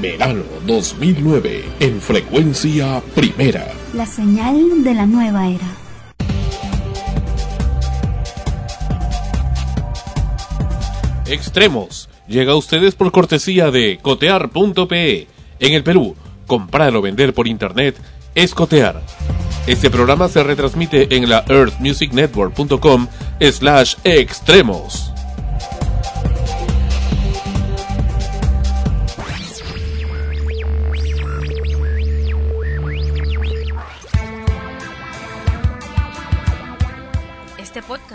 Verano 2009 en frecuencia primera. La señal de la nueva era. Extremos. Llega a ustedes por cortesía de cotear.pe. En el Perú, comprar o vender por internet es cotear. Este programa se retransmite en la earthmusicnetwork.com slash extremos.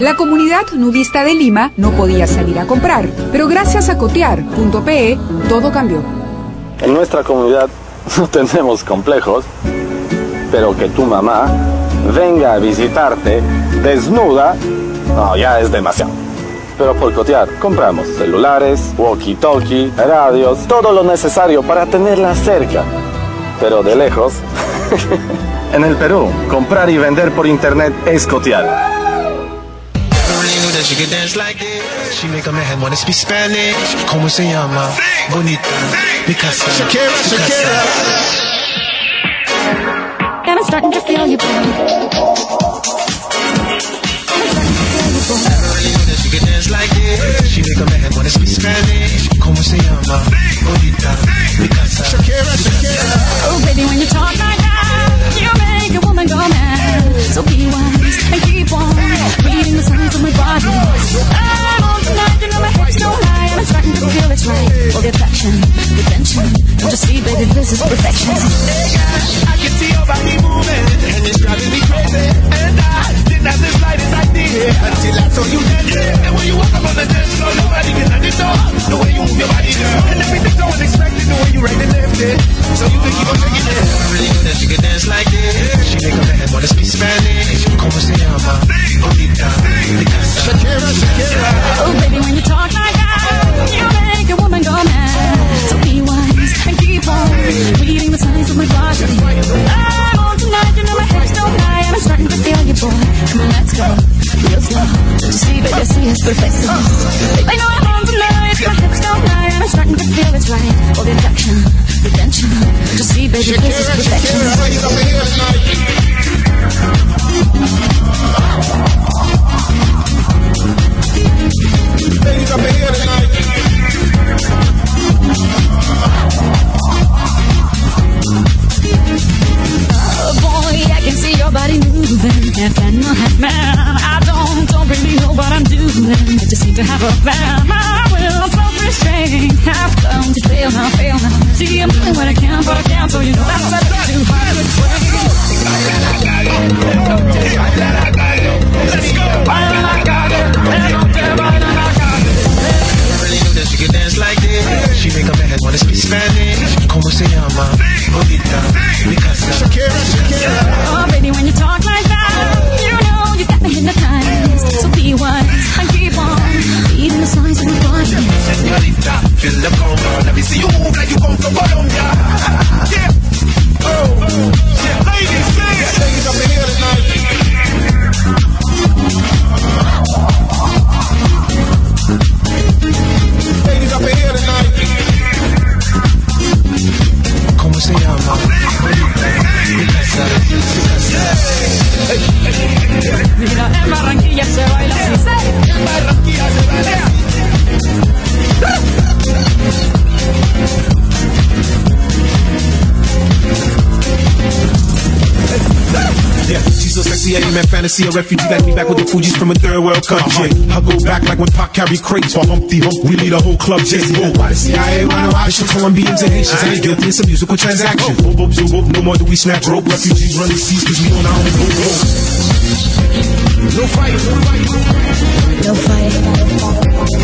La comunidad nudista de Lima no podía salir a comprar, pero gracias a cotear.pe todo cambió. En nuestra comunidad no tenemos complejos, pero que tu mamá venga a visitarte desnuda, no, ya es demasiado. Pero por cotear compramos celulares, walkie-talkie, radios, todo lo necesario para tenerla cerca, pero de lejos. en el Perú, comprar y vender por internet es cotear. That she can dance like it. She make a man wanna speak Spanish. ¿Cómo se llama? Bonita. Picasa. Shakira, Shakira. And I'm starting to feel you, boy. She can dance like it. She make a man wanna speak Spanish. ¿Cómo se llama? Bonita. Picasa. Shakira, Shakira. Oh, baby, when you talk like that, you make a woman go mad. So be wise I'm on tonight, my lie, I'm to right. All the the tension, don't you see, baby, this is perfection. I can see your body moving, and it's driving me crazy. And I didn't have the slightest idea until I saw you dancing. And when you walk up on the dance floor, nobody can understand the way you move your body, girl. And everything's so unexpected, the way you right and left it. So you can keep on shaking it. I really know that she can dance like this. She make a man wanna speak Spanish. ¿Cómo se llama? Bonita. Picasa. Shakira, Shakira. Oh, baby, when you talk like that, you make a woman go mad. So be wise and keep on reading the signs of my body. I'm on tonight, you my hips don't lie, I'm starting to feel you, boy. Come on, let's go, real slow. See, baby, see it's perfection. I know I'm on tonight, my hips don't lie, and I'm starting to feel it's right. All the. Don't see, baby, this is perfection. Oh boy, I can see your body moving, half animal, half man. I don't, don't really know what I'm doing. I just seem to have a plan. My will self-restraint, have come to fail now, fail now. See, I'm doing what I can, but I can't, so you know that's hard to explain. I like this. She make a man wanna speak Spanish. ¿Cómo se llama? Bonita. Picasa. Shakira, Shakira. Oh, baby, when you talk like that, you know you got me hypnotized. So be wise and keep on reading the signs of my body. Señorita, feel the conga. Let me see you move like you come from Colombia. Yeah. Oh. Yeah, ladies, dance. Ladies up in here tonight. Ladies up in here tonight. ¿Cómo se llama? Mira, en Barranquilla se baila así. Barranquilla se baila así. fantasy, any man fantasy, a refugee like me back with the Fuji's from a third world country. Uh-huh. I go back like when Pac carry crates for Humpty Hump, we lead a whole club just go. Why the CIA wanna watch the Colombians and Haitians? Ain't guilty, it's a musical transaction. Oh, oh, oh, oh, no more do we snap rope, refugees run the seas cause we on our own boat. No fight, no fight, no fight. No fight.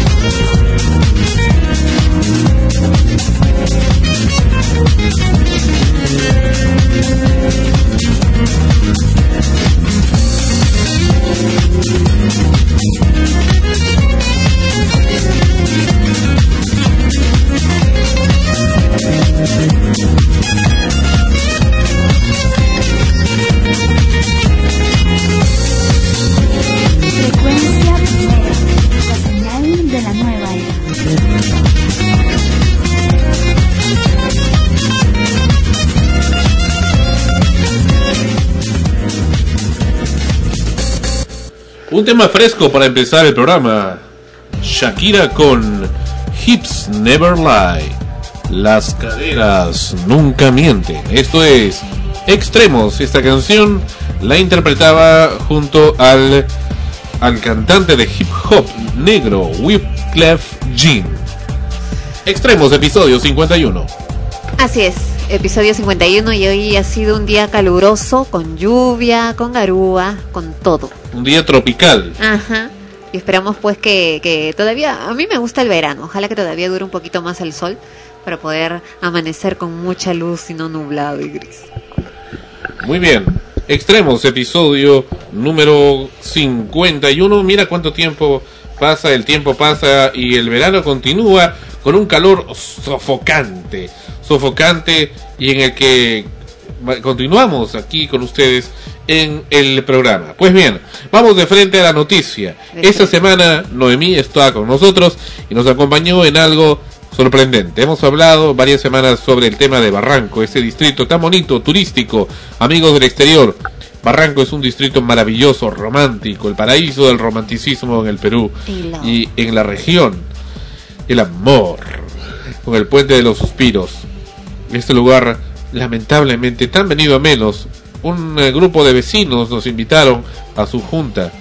Un tema fresco para empezar el programa. Shakira con Hips Never Lie. Las caderas nunca mienten. Esto es Extremos. Esta canción la interpretaba junto al, al cantante de hip hop negro Wyclef Jean. Extremos, episodio 51. Así es, episodio 51 y hoy ha sido un día caluroso, con lluvia, con garúa, con todo. Un día tropical. Ajá. Y esperamos pues que, que todavía, a mí me gusta el verano, ojalá que todavía dure un poquito más el sol para poder amanecer con mucha luz y no nublado y gris. Muy bien. Extremos, episodio número 51. Mira cuánto tiempo pasa, el tiempo pasa y el verano continúa con un calor sofocante. Sofocante y en el que continuamos aquí con ustedes en el programa. Pues bien, vamos de frente a la noticia. De Esta frente. semana Noemí está con nosotros y nos acompañó en algo sorprendente. Hemos hablado varias semanas sobre el tema de Barranco, ese distrito tan bonito, turístico, amigos del exterior. Barranco es un distrito maravilloso, romántico, el paraíso del romanticismo en el Perú y en la región. El amor, con el puente de los suspiros. Este lugar, lamentablemente, tan venido a menos. Un eh, grupo de vecinos nos invitaron a su junta.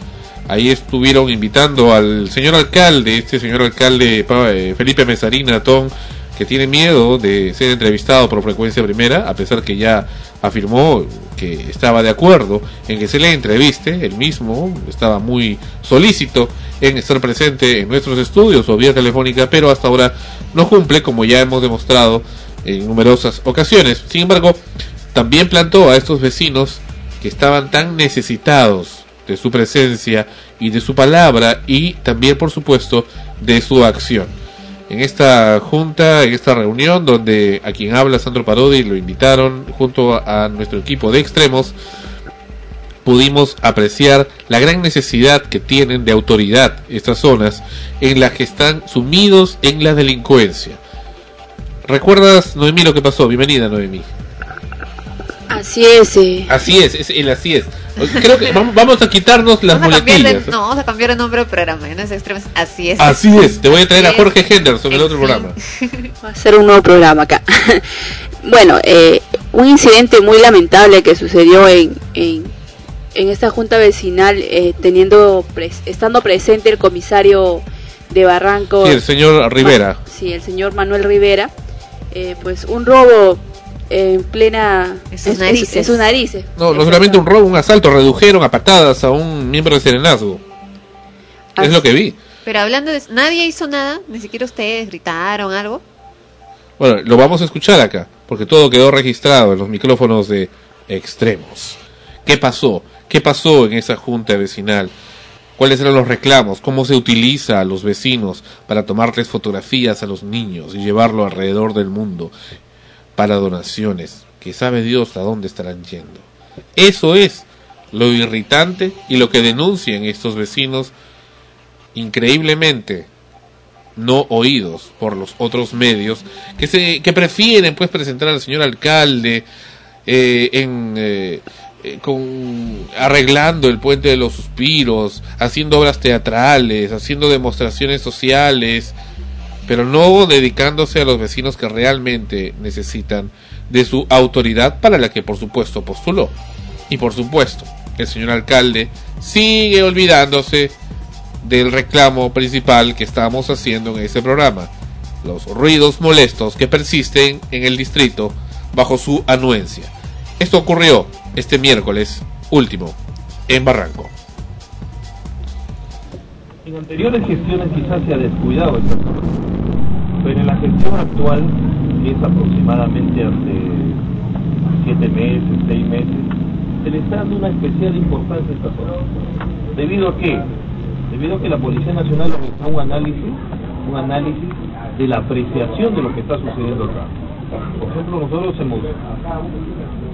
Ahí estuvieron invitando al señor alcalde, este señor alcalde eh, Felipe Mesarina Atón, que tiene miedo de ser entrevistado por frecuencia primera, a pesar que ya afirmó que estaba de acuerdo en que se le entreviste, él mismo estaba muy solícito en estar presente en nuestros estudios o vía telefónica, pero hasta ahora no cumple, como ya hemos demostrado en numerosas ocasiones. Sin embargo, también plantó a estos vecinos que estaban tan necesitados de su presencia y de su palabra y también, por supuesto, de su acción. En esta junta, en esta reunión, donde a quien habla Sandro Parodi lo invitaron junto a, nuestro equipo de extremos, pudimos apreciar la gran necesidad que tienen de autoridad estas zonas en las que están sumidos en la delincuencia. ¿Recuerdas, Noemí, lo que pasó? Bienvenida, Noemí. Así es, eh, Así es, es el así es. Creo que vamos, vamos a quitarnos las Vamos a de, no, vamos a cambiar de nombre al programa, ya no es extremos, así es. Así es, te voy a traer a Así es. Jorge Henderson en el otro programa. va a ser un nuevo programa acá. bueno, eh, un incidente muy lamentable que sucedió en, en, en esta junta vecinal, eh, teniendo pres- estando presente el comisario de Barranco. Sí, el señor Rivera. Ma- sí, el señor Manuel Rivera. eh, pues un robo en plena. En sus narices. en sus narices. No, no solamente un robo, un asalto, redujeron a patadas a un miembro de Serenazgo. Es lo que vi. Pero hablando de nadie hizo nada, ni siquiera ustedes gritaron algo. Bueno, lo vamos a escuchar acá, porque todo quedó registrado en los micrófonos de extremos. ¿Qué pasó? ¿Qué pasó en esa junta vecinal? ¿Cuáles eran los reclamos? ¿Cómo se utiliza a los vecinos para tomarles fotografías a los niños y llevarlo alrededor del mundo para donaciones? Que sabe Dios a dónde estarán yendo. Eso es lo irritante y lo que denuncian estos vecinos increíblemente no oídos por los otros medios que se que prefieren pues presentar al señor alcalde eh, en eh, eh, con arreglando el puente de los suspiros haciendo obras teatrales haciendo demostraciones sociales pero no dedicándose a los vecinos que realmente necesitan de su autoridad para la que por supuesto postuló y por supuesto el señor alcalde sigue olvidándose del reclamo principal que estamos haciendo en este programa, los ruidos molestos que persisten en el distrito bajo su anuencia. Esto ocurrió este miércoles último en Barranco. En anteriores gestiones quizás se ha descuidado esta zona, pero en la gestión actual, que es aproximadamente hace siete meses, seis meses, se le está dando una especial importancia a esta zona. ¿Debido a qué? Debido a que la Policía Nacional realizó un análisis, un análisis de la apreciación de lo que está sucediendo acá. Por ejemplo, nosotros hemos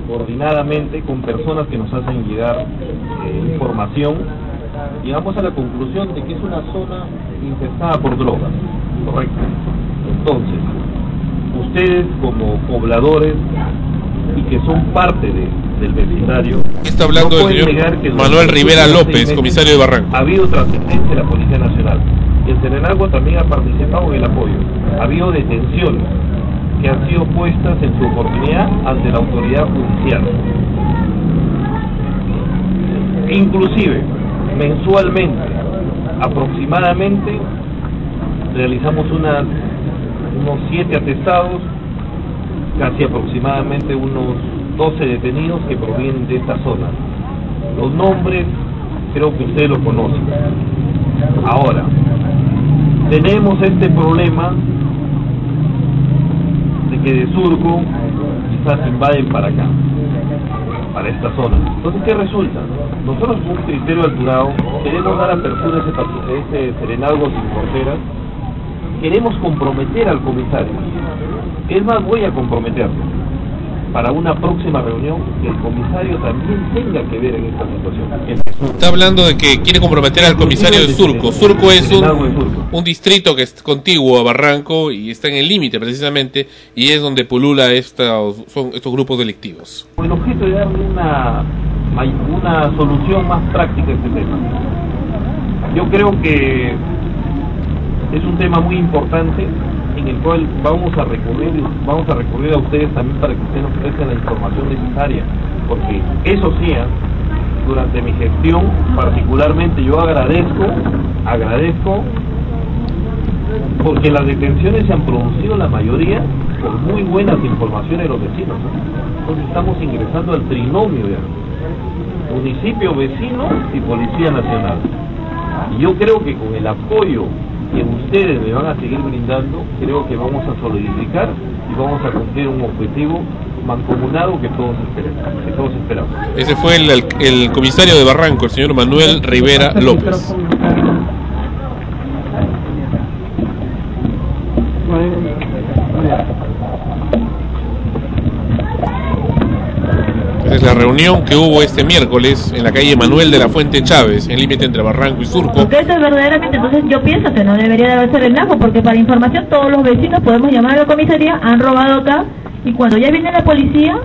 coordinadamente con personas que nos hacen llegar eh, información, llegamos a la conclusión de que es una zona infestada por drogas, correcto. Entonces, ustedes como pobladores y que son parte de, del vecindario. Está hablando no pueden señor que Manuel Rivera López, comisario de Barranco. Ha habido trascendencia de la Policía Nacional. Y el Serenagua también ha participado en el apoyo. Ha habido detenciones que han sido puestas en su oportunidad ante la autoridad judicial. Inclusive, mensualmente, aproximadamente, realizamos unos siete atestados, casi aproximadamente unos 12 detenidos que provienen de esta zona. Los nombres creo que ustedes los conocen. Ahora, tenemos este problema de que de Surco quizás invaden para acá, para esta zona. Entonces, ¿qué resulta? Nosotros con un criterio queremos dar apertura a ese, ese serenazgo sin fronteras, queremos comprometer al comisario. Es más, voy a comprometerlo para una próxima reunión que el comisario también tenga que ver en esta situación. Está hablando de que quiere comprometer al comisario de Surco. Surco es un, distrito que es contiguo a Barranco y está en el límite precisamente y es donde pulula estos, son estos grupos delictivos. Con el objeto de darle una, una solución más práctica a este tema. Yo creo que es un tema muy importante en el cual vamos a recurrir vamos a recurrir a ustedes también para que ustedes nos presten la información necesaria porque eso sí ¿ah? Durante mi gestión particularmente yo agradezco agradezco porque las detenciones se han producido la mayoría por muy buenas informaciones de los vecinos ¿no? entonces estamos ingresando al trinomio ya municipio vecino y policía nacional y yo creo que con el apoyo que ustedes me van a seguir brindando, creo que vamos a solidificar y vamos a cumplir un objetivo mancomunado que todos esperamos. Que todos esperamos. Ese fue el, el- el comisario de Barranco, el señor Manuel Rivera López. Esa es la reunión que hubo este miércoles en la calle Manuel de la Fuente Chávez, en límite entre Barranco y Surco. Porque esto es verdaderamente, entonces yo pienso que no debería de haber serenazgo, porque para información todos los vecinos podemos llamar a la comisaría, han robado acá, y cuando ya viene la policía,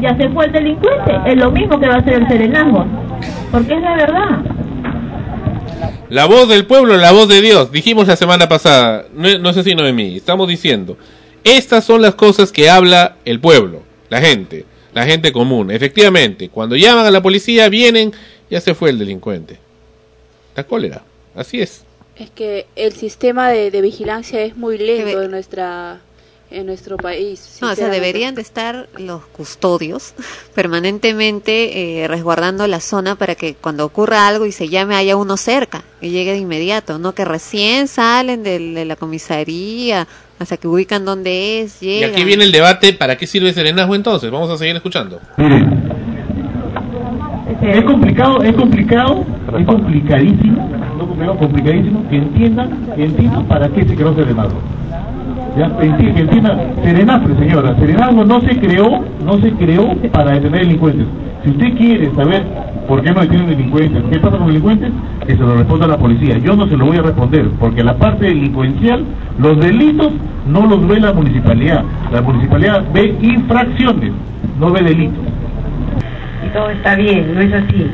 ya se fue el delincuente. Es lo mismo que va a hacer el serenazgo, porque es la verdad. La voz del pueblo, la voz de Dios. Dijimos la semana pasada, no, no sé si Noemí, estamos diciendo, estas son las cosas que habla el pueblo, la gente, la gente común. Efectivamente, cuando llaman a la policía, vienen, ya se fue el delincuente. La cólera, así es. Es que el sistema de, de vigilancia es muy lento en nuestra en nuestro país. No, o sea, deberían de estar los custodios permanentemente eh, resguardando la zona para que cuando ocurra algo y se llame haya uno cerca y llegue de inmediato, no que recién salen de, la comisaría hasta que ubican dónde es, Y llegan. aquí viene el debate, ¿para qué sirve serenazgo entonces? Vamos a seguir escuchando. Es complicado, es complicado, es complicadísimo, no complicado, complicadísimo que entiendan, que entiendan para qué se creó Serenazgo. Ya, que entiendan, Serenazgo, señora, Serenazgo no se creó, no se creó para detener delincuentes. Si usted quiere saber por qué no detienen delincuentes, qué pasa con delincuentes, que se lo responda la policía. Yo no se lo voy a responder, porque la parte delincuencial, los delitos no los ve la municipalidad. La municipalidad ve infracciones, no ve delitos. y todo está bien, no es así.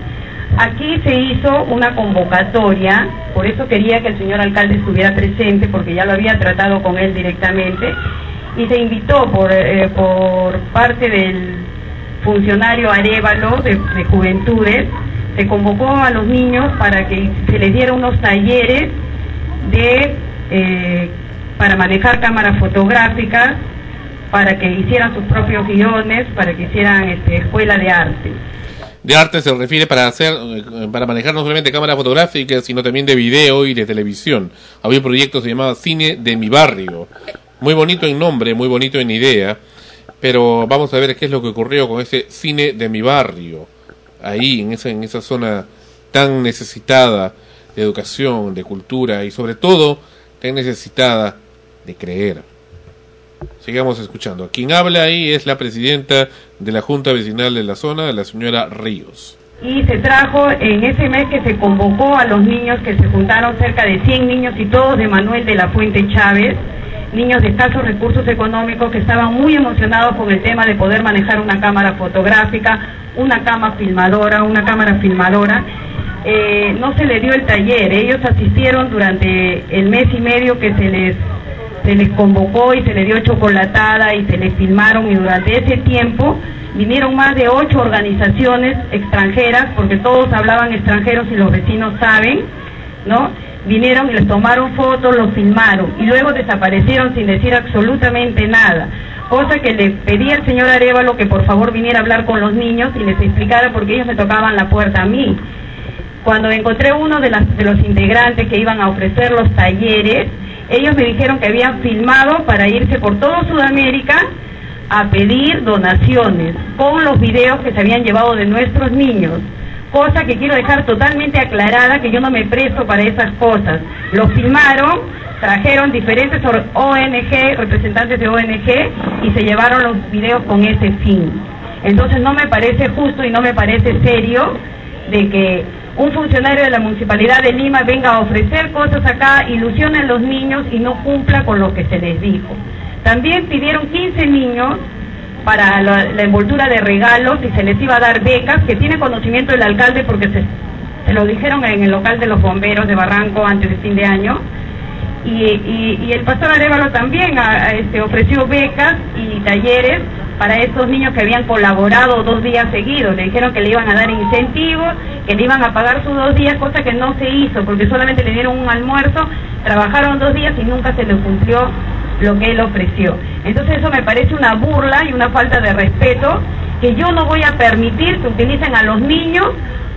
Aquí se hizo una convocatoria, por eso quería que el señor alcalde estuviera presente, porque ya lo había tratado con él directamente, y se invitó por, eh, por parte del funcionario Arevalo de, de Juventudes, se convocó a los niños para que se les diera unos talleres de eh, para manejar cámaras fotográficas, para que hicieran sus propios guiones, para que hicieran este, escuela de arte. De arte se refiere para hacer, eh, para manejar no solamente cámaras fotográficas, sino también de video y de televisión. Había un proyecto que se llamaba Cine de mi barrio. Muy bonito en nombre, muy bonito en idea, pero vamos a ver qué es lo que ocurrió con ese cine de mi barrio. Ahí, en esa, en esa zona tan necesitada de educación, de cultura y sobre todo tan necesitada de creer. Sigamos escuchando. Quien habla ahí es la presidenta de la Junta Vecinal de la zona, la señora Ríos. Y se trajo en ese mes que se convocó a los niños que se juntaron cerca de 100 niños y todos de Manuel de la Fuente Chávez niños de escasos recursos económicos que estaban muy emocionados con el tema de poder manejar una cámara fotográfica, una cama filmadora, una cámara filmadora. Eh, no se le dio el taller, ellos asistieron durante el mes y medio que se les se les convocó y se les dio chocolatada y se les filmaron y durante ese tiempo vinieron más de ocho organizaciones extranjeras, porque todos hablaban extranjeros y los vecinos saben, ¿no? Vinieron y les tomaron fotos, los filmaron y luego desaparecieron sin decir absolutamente nada. Cosa que le pedí al señor Arevalo que por favor viniera a hablar con los niños y les explicara porque ellos me tocaban la puerta a mí. Cuando encontré uno de, las, de los integrantes que iban a ofrecer los talleres, ellos me dijeron que habían filmado para irse por todo Sudamérica a pedir donaciones con los videos que se habían llevado de nuestros niños. Cosa que quiero dejar totalmente aclarada que yo no me presto para esas cosas. Los filmaron, trajeron diferentes ONG, representantes de ONG, y se llevaron los videos con ese fin. Entonces no me parece justo y no me parece serio de que un funcionario de la Municipalidad de Lima venga a ofrecer cosas acá, ilusione a los niños y no cumpla con lo que se les dijo. También pidieron 15 niños para la, la envoltura de regalos y se les iba a dar becas, que tiene conocimiento el alcalde porque se, se lo dijeron en el local de los bomberos de Barranco antes de fin de año. Y, el pastor Arevalo también a- a, este, ofreció becas y talleres para estos niños que habían colaborado dos días seguidos. Le dijeron que le iban a dar incentivos, que le iban a pagar sus dos días, cosa que no se hizo, porque solamente le dieron un almuerzo, trabajaron dos días y nunca se les cumplió lo que él ofreció. Entonces eso me parece una burla y una falta de respeto que yo no voy a permitir que utilicen a los niños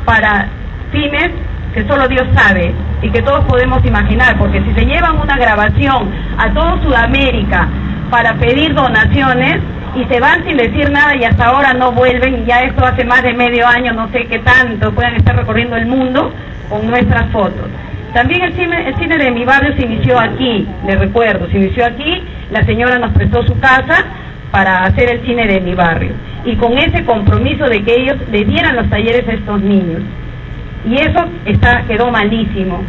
para fines que solo Dios sabe y que todos podemos imaginar, porque si se llevan una grabación a todo Sudamérica para pedir donaciones y se van sin decir nada y hasta ahora no vuelven, y ya esto hace más de medio año, no sé qué tanto, puedan estar recorriendo el mundo con nuestras fotos. También el cine, el cine de mi barrio se inició aquí, le recuerdo, se inició aquí, la señora nos prestó su casa para hacer el cine de mi barrio y con ese compromiso de que ellos le dieran los talleres a estos niños. Y eso está quedó malísimo.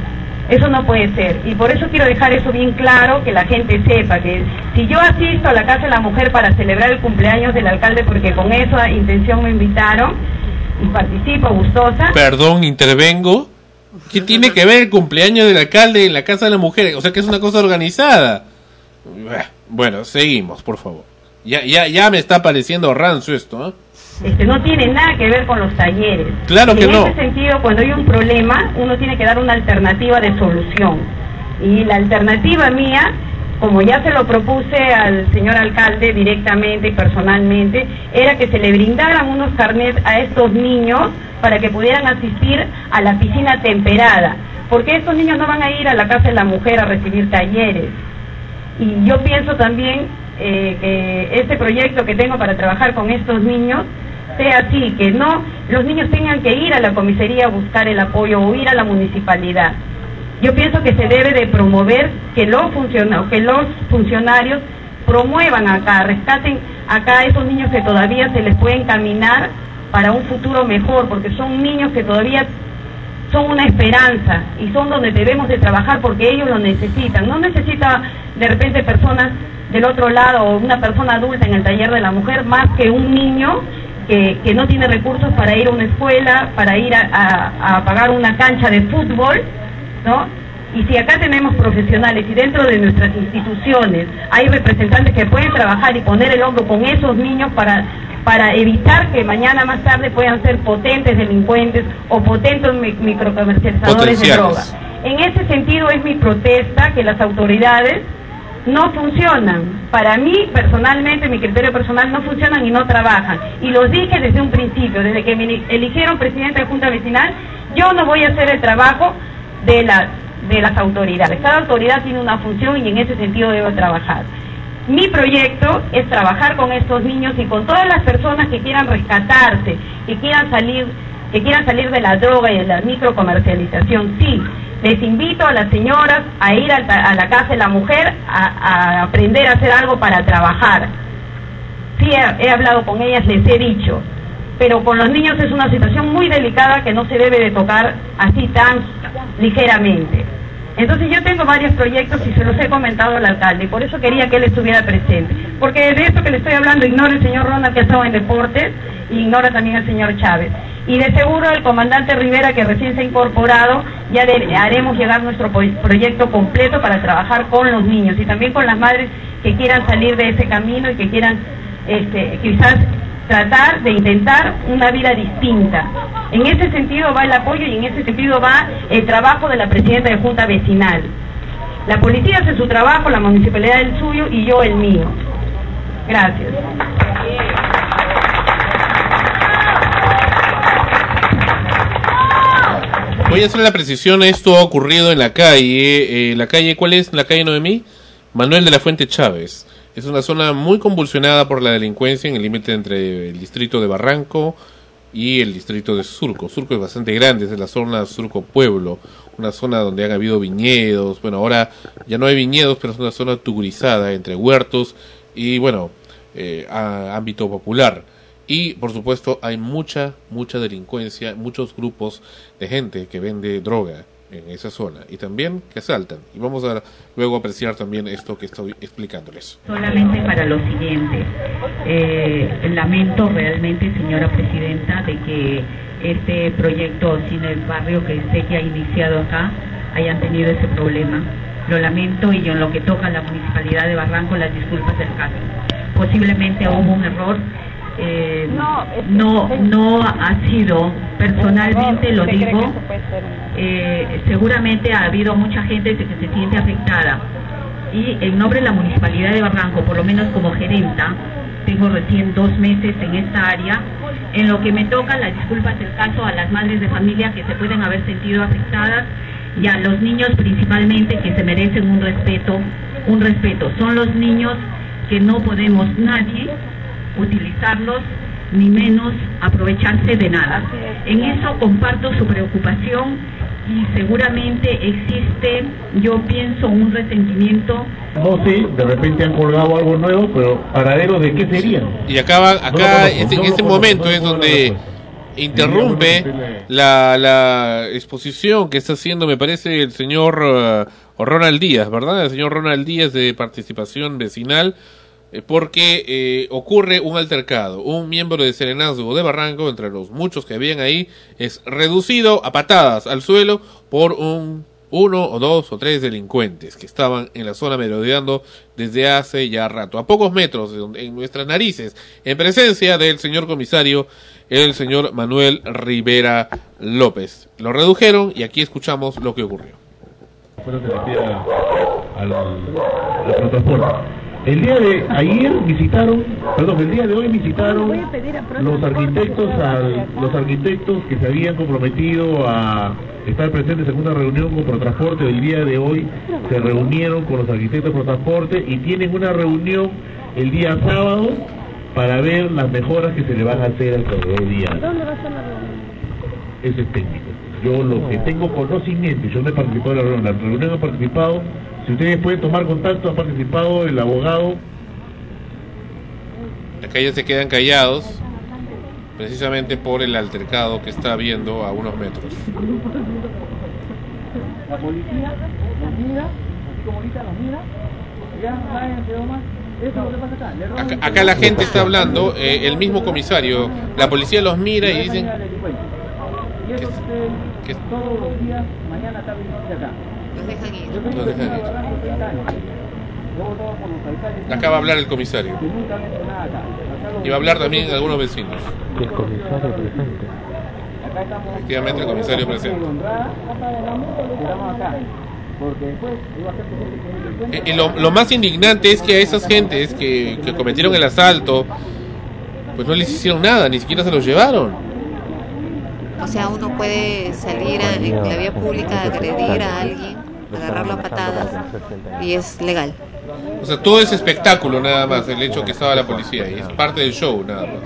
Eso no puede ser. Y por eso quiero dejar eso bien claro, que la gente sepa que si yo asisto a la Casa de la Mujer para celebrar el cumpleaños del alcalde, porque con esa intención me invitaron, y participo gustosa, Perdón, intervengo. ¿Qué tiene que ver el cumpleaños del alcalde en la Casa de la Mujer? O sea que es una cosa organizada. Bueno, seguimos, por favor. Ya, ya, ya me está pareciendo rancio esto, ¿eh? Este, no tiene nada que ver con los talleres. Claro que en no. ese sentido, cuando hay un problema, uno tiene que dar una alternativa de solución. Y la alternativa mía, como ya se lo propuse al señor alcalde directamente y personalmente, era que se le brindaran unos carnets a estos niños para que pudieran asistir a la piscina temperada. Porque estos niños no van a ir a la casa de la mujer a recibir talleres. Y yo pienso también eh, que este proyecto que tengo para trabajar con estos niños sea así, que no los niños tengan que ir a la comisaría a buscar el apoyo o ir a la municipalidad. Yo pienso que se debe de promover que los, funciona- que los funcionarios promuevan acá, rescaten acá a esos niños que todavía se les puede encaminar para un futuro mejor, porque son niños que todavía son una esperanza y son donde debemos de trabajar porque ellos lo necesitan. No necesita de repente personas del otro lado o una persona adulta en el taller de la mujer más que un niño que, que no tiene recursos para ir a una escuela, para ir a, a- a pagar una cancha de fútbol, ¿no? Y si acá tenemos profesionales y dentro de nuestras instituciones hay representantes que pueden trabajar y poner el hombro con esos niños para para evitar que mañana más tarde puedan ser potentes delincuentes o potentes mi- microcomercializadores de Potenciales. droga. En ese sentido es mi protesta que las autoridades no funcionan. Para mí, personalmente, mi criterio personal, no funcionan y no trabajan. Y los dije desde un principio, desde que me eli- eligieron presidente de Junta Vecinal, yo no voy a hacer el trabajo de las, de las autoridades. Cada autoridad tiene una función y en ese sentido debo trabajar. Mi proyecto es trabajar con estos niños y con todas las personas que quieran rescatarse, que quieran salir, que quieran salir de la droga y de la microcomercialización. Sí, les invito a las señoras a ir a, la casa de la mujer a, a aprender a hacer algo para trabajar. Sí, he, he hablado con ellas, les he dicho, pero con los niños es una situación muy delicada que no se debe de tocar así tan ligeramente. Entonces yo tengo varios proyectos y se los he comentado al alcalde por eso quería que él estuviera presente. Porque de esto que le estoy hablando ignora el señor Ronald que ha estado en deportes y ignora también el señor Chávez. Y de seguro el comandante Rivera que recién se ha incorporado ya haremos llegar nuestro proyecto completo para trabajar con los niños y también con las madres que quieran salir de ese camino y que quieran este, quizás tratar de intentar una vida distinta. En ese sentido va el apoyo y en ese sentido va el trabajo de la presidenta de Junta Vecinal. La policía hace su trabajo, la municipalidad el suyo y yo el mío. Gracias. Voy a hacer la precisión, esto ha ocurrido en la calle, eh, la calle, ¿cuál es la calle Noemí? Manuel de la Fuente Chávez. Es una zona muy convulsionada por la delincuencia en el límite entre el distrito de Barranco y el distrito de Surco. Surco es bastante grande, es la zona Surco Pueblo, una zona donde han habido viñedos, bueno, ahora ya no hay viñedos, pero es una zona tugurizada entre huertos y, bueno, eh, ámbito popular. Y por supuesto hay mucha, mucha delincuencia, muchos grupos de gente que vende droga en esa zona y también que asaltan. Y vamos a luego apreciar también esto que estoy explicándoles. Solamente para lo siguiente, eh, lamento realmente, señora presidenta, de que este proyecto Cine del Barrio que sé que ha iniciado acá hayan tenido ese problema. Lo lamento y en lo que toca a la municipalidad de Barranco, las disculpas del caso. Posiblemente hubo un error. Eh, no, no ha sido, personalmente lo digo, eh, seguramente ha habido mucha gente que se siente afectada y en nombre de la Municipalidad de Barranco, por lo menos como gerenta, tengo recién dos meses en esta área, en lo que me toca las disculpas del caso a las madres de familia que se pueden haber sentido afectadas y a los niños principalmente que se merecen un respeto, un respeto. Son los niños que no podemos nadie utilizarlos ni menos aprovecharse de nada. En eso comparto su preocupación y seguramente existe, yo pienso, un resentimiento No sé, de repente han colgado algo nuevo, pero paradero de qué serían. Y acá, acá No conozco, este- en no este conozco, momento no es donde interrumpe la, la exposición que está haciendo, me parece, el señor eh, Ronald Díaz, ¿verdad? El señor Ronald Díaz de Participación Vecinal, porque eh, ocurre un altercado. Un miembro de Serenazgo de Barranco, entre los muchos que habían ahí, es reducido a patadas al suelo por un uno o dos o tres delincuentes que estaban en la zona merodeando desde hace ya rato, a pocos metros en nuestras narices, en presencia del señor comisario, el señor Manuel Rivera López. Lo redujeron y aquí escuchamos lo que ocurrió. Bueno, se metía al, al protocolo. El día de ayer visitaron, perdón, el día de hoy visitaron los arquitectos al- los arquitectos que se habían comprometido a estar presentes en una reunión con Protransporte. El día de hoy se reunieron con los arquitectos de Protransporte y tienen una reunión el día sábado para ver las mejoras que se le van a hacer al corredor vial. ¿Dónde va a ser la reunión? Ese es técnico. Yo lo que tengo conocimiento, yo no he participado en la reunión, la reunión ha participado, si ustedes pueden tomar contacto, ha participado el abogado Acá ya se quedan callados, precisamente por el altercado que está habiendo a unos metros. La policía los mira, así como ahorita los mira, ya más. Eso es lo que pasa acá. Acá, acá la gente está hablando, eh, el mismo comisario, la policía los mira y dicen que que- todos los días, mañana está viniendo acá. Los dejan ir. Yo tengo Los dejan ir. que trabajar por 30 años. Yo he votado por los alcaldes. Acá va a hablar el comisario. Y va a hablar también algunos vecinos. El comisario presente. Efectivamente, el comisario presente. honrada, Estamos acá. Porque después iba a ser que Eh, y lo, lo más indignante es que a esas gentes que, que cometieron el asalto, pues no les hicieron nada, ni siquiera se los llevaron. O sea, uno puede salir a- en la vía pública a agredir a alguien, agarrarlo a patadas y es legal. O sea, todo es espectáculo nada más, el hecho que estaba la policía ahí, es parte del show nada más.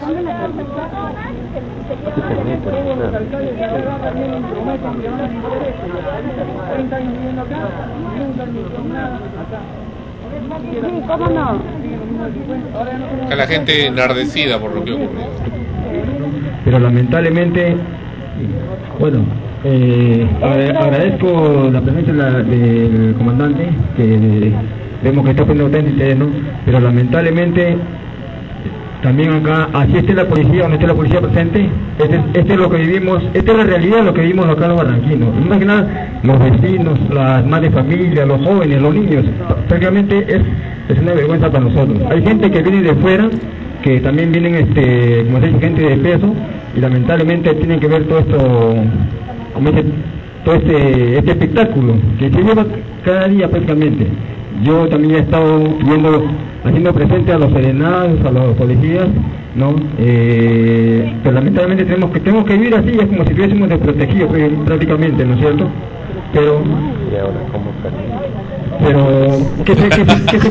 todos los alcaldes de Aragua vienen y prometen que van a interés. 30 años viviendo acá y nunca han hecho nada acá. Sí, la gente enardecida por lo que ocurrió. pero lamentablemente Bueno, eh, agra- agradezco la presencia la- del comandante, que vemos que está poniendo el terreno, pero lamentablemente también acá, así esté la policía o no esté la policía presente, este, es- este es lo que vivimos, esta es la realidad de lo que vivimos acá los barranquinos. Más que nada, los vecinos, las madres de familia, los jóvenes, los niños, prácticamente es, es una vergüenza para nosotros. Hay gente que viene de fuera, que también vienen, este, como dice, gente de peso, y lamentablemente tienen que ver todo esto, como dice, todo este, este espectáculo que se lleva cada día prácticamente. Yo también he estado viendo, haciendo presente a los serenados, a los policías, ¿no? Eh, pero lamentablemente tenemos que tenemos que vivir así, es como si estuviésemos desprotegidos prácticamente, ¿no es cierto? Pero, pero, ¿qué qué.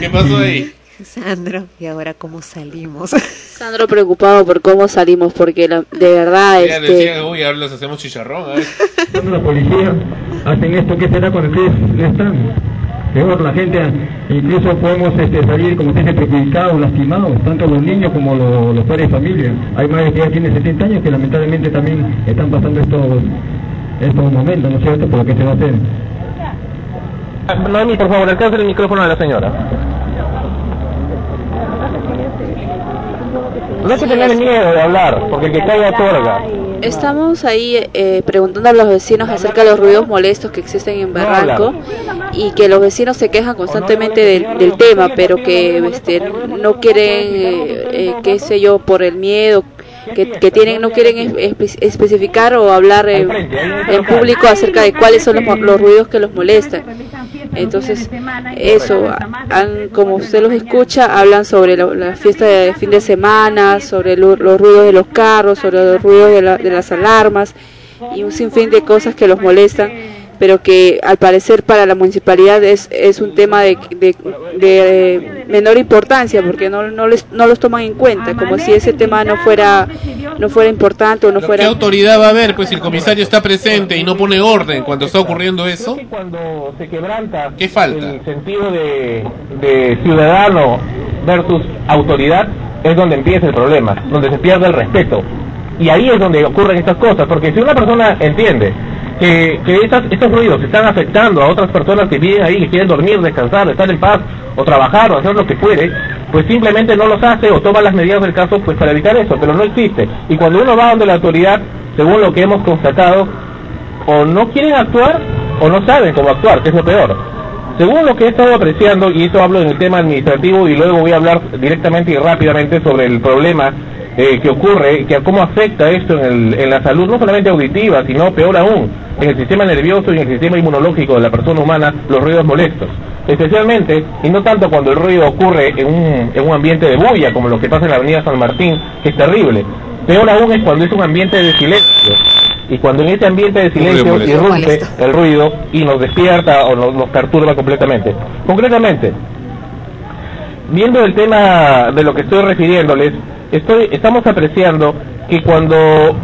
¿Qué pasó ahí? Sandro, ¿y ahora cómo salimos? Sandro preocupado por cómo salimos, porque la- de verdad, Ya este, decían, uy, ahora les hacemos chicharrón. a. Cuando la policía hacen esto, ¿qué será cuando ustedes no están? Peor, la gente, incluso podemos este, salir, como se dice, perjudicados, lastimados, tanto los niños como los, los padres de familia. Hay madres que ya tienen 70 años que lamentablemente también están pasando estos, estos momentos, ¿no es cierto? Por lo que se va a hacer. Noemi, por favor, alcance el micrófono de la señora. No hay que tener miedo de hablar, porque el que caiga otorga. Estamos ahí eh, preguntando a los vecinos acerca de los ruidos molestos que existen en Barranco y que los vecinos se quejan constantemente del, del tema, pero que este, no quieren, eh, eh, qué sé yo, por el miedo que, que tienen, no quieren es- espe- especificar o hablar en, en público acerca de cuáles son los, ruidos que los molestan. Entonces, eso, han- como usted los escucha, hablan sobre la, la fiesta de fin de semana, sobre lo- los ruidos de los carros, sobre los ruidos de, la- de las alarmas y un sinfín de cosas que los molestan, pero que al parecer para la municipalidad es, es un tema de, de- de menor importancia porque no, no, les, no los toman en cuenta, como si ese tema no fuera, no fuera importante o no ¿Qué fuera... autoridad va a haber pues si el comisario está presente y no pone orden cuando está ocurriendo eso? Cuando se quebranta ¿Qué falta? el sentido de, de ciudadano versus autoridad, es donde empieza el problema, donde se pierde el respeto. Y ahí es donde ocurren estas cosas, porque si una persona entiende que, que estas, estos ruidos están afectando a otras personas que viven ahí, que quieren dormir, descansar, estar en paz, o trabajar, o hacer lo que puede, pues simplemente no los hace o toma las medidas del caso pues para evitar eso, pero no existe. Y cuando uno va donde la autoridad, según lo que hemos constatado, o no quieren actuar o no saben cómo actuar, que es lo peor. Según lo que he estado apreciando, y eso hablo en el tema administrativo y luego voy a hablar directamente y rápidamente sobre el problema eh, que ocurre, que cómo afecta esto en, el- en la salud, no solamente auditiva, sino peor aún, en el sistema nervioso y en el sistema inmunológico de la persona humana, los ruidos molestos. Especialmente, y no tanto cuando el ruido ocurre en un, en un ambiente de bulla, como lo que pasa en la avenida San Martín, que es terrible. Peor aún es cuando es un ambiente de silencio. Y cuando en ese ambiente de silencio irrumpe el ruido y nos despierta o nos, nos perturba completamente. Concretamente, viendo el tema de lo que estoy refiriéndoles, estoy, estamos apreciando que cuando,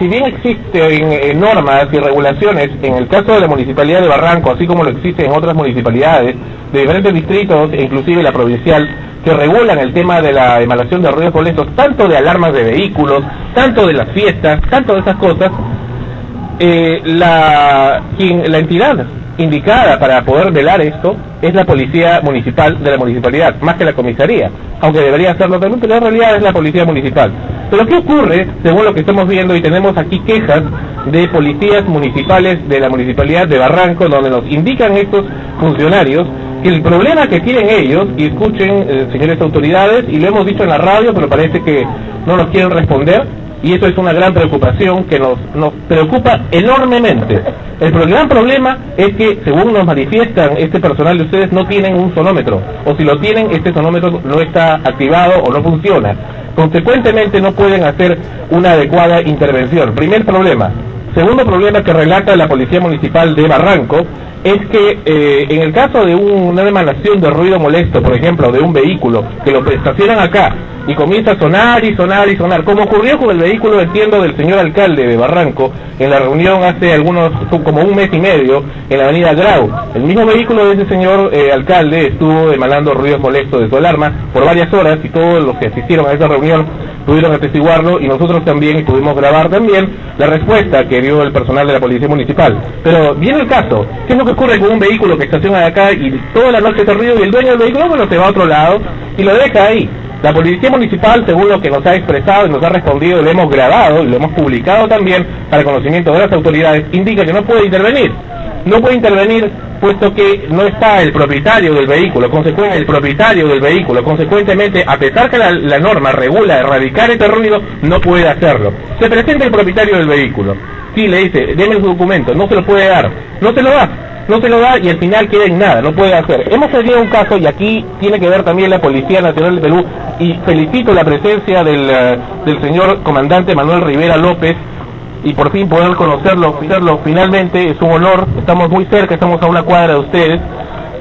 si bien existen normas y regulaciones, en el caso de la Municipalidad de Barranco, así como lo existe en otras municipalidades de diferentes distritos, e inclusive la provincial, que regulan el tema de la emanación de ruidos molestos, tanto de alarmas de vehículos, tanto de las fiestas, tanto de esas cosas, eh, la, quien, la entidad indicada para poder velar esto es la policía municipal de la municipalidad, más que la comisaría, aunque debería hacerlo también, pero en realidad es la policía municipal. Pero ¿qué ocurre, según lo que estamos viendo, y tenemos aquí quejas de policías municipales de la municipalidad de Barranco, donde nos indican estos funcionarios el problema que tienen ellos, y escuchen, eh, señores autoridades, y lo hemos dicho en la radio, pero parece que no nos quieren responder, y eso es una gran preocupación que nos, nos preocupa enormemente. El pro- gran problema es que, según nos manifiestan, este personal de ustedes no tienen un sonómetro, o si lo tienen, este sonómetro no está activado o no funciona. Consecuentemente, no pueden hacer una adecuada intervención. Primer problema. Segundo problema que relata la Policía Municipal de Barranco es que eh, en el caso de un- una emanación de ruido molesto, por ejemplo, de un vehículo que lo estacionan acá y comienza a sonar y sonar y sonar, como ocurrió con el vehículo, entiendo, del señor alcalde de Barranco en la reunión hace algunos, como un mes y medio en la avenida Grau. El mismo vehículo de ese señor eh, alcalde estuvo emanando ruidos molestos de su alarma por varias horas y todos los que asistieron a esa reunión pudieron atestiguarlo y nosotros también pudimos grabar también la respuesta que dio el personal de la Policía Municipal. Pero viene el caso, ¿qué es lo que ocurre con un vehículo que estaciona acá y toda la noche se ruido y el dueño del vehículo bueno, se va a otro lado y lo deja ahí? La Policía Municipal, según lo que nos ha expresado y nos ha respondido, lo hemos grabado y lo hemos publicado también para conocimiento de las autoridades, indica que no puede intervenir. No puede intervenir puesto que no está el propietario del vehículo, consecuente el propietario del vehículo, consecuentemente, a pesar que la, norma regula erradicar este ruido, no puede hacerlo. Se presenta el propietario del vehículo, sí le dice, deme su documento, no se lo puede dar, no se lo da, no se lo da y al final queda en nada, no puede hacer. Hemos tenido un caso y aquí tiene que ver también la Policía Nacional de Perú y felicito la presencia del, eh, del señor comandante Manuel Rivera López y por fin poder conocerlo, conocerlo finalmente es un honor, estamos muy cerca, estamos a una cuadra de ustedes.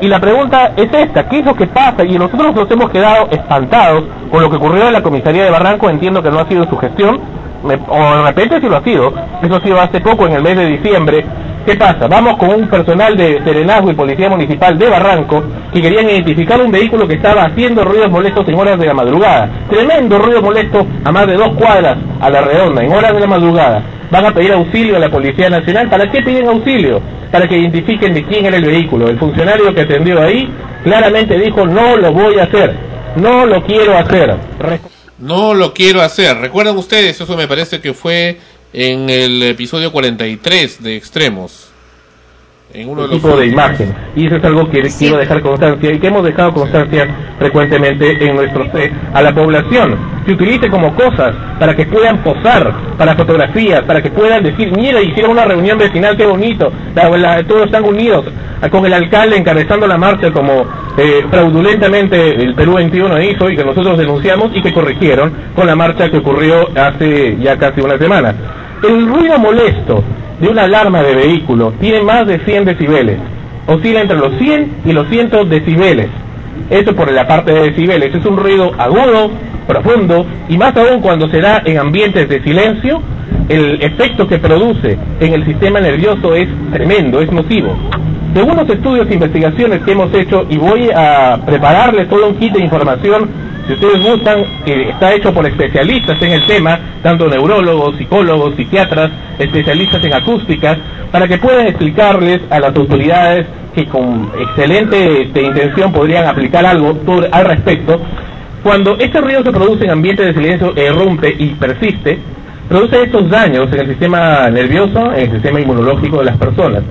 Y la pregunta es esta, ¿qué es lo que pasa? Y nosotros nos hemos quedado espantados con lo que ocurrió en la comisaría de Barranco, entiendo que no ha sido su gestión, o de repente sí lo ha sido, eso ha sido hace poco, en el mes de diciembre. ¿Qué pasa? Vamos con un personal de Serenazgo y Policía Municipal de Barranco que querían identificar un vehículo que estaba haciendo ruidos molestos en horas de la madrugada. Tremendo ruido molesto a más de dos cuadras a la redonda, en horas de la madrugada. Van a pedir auxilio a la Policía Nacional. ¿Para qué piden auxilio? Para que identifiquen de quién era el vehículo. El funcionario que atendió ahí claramente dijo, no lo voy a hacer, no lo quiero hacer. No lo quiero hacer. ¿Recuerdan ustedes? Eso me parece que fue en el episodio 43 de Extremos. En uno de los tipo de imagen. Y eso es algo que quiero dejar constancia y que hemos dejado constancia frecuentemente en nuestros a la población. Se utilice como cosas para que puedan posar para fotografías, para que puedan decir, mira, hicieron una reunión vecinal, qué bonito, la- la- todos están unidos, ah, con el alcalde encabezando la marcha como eh, fraudulentamente el Perú 21 hizo y que nosotros denunciamos y que corrigieron con la marcha que ocurrió hace ya casi una semana. El ruido molesto de una alarma de vehículo tiene más de 100 decibeles. Oscila entre los 100 y los 100 decibeles. Eso por la parte de decibeles. Es un ruido agudo, profundo y más aún cuando se da en ambientes de silencio, el efecto que produce en el sistema nervioso es tremendo, es nocivo. Según los estudios e investigaciones que hemos hecho, y voy a prepararles todo un kit de información, si ustedes gustan, que está hecho por especialistas en el tema, tanto neurólogos, psicólogos, psiquiatras, especialistas en acústicas, para que puedan explicarles a las autoridades que con excelente este, intención podrían aplicar algo al respecto. Cuando este ruido se produce en ambientes de silencio, irrumpe y persiste, produce estos daños en el sistema nervioso, en el sistema inmunológico de las personas.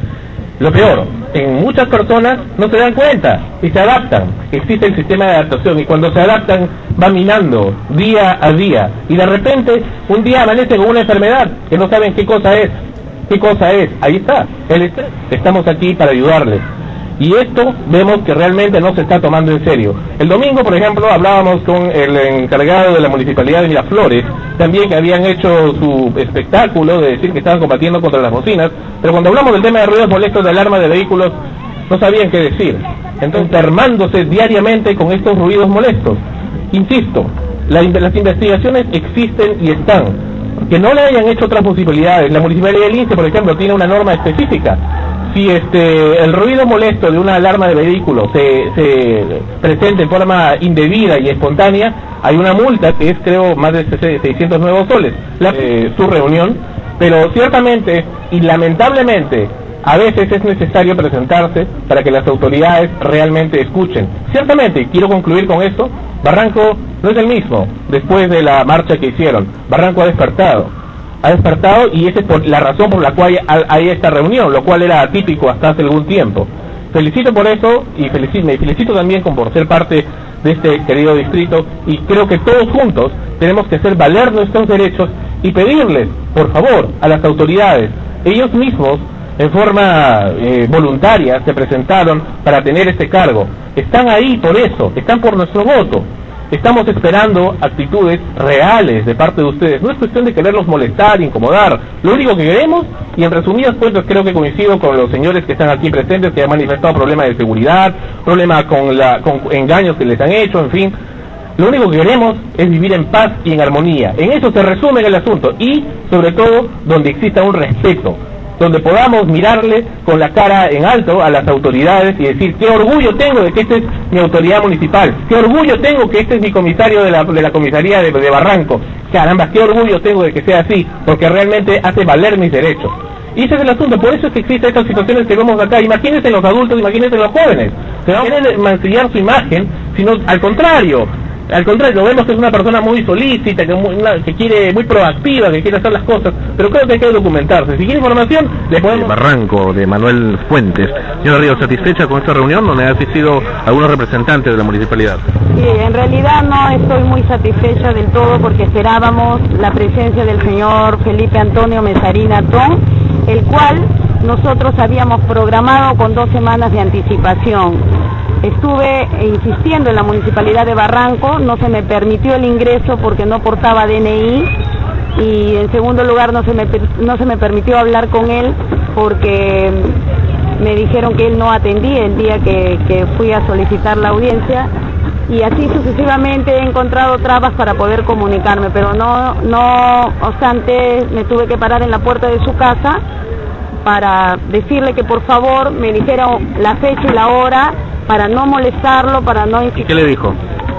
Lo peor, en muchas personas no se dan cuenta y se adaptan. Existe el sistema de adaptación y cuando se adaptan va minando día a día y de repente un día amanecen con una enfermedad que no saben qué cosa es. ¿Qué cosa es? Ahí está, el. Estamos aquí para ayudarles. Y esto vemos que realmente no se está tomando en serio. El domingo, por ejemplo, hablábamos con el encargado de la municipalidad de Miraflores, también que habían hecho su espectáculo de decir que estaban combatiendo contra las bocinas, pero cuando hablamos del tema de ruidos molestos de alarma de vehículos, no sabían qué decir. Entonces, armándose diariamente con estos ruidos molestos. Insisto, la in- las investigaciones existen y están. Que no le hayan hecho otras posibilidades. La municipalidad de Lince, por ejemplo, tiene una norma específica. Si este el ruido molesto de una alarma de vehículo se, se presenta en forma indebida y espontánea, hay una multa que es creo más de 600 nuevos soles. La, eh, su reunión, pero ciertamente y lamentablemente a veces es necesario presentarse para que las autoridades realmente escuchen. Ciertamente, quiero concluir con esto, Barranco no es el mismo después de la marcha que hicieron. Barranco ha despertado. Ha despertado y esa es por la razón por la cual hay, esta reunión, lo cual era atípico hasta hace algún tiempo. Felicito por eso y felicito, me felicito también con por ser parte de este querido distrito y creo que todos juntos tenemos que hacer valer nuestros derechos y pedirles, por favor, a las autoridades, ellos mismos en forma eh, voluntaria se presentaron para tener este cargo. Están ahí por eso, están por nuestro voto. Estamos esperando actitudes reales de parte de ustedes. No es cuestión de quererlos molestar, incomodar. Lo único que queremos, y en resumidas cuentas creo que coincido con los señores que están aquí presentes, que han manifestado problemas de seguridad, problemas con, con engaños que les han hecho, en fin. Lo único que queremos es vivir en paz y en armonía. En eso se resume el asunto. Y, sobre todo, donde exista un respeto donde podamos mirarle con la cara en alto a las autoridades y decir qué orgullo tengo de que esta es mi autoridad municipal, qué orgullo tengo que este es mi comisario de la, de la comisaría de, de Barranco, caramba, qué orgullo tengo de que sea así, porque realmente hace valer mis derechos. Y ese es el asunto, por eso es que existen estas situaciones que vemos acá. Imagínense los adultos, imagínense los jóvenes, que no quieren mancillar su imagen, sino al contrario. Al contrario, vemos que es una persona muy solícita, que, muy- una- que quiere, muy proactiva, que quiere hacer las cosas, pero creo que hay que documentarse. Si quiere información, le podemos... Barranco de Manuel Fuentes. Señora Ríos, ¿satisfecha con esta reunión donde ha asistido algunos representantes de la municipalidad? Sí, en realidad no estoy muy satisfecha del todo porque esperábamos la presencia del señor Felipe Antonio Mesarina Ton, el cual nosotros habíamos programado con dos semanas de anticipación. Estuve insistiendo en la municipalidad de Barranco, no se me permitió el ingreso porque no portaba DNI y en segundo lugar no se me, no se me permitió hablar con él porque me dijeron que él no atendía el día que, que fui a solicitar la audiencia. Y así sucesivamente he encontrado trabas para poder comunicarme, pero no, no obstante me tuve que parar en la puerta de su casa para decirle que por favor me dijera la fecha y la hora para no molestarlo, para no ¿Y qué le dijo?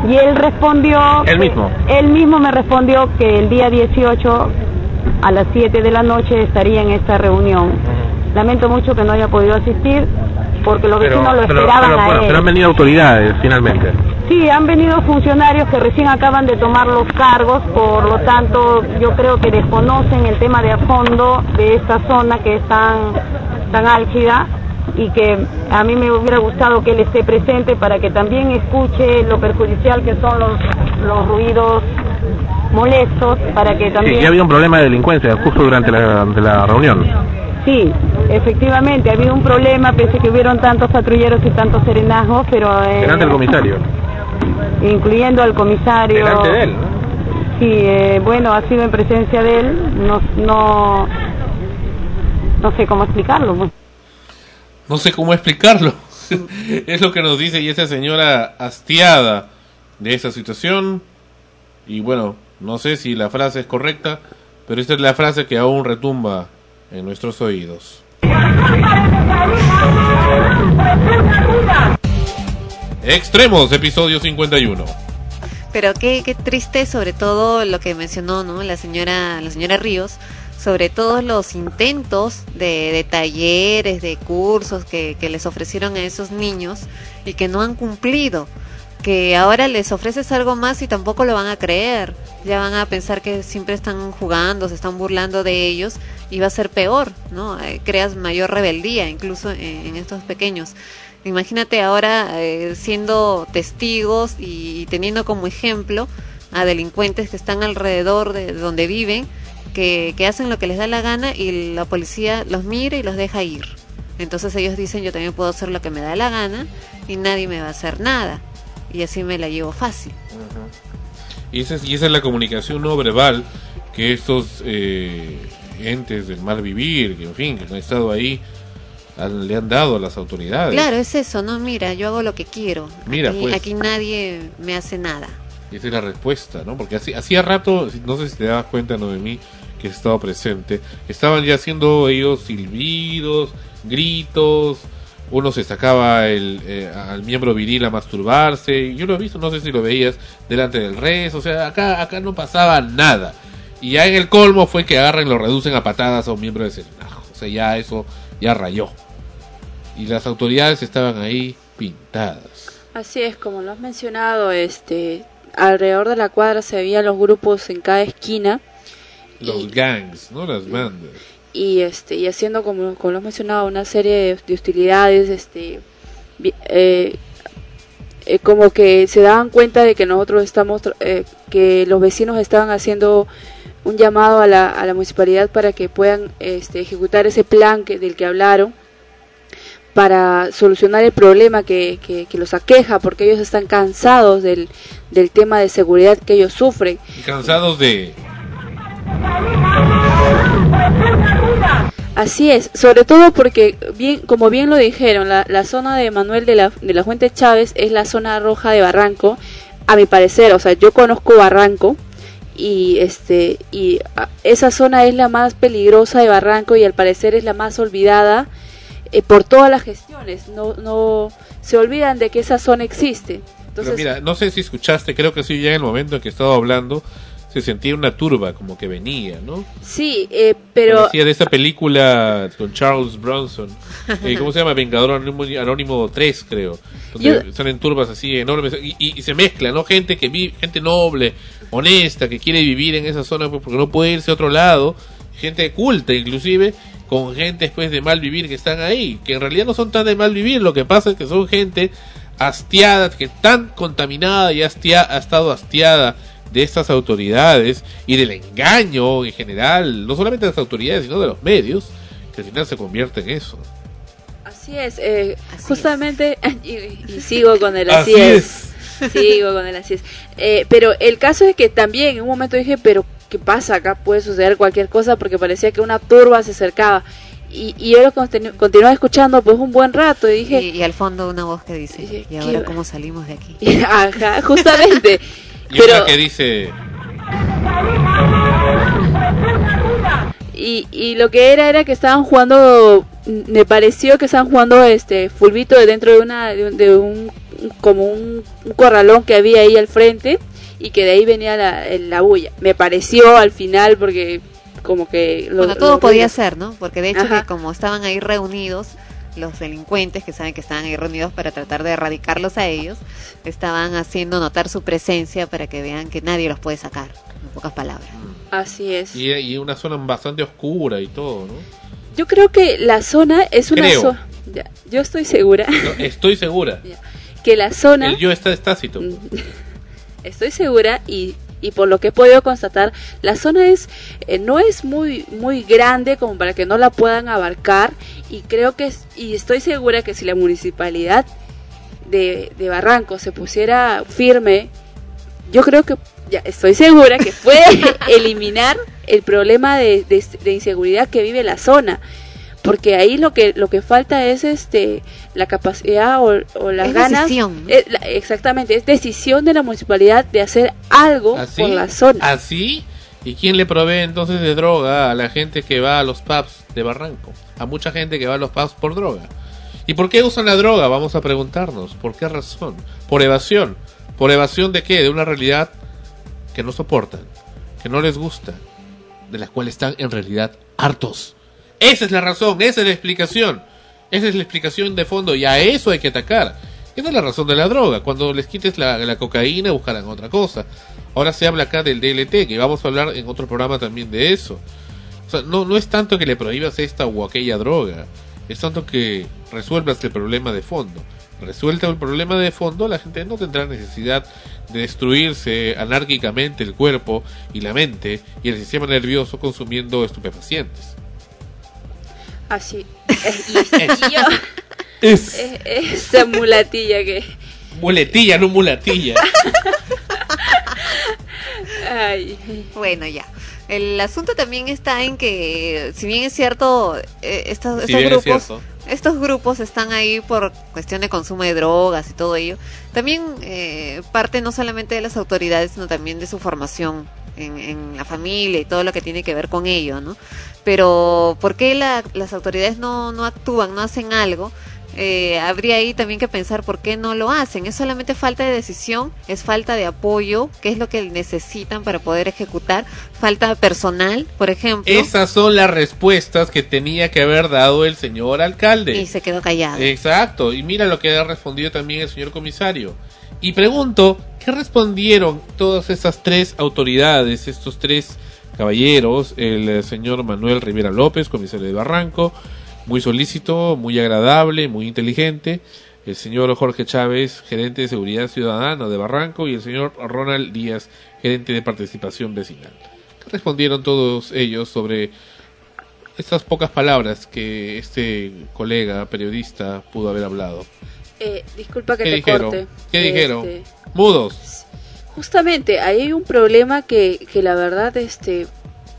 y él respondió Él mismo. él mismo me respondió que el día 18 a las 7 de la noche estaría en esta reunión. Lamento mucho que no haya podido asistir porque los Pero, vecinos lo pero, esperaban pero, a él. pero han venido autoridades finalmente. Sí, han venido funcionarios que recién acaban de tomar los cargos, por lo tanto yo creo que desconocen el tema de a fondo de esta zona que es tan, tan álgida y que a mí me hubiera gustado que él esté presente para que también escuche lo perjudicial que son los, los ruidos molestos, para que Sí, también... ya había un problema de delincuencia justo durante la, de la reunión. Sí, efectivamente, ha habido un problema, pese que hubieron tantos patrulleros y tantos serenazgos, pero... eh, Delante del comisario. Incluyendo al comisario. Delante de él, Sí, eh, bueno, ha sido en presencia de él, no, no, no sé cómo explicarlo. pues. No sé cómo explicarlo. es lo que nos dice y esa señora hastiada de esa situación. Y bueno, no sé si la frase es correcta, pero esta es la frase que aún retumba en nuestros oídos. Extremos, episodio 51. Pero qué, qué triste, sobre todo lo que mencionó ¿no? la señora la señora Ríos, sobre todos los intentos de, talleres, de cursos que, les ofrecieron a esos niños y que no han cumplido. Que ahora les ofreces algo más y tampoco lo van a creer. Ya van a pensar que siempre están jugando, se están burlando de ellos y va a ser peor, ¿no? Eh, creas mayor rebeldía incluso en estos pequeños. Imagínate ahora eh, siendo testigos y teniendo como ejemplo a delincuentes que están alrededor de donde viven, que, que hacen lo que les da la gana y la policía los mira y los deja ir. Entonces ellos dicen yo también puedo hacer lo que me da la gana y nadie me va a hacer nada. Y así me la llevo fácil. Y esa es, y esa es la comunicación no verbal que estos eh, entes del mal vivir, que en fin, que han estado ahí, han- le han dado a las autoridades. Claro, es eso, ¿no? Mira, yo hago lo que quiero. Mira, aquí, pues. aquí nadie me hace nada. Y Esa es la respuesta, ¿no? Porque hacía rato, no sé si te dabas cuenta, Noemí, que he estado presente, estaban ya haciendo ellos silbidos, gritos, uno se sacaba el, eh, al miembro viril a masturbarse, y yo lo he visto, no sé si lo veías, delante del rezo, o sea, acá, acá no pasaba nada. Y ya en el colmo fue que agarran y lo reducen a patadas a un miembro de serenajo, o sea, ya eso, ya rayó. Y las autoridades estaban ahí pintadas. Así es, como lo has mencionado, este, alrededor de la cuadra se veían los grupos en cada esquina Los gangs, ¿no? Las bandas. y este y haciendo como, como lo has mencionado una serie de, de hostilidades, este, eh, eh, como que se daban cuenta de que nosotros estamos, eh, que los vecinos estaban haciendo un llamado a la, a la municipalidad para que puedan este, ejecutar ese plan que, del que hablaron para solucionar el problema que, que, que los aqueja, porque ellos están cansados del, del tema de seguridad que ellos sufren. Cansados de... Así es, sobre todo porque, bien, como bien lo dijeron, la, la zona de Manuel de la, de la Fuente Chávez es la zona roja de Barranco, a mi parecer, o sea, yo conozco Barranco y este y ah, esa zona es la más peligrosa de Barranco y al parecer es la más olvidada eh, por todas las gestiones. No no se olvidan de que esa zona existe. Pero Entonces, mira, no sé si escuchaste, creo que sí, ya en el momento en que estaba hablando, se sentía una turba como que venía, ¿no? sí, eh, pero Parecía de esa película con Charles Bronson, eh, ¿cómo se llama? Vengador Anónimo, Anónimo 3, creo. Donde Yo- salen turbas así enormes y, y- y se mezclan, ¿no? Gente que vive, gente noble, honesta, que quiere vivir en esa zona pues, porque no puede irse a otro lado, gente culta inclusive, con gente después de mal vivir que están ahí, que en realidad no son tan de mal vivir, lo que pasa es que son gente hastiada, que tan contaminada y hastia- ha estado hastiada de estas autoridades y del engaño en general, no solamente de las autoridades, sino de los medios, que al final se convierte en eso. Así es, eh, justamente, y, y sigo con el así, Así es. Sigo con el así es. Eh, pero el caso es que también en un momento dije, pero ¿qué pasa? Acá puede suceder cualquier cosa porque parecía que una turba se acercaba. Y, y yo lo continu- continuaba escuchando pues un buen rato y dije... Y, y al fondo una voz que dice, ¿y ¿qué ahora cómo salimos de aquí? Ajá, justamente. Y pero, una que dice, y, y lo que era era que estaban jugando me pareció que estaban jugando este fulbito de dentro de una de un, de un- como un, un corralón que había ahí al frente y que de ahí venía la, la bulla me pareció al final porque como que lo- Bueno, todo podía ser, ¿no? Porque de hecho Ajá. que como estaban ahí reunidos, los delincuentes que saben que estaban ahí reunidos para tratar de erradicarlos a ellos, estaban haciendo notar su presencia para que vean que nadie los puede sacar, en pocas palabras. así es y, y una zona bastante oscura y todo, ¿no? yo creo que la zona es una zona yo estoy segura No, estoy segura. que la zona El yo está estácito. Estoy segura y, y por lo que he podido constatar, la zona es eh, no es muy muy grande como para que no la puedan abarcar y creo que y estoy segura que si la municipalidad de, de Barranco se pusiera firme, yo creo que ya estoy segura que puede eliminar el problema de, de- de inseguridad que vive la zona porque ahí lo que lo que falta es este la capacidad o, o las Es ganas decisión, ¿no? la- exactamente es decisión de la municipalidad de hacer algo ¿Así? por la zona ¿Así? ¿Y quién le provee entonces de droga a la gente que va a los pubs de Barranco? A mucha gente que va a los pubs por droga. ¿Y por qué usan la droga? Vamos a preguntarnos. ¿Por qué razón? Por evasión. ¿Por evasión de qué? De una realidad que no soportan, que no les gusta, de la cual están en realidad hartos. Esa es la razón, esa es la explicación. Esa es la explicación de fondo y a eso hay que atacar. Esa es la razón de la droga. Cuando les quites la, cocaína buscarán otra cosa. Ahora se habla acá del DLT, que vamos a hablar en otro programa también de eso. O sea, no, no es tanto que le prohíbas esta o aquella droga, es tanto que resuelvas el problema de fondo. Resuelta el problema de fondo, la gente no tendrá necesidad de destruirse anárquicamente el cuerpo y la mente y el sistema nervioso consumiendo estupefacientes. Así Eh, y, y yo Es. eh, esa mulatilla que Muletilla, no mulatilla. ay Bueno, ya. El asunto también está en que, si bien es cierto, eh, estos, Si estos bien es grupos, cierto. Estos grupos están ahí por cuestión de consumo de drogas y todo ello, también eh, parte no solamente de las autoridades, sino también de su formación en, en la familia y todo lo que tiene que ver con ello, ¿no? Pero, ¿por qué la- las autoridades no, no actúan, no hacen algo? Eh, habría ahí también que pensar por qué no lo hacen. Es solamente falta de decisión, es falta de apoyo, qué es lo que necesitan para poder ejecutar, falta de personal, por ejemplo, Esas son las respuestas que tenía que haber dado el señor alcalde. y se quedó callado. Exacto, y mira lo que ha respondido también el señor comisario. Y pregunto, ¿qué respondieron todas esas tres autoridades, estos tres caballeros, el eh, señor Manuel Rivera López, comisario de Barranco, muy solícito, muy agradable, muy inteligente, el señor Jorge Chávez, gerente de seguridad ciudadana de Barranco, y el señor Ronald Díaz, gerente de participación vecinal? ¿Qué respondieron todos ellos sobre estas pocas palabras que este colega periodista pudo haber hablado. eh, disculpa que ¿Qué te dijeron? corte ¿Qué dijeron? Este, Mudos. justamente ahí hay un problema que, que la verdad este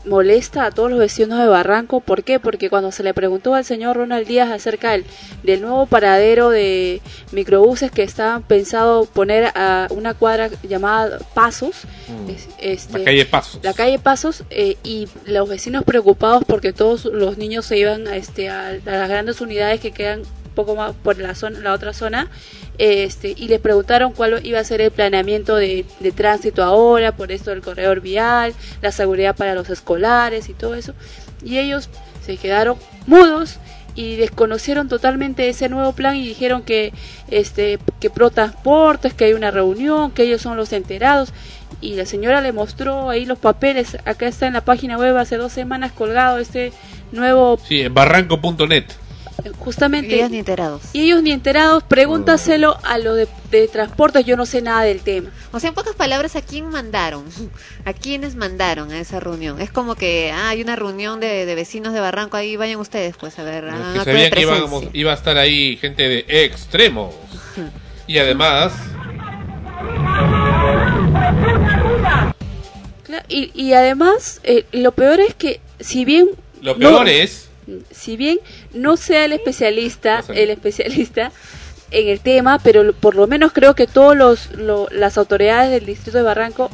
molesta a todos los vecinos de Barranco. ¿Por qué? Porque cuando se le preguntó al señor Ronald Díaz acerca del, del nuevo paradero de microbuses que estaban pensado poner a una cuadra llamada Pasos, es- este, La calle Pasos. la calle Pasos eh, y los vecinos preocupados porque todos los niños se iban a, este, a, a las grandes unidades que quedan poco más por la zona, la otra zona, este, y les preguntaron cuál iba a ser el planeamiento de, tránsito ahora, por esto del corredor vial, la seguridad para los escolares y todo eso, y ellos se quedaron mudos y desconocieron totalmente ese nuevo plan y dijeron que este que pro transportes que hay una reunión que ellos son los enterados. Y la señora le mostró ahí los papeles. Acá está en la página web hace dos semanas colgado este nuevo Sí, barranco.net. justamente Y ellos ni enterados. y ellos ni enterados pregúntaselo a los de, de transportes yo no sé nada del tema O sea, en pocas palabras, ¿a quién mandaron? ¿A quiénes mandaron a esa reunión? Es como que ah, hay una reunión de, de vecinos de Barranco, ahí vayan ustedes, pues, a ver. hagan que sabían que íbamos- iba a estar ahí gente de extremos. Y además, y, y además eh, lo peor es que si bien lo no- peor es si bien no sea el especialista el especialista en el tema pero por lo menos creo que todos los lo- las autoridades del distrito de Barranco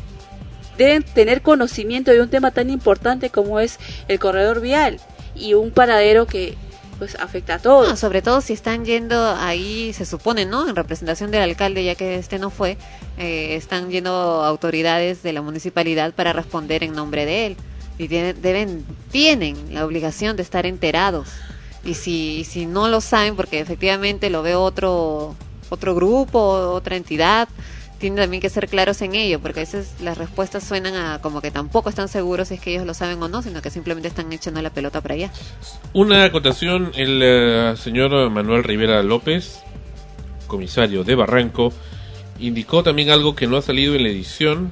deben tener conocimiento de un tema tan importante como es el corredor vial y un paradero que pues afecta a todos No, sobre todo si están yendo ahí, se supone, ¿no? En representación del alcalde, ya que este no fue, eh, están yendo autoridades de la municipalidad para responder en nombre de él. Y tienen, deben, tienen la obligación de estar enterados. Y si, si no lo saben, porque efectivamente lo ve otro, otro grupo, otra entidad, tienen también que ser claros en ello, porque a veces las respuestas suenan a como que tampoco están seguros si es que ellos lo saben o no, sino que simplemente están echando la pelota para allá. una acotación, el eh, señor Manuel Rivera López, comisario de Barranco, indicó también algo que no ha salido en la edición,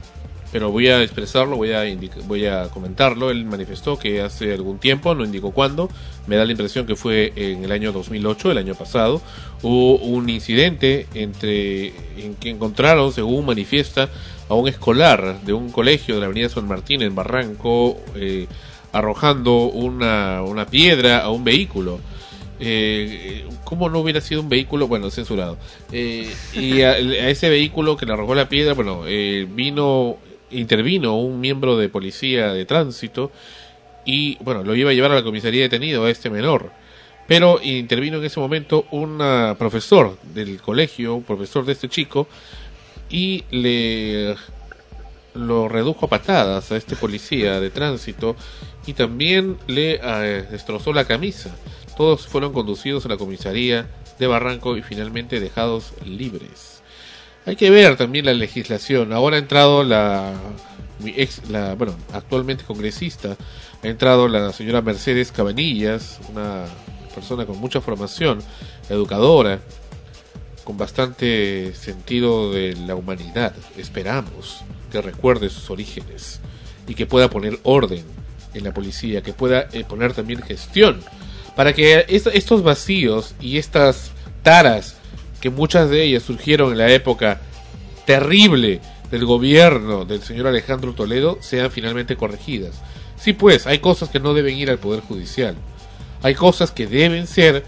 pero voy a expresarlo, voy a, voy a comentarlo. Él manifestó que hace algún tiempo, no indicó cuándo, me da la impresión que fue en el año 2008, el año pasado, hubo un incidente entre en que encontraron, según manifiesta, a un escolar de un colegio de la avenida San Martín en Barranco, eh, arrojando una, una piedra a un vehículo. Eh, ¿Cómo no hubiera sido un vehículo? Bueno, censurado. Eh, y a, a ese vehículo que le arrojó la piedra, bueno, eh, vino, intervino un miembro de policía de tránsito y, bueno, lo iba a llevar a la comisaría detenido a este menor. Pero intervino en ese momento un ah, profesor del colegio, un profesor de este chico, y le lo redujo a patadas a este policía de tránsito y también le eh, destrozó la camisa. Todos fueron conducidos a la comisaría de Barranco y finalmente dejados libres. Hay que ver también la legislación. Ahora ha entrado la, mi ex, la bueno, actualmente congresista, ha entrado la señora Mercedes Cabanillas, una persona con mucha formación, educadora, con bastante sentido de la humanidad. Esperamos que recuerde sus orígenes y que pueda poner orden en la policía, que pueda eh, poner también gestión, para que est- estos vacíos y estas taras, que muchas de ellas surgieron en la época terrible del gobierno del señor Alejandro Toledo, sean finalmente corregidas. Sí, pues, hay cosas que no deben ir al Poder Judicial. Hay cosas que deben ser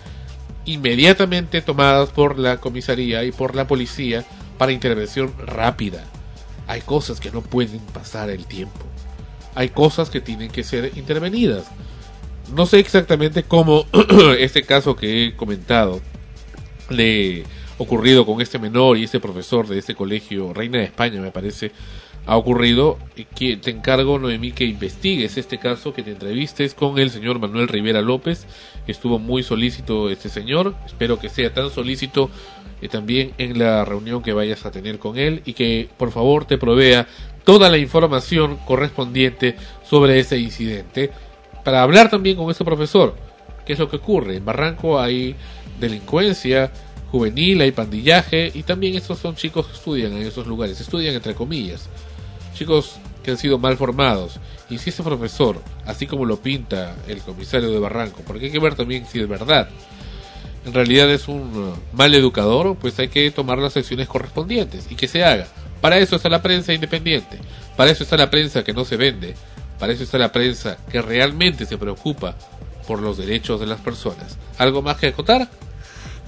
inmediatamente tomadas por la comisaría y por la policía para intervención rápida. Hay cosas que no pueden pasar el tiempo. Hay cosas que tienen que ser intervenidas. No sé exactamente cómo este caso que he comentado le ocurrido con este menor y este profesor de este colegio, Reina de España me parece, ha ocurrido, que te encargo, Noemí, que investigues este caso, que te entrevistes con el señor Manuel Rivera López, estuvo muy solícito este señor, espero que sea tan solícito eh, también en la reunión que vayas a tener con él y que por favor te provea toda la información correspondiente sobre ese incidente para hablar también con este profesor, qué es lo que ocurre. En Barranco hay delincuencia juvenil, hay pandillaje y también estos son chicos que estudian en esos lugares, estudian entre comillas, chicos que han sido mal formados. Ese profesor, así como lo pinta el comisario de Barranco, porque hay que ver también si es verdad, en realidad es un uh, mal educador, pues hay que tomar las acciones correspondientes y que se haga. Para eso está la prensa independiente, para eso está la prensa que no se vende, Para eso está la prensa que realmente se preocupa por los derechos de las personas. ¿Algo más que acotar?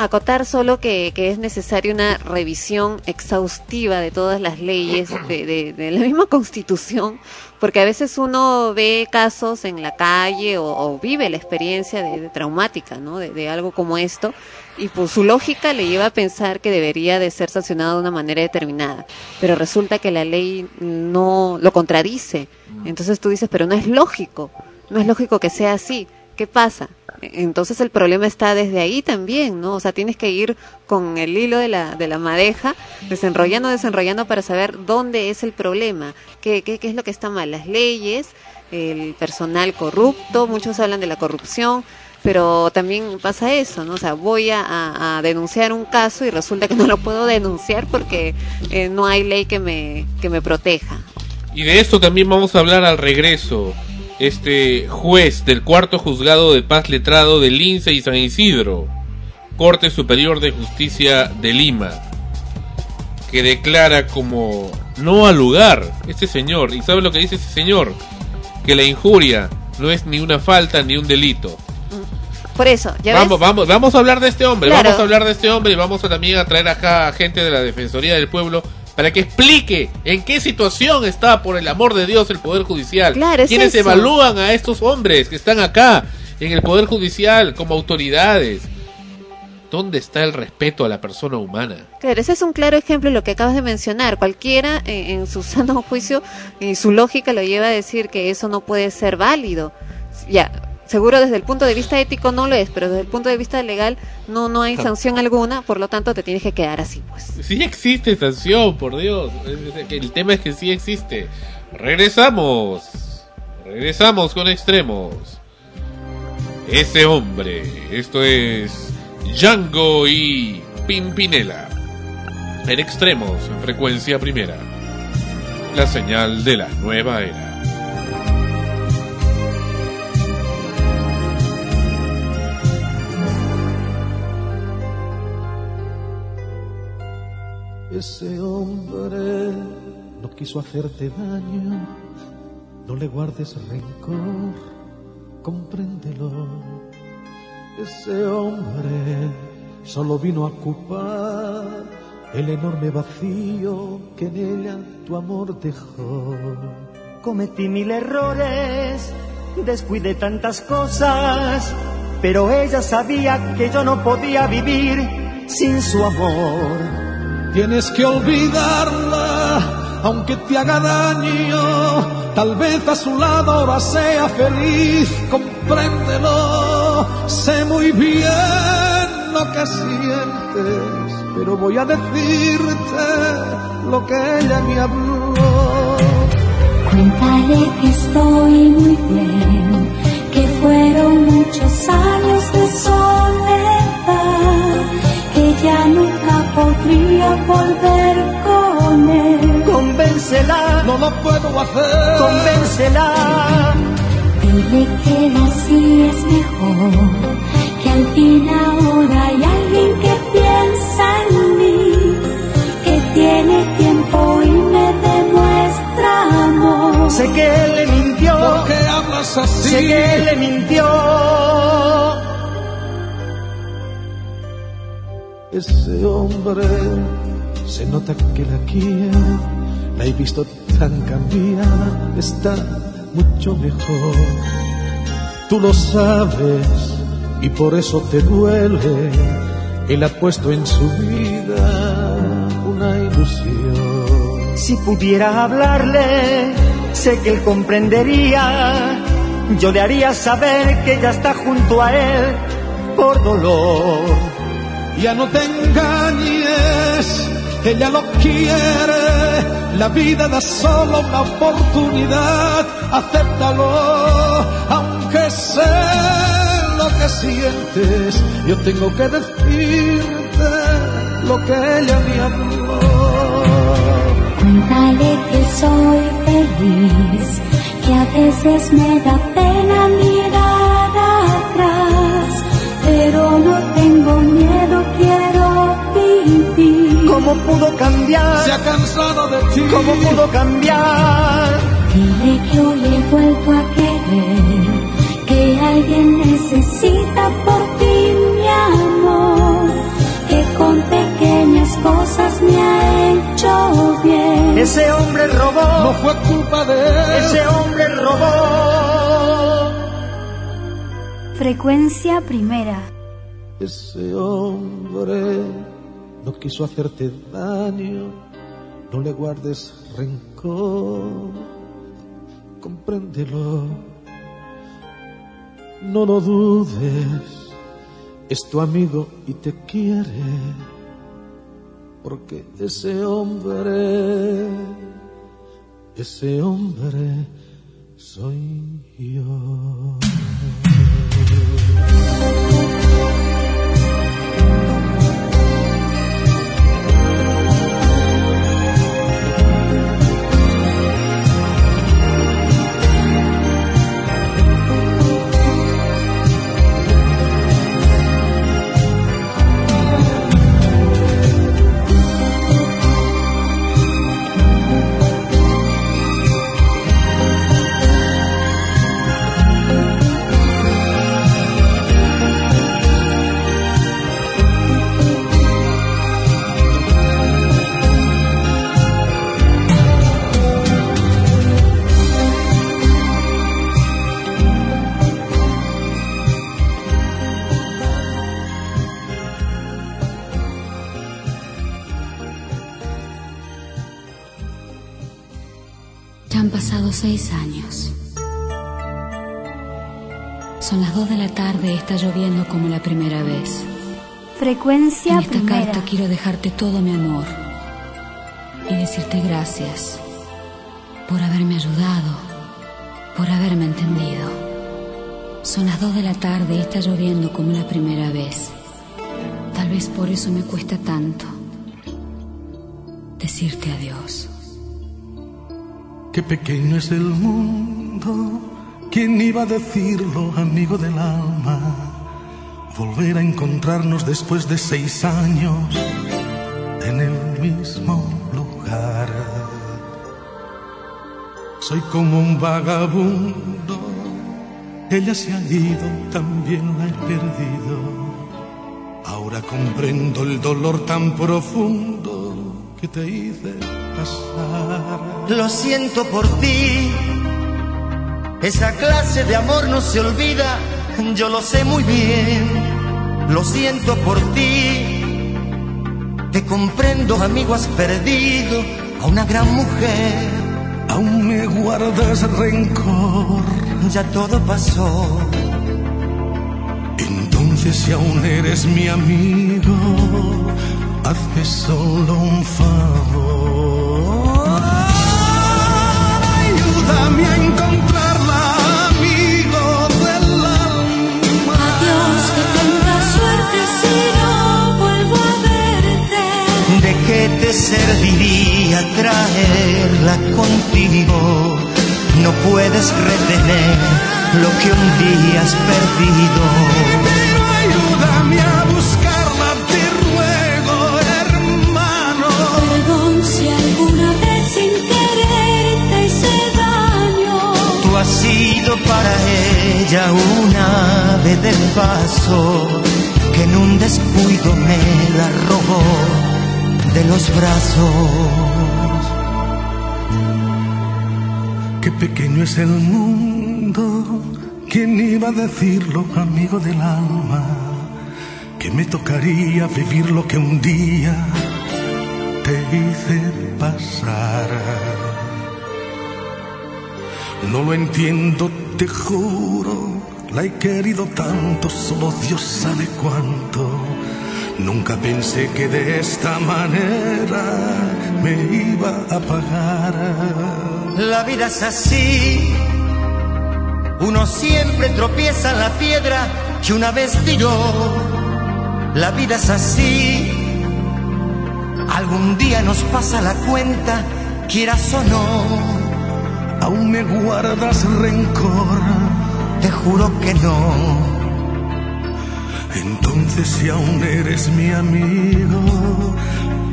Acotar solo que, que es necesaria una revisión exhaustiva de todas las leyes de, de- de la misma constitución, porque a veces uno ve casos en la calle o, o vive la experiencia de, de traumática, ¿no? De, algo como esto, y pues su lógica le lleva a pensar que debería de ser sancionado de una manera determinada, pero resulta que la ley no lo contradice. Entonces tú dices, pero no es lógico, no es lógico que sea así. ¿Qué pasa? Entonces el problema está desde ahí también, ¿no? O sea, tienes que ir con el hilo de la, de la madeja, desenrollando, desenrollando para saber dónde es el problema, qué, qué, qué es lo que está mal, las leyes, el personal corrupto, muchos hablan de la corrupción, pero también pasa eso, ¿no? O sea, voy a, a- denunciar un caso y resulta que no lo puedo denunciar porque eh, no hay ley que me, que me proteja. Y de esto también vamos a hablar al regreso. Este juez del cuarto juzgado de paz letrado de Lince y San Isidro, Corte Superior de Justicia de Lima, que declara como no al lugar este señor. ¿Y sabe lo que dice ese señor? Que la injuria no es ni una falta ni un delito. Por eso, ya Vamos, ves? vamos, vamos a hablar de este hombre, Claro. vamos a hablar de este hombre y vamos a también a traer acá a gente de la Defensoría del Pueblo para que explique en qué situación está, por el amor de Dios, el Poder Judicial. Claro, es Quienes eso. evalúan a estos hombres que están acá en el Poder Judicial como autoridades. ¿Dónde está el respeto a la persona humana? Claro, ese es un claro ejemplo de lo que acabas de mencionar. Cualquiera eh, en su sano juicio y su lógica lo lleva a decir que eso no puede ser válido. Ya, seguro desde el punto de vista ético no lo es, pero desde el punto de vista legal no no hay sanción alguna, por lo tanto te tienes que quedar así, pues. Sí existe sanción, por Dios. El tema es que sí existe. Regresamos. Regresamos con extremos. Ese hombre. Esto es Django y Pimpinela. En extremos, en frecuencia primera. La señal de la nueva era. Ese hombre no quiso hacerte daño, no le guardes rencor, compréndelo. Ese hombre solo vino a ocupar el enorme vacío que en ella tu amor dejó. Cometí mil errores, descuidé tantas cosas, pero ella sabía que yo no podía vivir sin su amor. Tienes que olvidarla, aunque te haga daño. Tal vez a su lado ahora sea feliz, compréndelo. Sé muy bien lo que sientes, pero voy a decirte lo que ella me habló. Cuéntale que estoy muy bien, que fueron muchos años de soledad, ya nunca podría volver con él. Convéncela, no lo puedo hacer. Convéncela. Dile que así es mejor, que al fin ahora hay alguien que piensa en mí, que tiene tiempo y me demuestra amor. Sé que él le mintió. ¿Por qué hablas así? Sé que él le mintió. Ese hombre se nota que la quiere, la he visto tan cambiada, está mucho mejor. Tú lo sabes y por eso te duele. Él ha puesto en su vida una ilusión. Si pudiera hablarle, sé que él comprendería. Yo le haría saber que ella está junto a él por dolor. Ya no te engañes, ella lo quiere, la vida da solo una oportunidad, acéptalo, aunque sé lo que sientes, yo tengo que decirte lo que ella me habló. Cuéntale que soy feliz, que a veces me da pena mirar ¿Cómo pudo cambiar? Se ha cansado de ti. ¿Cómo pudo cambiar? Dile que hoy he vuelto a querer, que alguien necesita por ti mi amor, que con pequeñas cosas me ha hecho bien. Ese hombre robó. No fue culpa de él. Ese hombre robó. Frecuencia primera. Ese hombre no quiso hacerte daño, no le guardes rencor, compréndelo, no lo dudes, es tu amigo y te quiere, porque ese hombre, ese hombre soy yo. Pasado seis años. Son las dos de la tarde y está lloviendo como la primera vez. Frecuencia En esta primera. carta quiero dejarte todo mi amor y decirte gracias por haberme ayudado, por haberme entendido. Son las dos de la tarde y está lloviendo como la primera vez. Tal vez por eso me cuesta tanto decirte adiós. Qué pequeño es el mundo, ¿quién iba a decirlo, amigo del alma? Volver a encontrarnos después de seis años en el mismo lugar. Soy como un vagabundo, ella se ha ido, también la he perdido. Ahora comprendo el dolor tan profundo que te hice pasar. Lo siento por ti. Esa clase de amor no se olvida, yo lo sé muy bien. Lo siento por ti. Te comprendo, amigo, has perdido a una gran mujer. Aún me guardas rencor. Ya todo pasó. Entonces si aún eres mi amigo, hazme solo un favor. Ayúdame a encontrarla, amigo del alma. Adiós, que tengas suerte si no vuelvo a verte. ¿De qué te serviría traerla contigo? No puedes retener lo que un día has perdido. Pero ayúdame a para ella un ave del paso que en un descuido me la robó de los brazos. Qué pequeño es el mundo, ¿quién iba a decirlo, amigo del alma? Que me tocaría vivir lo que un día te hice pasar. No lo entiendo, te juro, la he querido tanto, solo Dios sabe cuánto. Nunca pensé que de esta manera me iba a pagar. La vida es así. Uno siempre tropieza en la piedra que una vez tiró. La vida es así. Algún día nos pasa la cuenta, quieras o no. Aún me guardas rencor. Te juro que no. Entonces si aún eres mi amigo,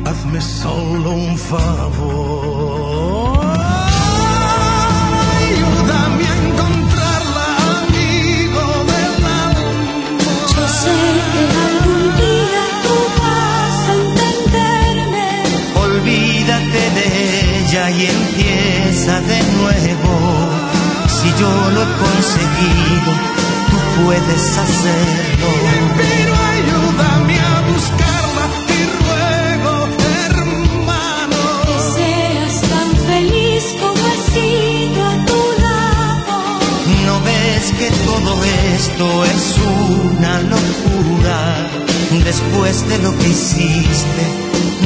hazme solo un favor. Empieza de nuevo. Si yo lo he conseguido, tú puedes hacerlo. Pero ayúdame a buscarla y ruego, hermano. Que seas tan feliz como he sido a tu lado. ¿No ves que todo esto es una locura? Después de lo que hiciste,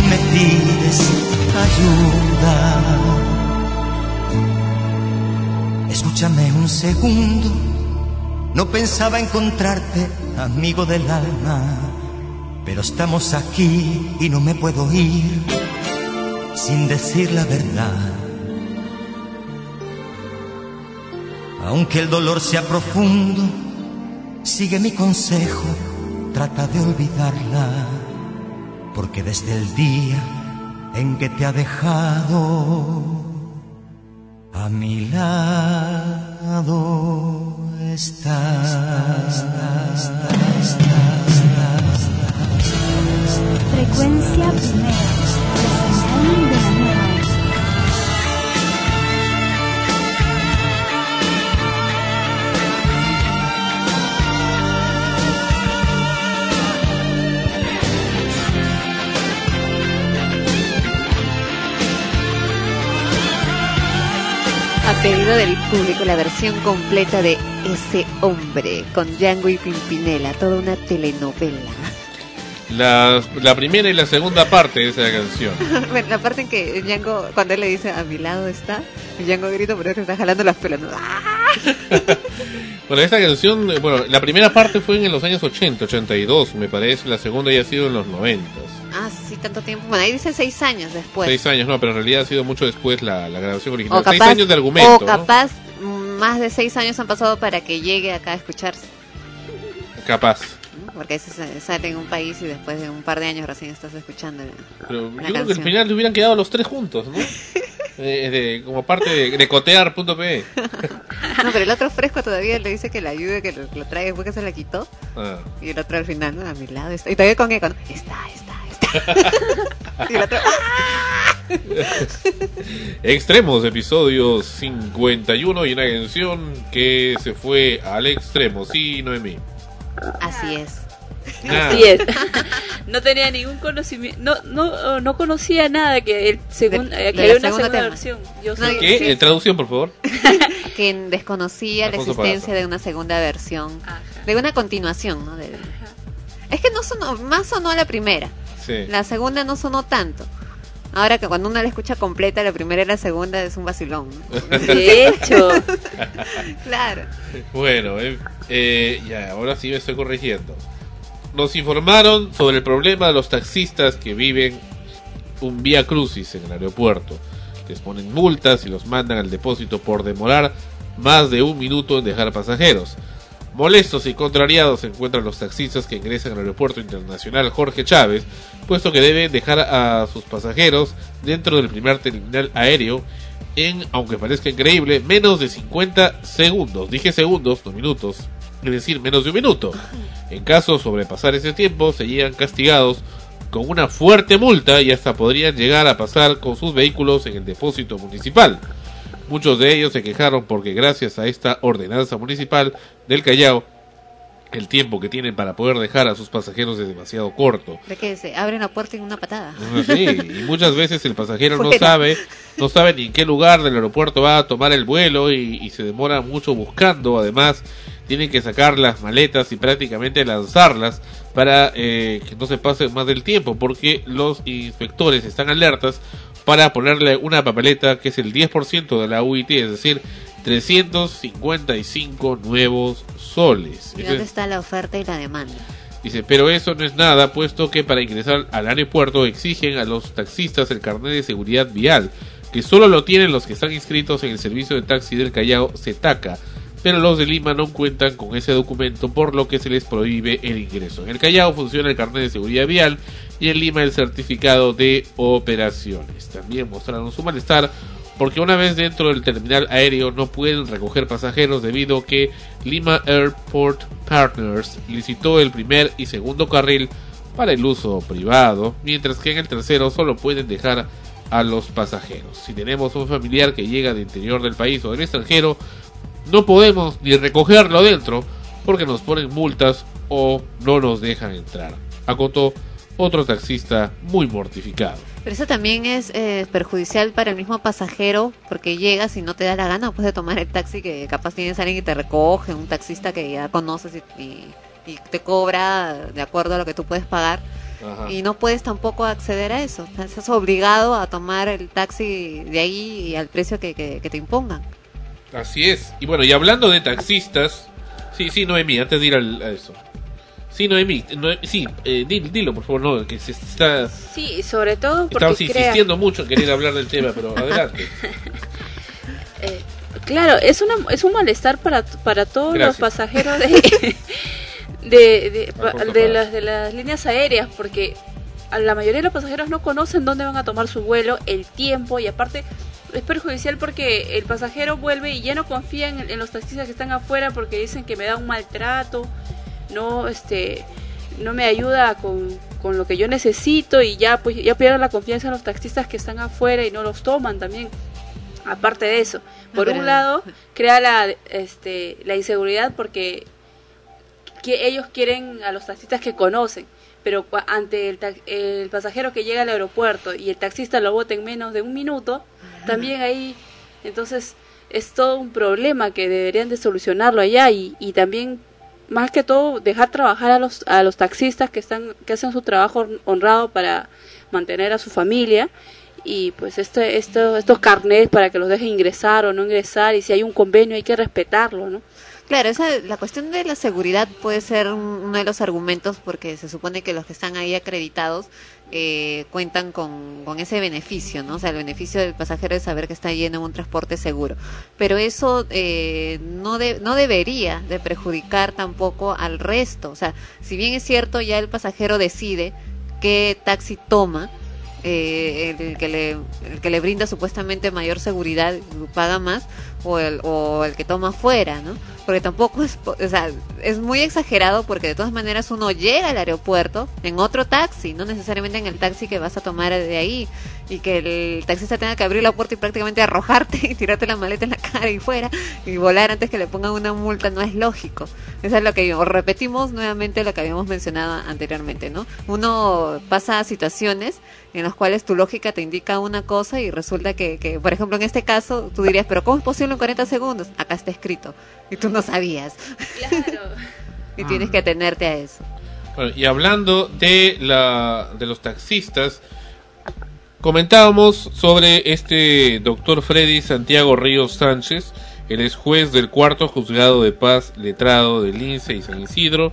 me pides ayuda. Escúchame un segundo, no pensaba encontrarte, amigo del alma, pero estamos aquí y no me puedo ir sin decir la verdad. Aunque el dolor sea profundo, sigue mi consejo, trata de olvidarla, porque desde el día en que te ha dejado, a mi lado estás. Frecuencia primera. A pedido del público, la versión completa de Ese hombre con Django y Pimpinela, toda una telenovela. La, la primera y la segunda parte de esa canción. Bueno, la parte en que Django, cuando él le dice a mi lado está, Django grita pero que está jalando las pelas. ¿no? Bueno, esta canción, eh, bueno, la primera parte fue en los años 80, 82, me parece. La segunda ya ha sido en los 90. Tanto tiempo. Bueno, ahí dice seis años después. Seis años, no, pero en realidad ha sido mucho después la, la grabación original. o capaz, seis años de argumento. o capaz más de seis años han pasado para que llegue acá a escucharse. Capaz. Porque se- sale en un país y después de un par de años recién estás escuchando. Pero yo creo que al final le hubieran quedado los tres juntos, ¿no? Eh, de- como parte de, de cotear.pe. No, pero el otro fresco todavía le dice que le ayude, que lo, lo traiga después que se la quitó. Ah. Y el otro al final, ¿no? A mi lado está. Y todavía con ¿no? Está, está, está. y otro, ¡ah! Extremos, episodio 51 y una canción que se fue al extremo, sí, Noemí. Así es. Nada. Así es. No tenía ningún conocimiento, no, no, no conocía nada que el segun- eh, que de había la una segunda segunda tema. versión. Yo No, ¿Qué? Sí. Eh, traducción, por favor. que desconocía la Alfonso existencia Pagaza. de una segunda versión, de una continuación, ¿no? De- es que no sonó, más sonó la primera, Sí. la segunda no sonó tanto. Ahora que cuando uno la escucha completa, la primera y la segunda es un vacilón. ¿no? De hecho. claro. Bueno, eh, eh, ya, ahora sí me estoy corrigiendo. Nos informaron sobre el problema de los taxistas que viven un vía crucis en el aeropuerto. Les ponen multas y los mandan al depósito por demorar más de un minuto en dejar pasajeros. Molestos y contrariados se encuentran los taxistas que ingresan al aeropuerto internacional Jorge Chávez, puesto que deben dejar a sus pasajeros dentro del primer terminal aéreo en, aunque parezca increíble, menos de 50 segundos. Dije segundos, no minutos, es decir, menos de un minuto. En caso de sobrepasar ese tiempo, serían castigados con una fuerte multa y hasta podrían llegar a pasar con sus vehículos en el depósito municipal. Muchos de ellos se quejaron porque gracias a esta ordenanza municipal del Callao, el tiempo que tienen para poder dejar a sus pasajeros es demasiado corto. De que se abre una puerta en una patada. Sí, y muchas veces el pasajero no sabe, no sabe ni en qué lugar del aeropuerto va a tomar el vuelo y, y se demora mucho buscando. Además, tienen que sacar las maletas y prácticamente lanzarlas para eh, que no se pase más del tiempo, porque los inspectores están alertas para ponerle una papeleta que es el 10% de la UIT, es decir, 355 nuevos soles. ¿Y dónde es- está la oferta y la demanda? Dice, pero eso no es nada, puesto que para ingresar al aeropuerto exigen a los taxistas el carnet de seguridad vial, que solo lo tienen los que están inscritos en el servicio de taxi del Callao, Cetaca, pero los de Lima no cuentan con ese documento, por lo que se les prohíbe el ingreso. En el Callao funciona el carnet de seguridad vial y en Lima el certificado de operaciones. También mostraron su malestar porque una vez dentro del terminal aéreo no pueden recoger pasajeros debido a que Lima Airport Partners licitó el primer y segundo carril para el uso privado, mientras que en el tercero solo pueden dejar a los pasajeros. Si tenemos un familiar que llega del interior del país o del extranjero, no podemos ni recogerlo dentro porque nos ponen multas o no nos dejan entrar. Acotó otro taxista muy mortificado. Pero eso también es eh, perjudicial para el mismo pasajero porque llegas y no te da la gana pues de tomar el taxi que capaz tienes a alguien que te recoge, un taxista que ya conoces y, y- y te cobra de acuerdo a lo que tú puedes pagar Ajá. y no puedes tampoco acceder a eso. Estás obligado a tomar el taxi de ahí y al precio que, que- que te impongan. Así es. Y bueno, y hablando de taxistas, sí, sí, Noemí, antes de ir al- a eso. Sí, Noemí, Noe- sí, eh, dilo, dilo, por favor, no, que se está, Sí, sobre todo porque estamos crea- insistiendo mucho en querer hablar del tema, pero adelante. Eh, claro, es una es un malestar para para todos Gracias. los pasajeros de de, de, pa- las de las líneas aéreas porque la mayoría de los pasajeros no conocen dónde van a tomar su vuelo, el tiempo y aparte es perjudicial porque el pasajero vuelve y ya no confía en, en los taxistas que están afuera porque dicen que me da un maltrato, no este no me ayuda con, con lo que yo necesito y ya pues ya pierdo la confianza en los taxistas que están afuera y no los toman también. Aparte de eso, por un lado crea la este la inseguridad porque que ellos quieren a los taxistas que conocen, pero ante el, el pasajero que llega al aeropuerto y el taxista lo bota en menos de un minuto, también ahí, entonces es todo un problema que deberían de solucionarlo allá y, y también más que todo dejar trabajar a los a los taxistas que están que hacen su trabajo hon- honrado para mantener a su familia y pues este, esto, estos carnets para que los dejen ingresar o no ingresar y si hay un convenio hay que respetarlo, ¿no? Claro, esa, la cuestión de la seguridad puede ser un- uno de los argumentos porque se supone que los que están ahí acreditados eh, cuentan con, con ese beneficio, ¿no? O sea, el beneficio del pasajero es saber que está yendo en un transporte seguro. Pero eso eh, no, de- no debería de perjudicar tampoco al resto. O sea, si bien es cierto, ya el pasajero decide qué taxi toma, eh, el, que le, el que le brinda supuestamente mayor seguridad paga más o el, o el que toma fuera, ¿no? Porque tampoco es, o sea, es muy exagerado porque de todas maneras uno llega al aeropuerto en otro taxi, no necesariamente en el taxi que vas a tomar de ahí y que el taxista tenga que abrir la puerta y prácticamente arrojarte y tirarte la maleta en la cara y fuera y volar antes que le pongan una multa no es lógico. Eso es lo que o repetimos nuevamente lo que habíamos mencionado anteriormente, ¿no? Uno pasa situaciones en las cuales tu lógica te indica una cosa y resulta que, que, por ejemplo, en este caso, tú dirías, pero ¿cómo es posible en 40 segundos? Acá está escrito. Y tú no sabías. y tienes que atenerte a eso. Bueno, y hablando de la de los taxistas, comentábamos sobre este doctor Freddy Santiago Ríos Sánchez, él es juez del cuarto juzgado de paz letrado de Lince y San Isidro,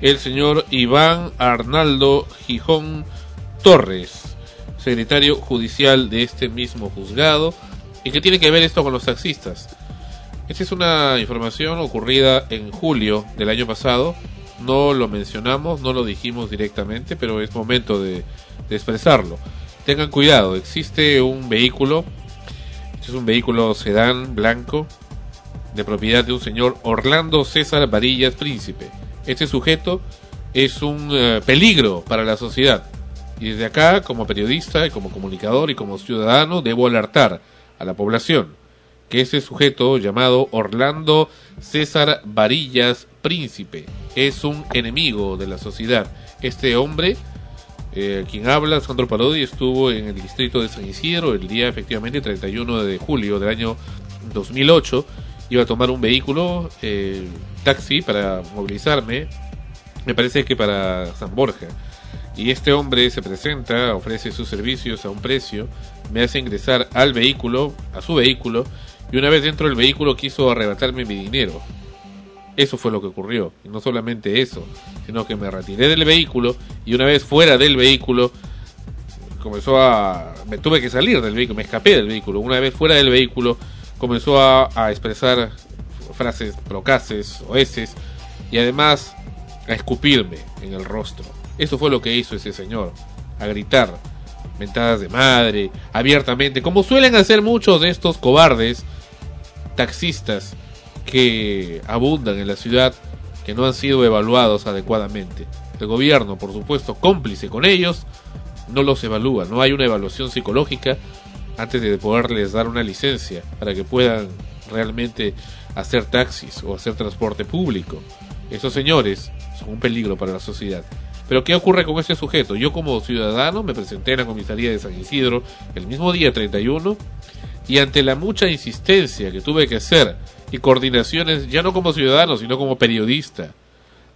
el señor Iván Arnaldo Gijón Torres, secretario judicial de este mismo juzgado. ¿Y qué tiene que ver esto con los taxistas? Esta es una información ocurrida en julio del año pasado. No lo mencionamos, no lo dijimos directamente, pero es momento de, expresarlo. Tengan cuidado, existe un vehículo, este es un vehículo sedán blanco, de propiedad de un señor Orlando César Varillas Príncipe. Este sujeto es un eh, peligro para la sociedad. Y desde acá, como periodista y como comunicador y como ciudadano, debo alertar a la población que ese sujeto llamado Orlando César Varillas Príncipe es un enemigo de la sociedad. Este hombre, eh, quien habla, Sandro Parodi, estuvo en el distrito de San Isidro el día efectivamente 31 de julio del año 2008. Iba a tomar un vehículo, eh, taxi, para movilizarme, me parece que para San Borja. Y este hombre se presenta, ofrece sus servicios a un precio, me hace ingresar al vehículo, a su vehículo, y una vez dentro del vehículo quiso arrebatarme mi dinero. Eso fue lo que ocurrió. Y no solamente eso, sino que me retiré del vehículo y una vez fuera del vehículo comenzó a... Me tuve que salir del vehículo, me escapé del vehículo. Una vez fuera del vehículo comenzó a, expresar frases procaces o heces y además a escupirme en el rostro. Eso fue lo que hizo ese señor, a gritar mentadas de madre, abiertamente, como suelen hacer muchos de estos cobardes taxistas que abundan en la ciudad, que no han sido evaluados adecuadamente. El gobierno, por supuesto, cómplice con ellos, no los evalúa, no hay una evaluación psicológica antes de poderles dar una licencia para que puedan realmente hacer taxis o hacer transporte público. Esos señores son un peligro para la sociedad. Pero ¿qué ocurre con este sujeto? Yo como ciudadano me presenté en la comisaría de San Isidro el mismo día 31 y ante la mucha insistencia que tuve que hacer y coordinaciones ya no como ciudadano sino como periodista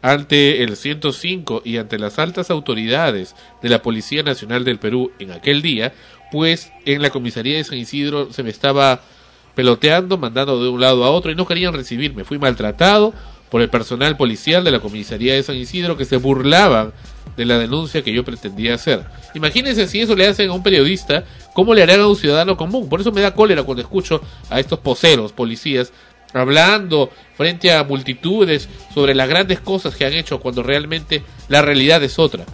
ante el 105 y ante las altas autoridades de la Policía Nacional del Perú en aquel día, pues en la comisaría de San Isidro se me estaba peloteando, mandando de un lado a otro y no querían recibirme. Fui maltratado por el personal policial de la comisaría de San Isidro que se burlaban de la denuncia que yo pretendía hacer. Imagínense si eso le hacen a un periodista, ¿cómo le harán a un ciudadano común? Por eso me da cólera cuando escucho a estos poseros, policías, hablando frente a multitudes sobre las grandes cosas que han hecho cuando realmente la realidad es otra.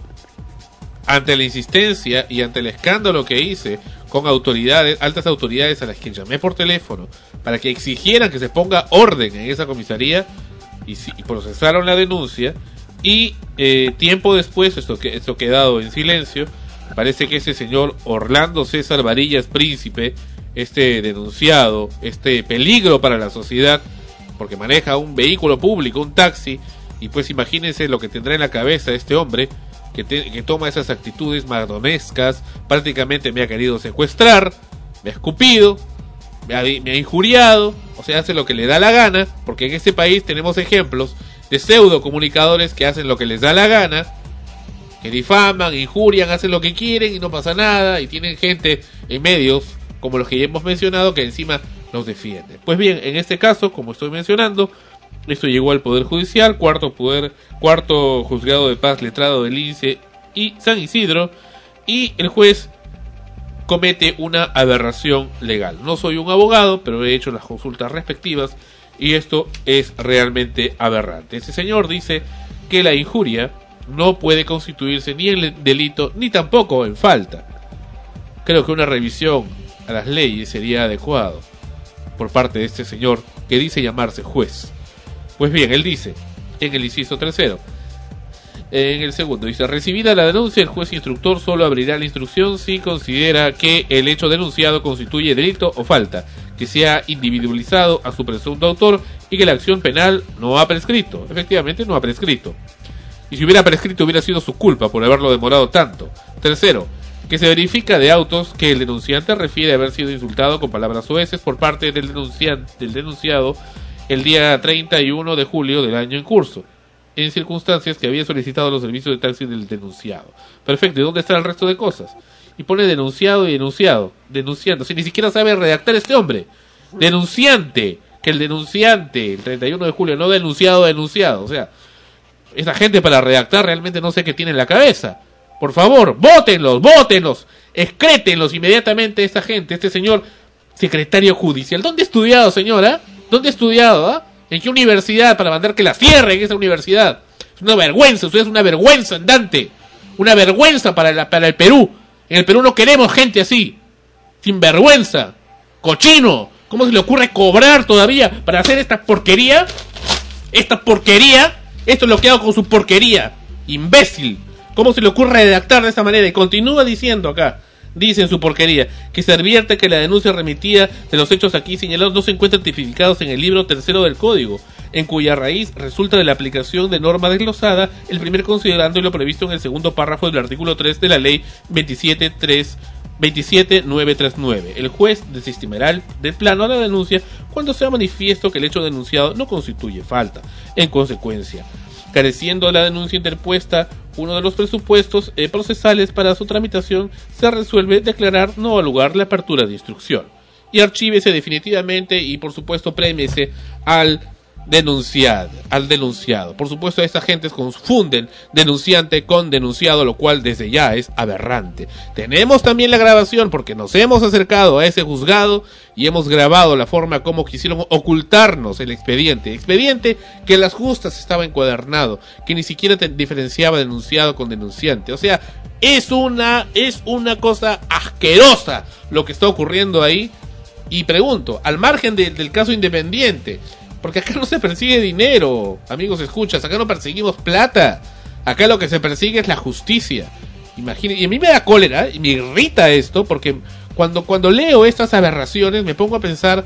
Ante la insistencia y ante el escándalo que hice con autoridades, altas autoridades a las que llamé por teléfono para que exigieran que se ponga orden en esa comisaría y, procesaron la denuncia y eh, tiempo después esto esto quedado en silencio parece que ese señor Orlando César Varillas Príncipe este denunciado este peligro para la sociedad porque maneja un vehículo público un taxi y pues imagínense lo que tendrá en la cabeza este hombre que, que toma esas actitudes mardonescas prácticamente me ha querido secuestrar me ha escupido me ha, injuriado, o sea, hace lo que le da la gana, porque en este país tenemos ejemplos de pseudo comunicadores que hacen lo que les da la gana, que difaman, injurian, hacen lo que quieren y no pasa nada, y tienen gente en medios, como los que ya hemos mencionado, que encima los defiende. Pues bien, en este caso, como estoy mencionando, esto llegó al Poder Judicial, cuarto poder, cuarto juzgado de paz letrado del INSE y San Isidro, y el juez comete una aberración legal. No soy un abogado, pero he hecho las consultas respectivas y esto es realmente aberrante. Este señor dice que la injuria no puede constituirse ni en delito ni tampoco en falta. Creo que una revisión a las leyes sería adecuado por parte de este señor que dice llamarse juez. Pues bien, él dice en el inciso tercero, en el segundo dice, recibida la denuncia, el juez instructor solo abrirá la instrucción si considera que el hecho denunciado constituye delito o falta, que sea individualizado a su presunto autor y que la acción penal no ha prescrito. Efectivamente, no ha prescrito. Y si hubiera prescrito hubiera sido su culpa por haberlo demorado tanto. Tercero, que se verifica de autos que el denunciante refiere haber sido insultado con palabras soeces por parte del, del denunciado el día 31 de julio del año en curso, en circunstancias que había solicitado los servicios de taxi del denunciado. Perfecto, ¿y dónde está el resto de cosas? Y pone denunciado y denunciado, denunciando, si ni siquiera sabe redactar este hombre. Denunciante, que el denunciante, el 31 de julio, no denunciado, denunciado, o sea, esa gente para redactar realmente no sé qué tiene en la cabeza. Por favor, votenlos, votenlos, excrétenlos inmediatamente esta gente, este señor secretario judicial. ¿Dónde ha estudiado, señora? ¿Dónde ha estudiado? ah? ¿En qué universidad para mandar que la cierren esa universidad? Es una vergüenza, usted es una vergüenza andante. Una vergüenza para, para el Perú. En el Perú no queremos gente así. Sin vergüenza. Cochino. ¿Cómo se le ocurre cobrar todavía para hacer esta porquería? Esta porquería. Esto es lo que hago con su porquería. Imbécil. ¿Cómo se le ocurre redactar de esta manera? Y continúa diciendo acá. Dice en su porquería que se advierte que la denuncia remitida de los hechos aquí señalados no se encuentran tipificados en el libro tercero del código, en cuya raíz resulta de la aplicación de norma desglosada, el primer considerando y lo previsto en el segundo párrafo del artículo 3 de la ley 273 27939. El juez desestimará el- del plano a la denuncia cuando sea manifiesto que el hecho denunciado no constituye falta. En consecuencia, careciendo la denuncia interpuesta uno de los presupuestos eh, procesales para su tramitación, se resuelve declarar no al lugar la apertura de instrucción. Y archívese definitivamente y por supuesto premiese al denunciado, al denunciado. Por supuesto, esta gente confunden denunciante con denunciado, lo cual desde ya es aberrante. Tenemos también la grabación porque nos hemos acercado a ese juzgado y hemos grabado la forma como quisieron ocultarnos el expediente. Expediente que las justas estaba encuadernado, que ni siquiera te- diferenciaba denunciado con denunciante. O sea, es una, es una cosa asquerosa lo que está ocurriendo ahí. Y pregunto, al margen de- del caso independiente, porque acá no se persigue dinero, amigos escuchas, acá no perseguimos plata, acá lo que se persigue es la justicia. Imagínense, y a mí me da cólera y me irrita esto porque cuando, cuando leo estas aberraciones me pongo a pensar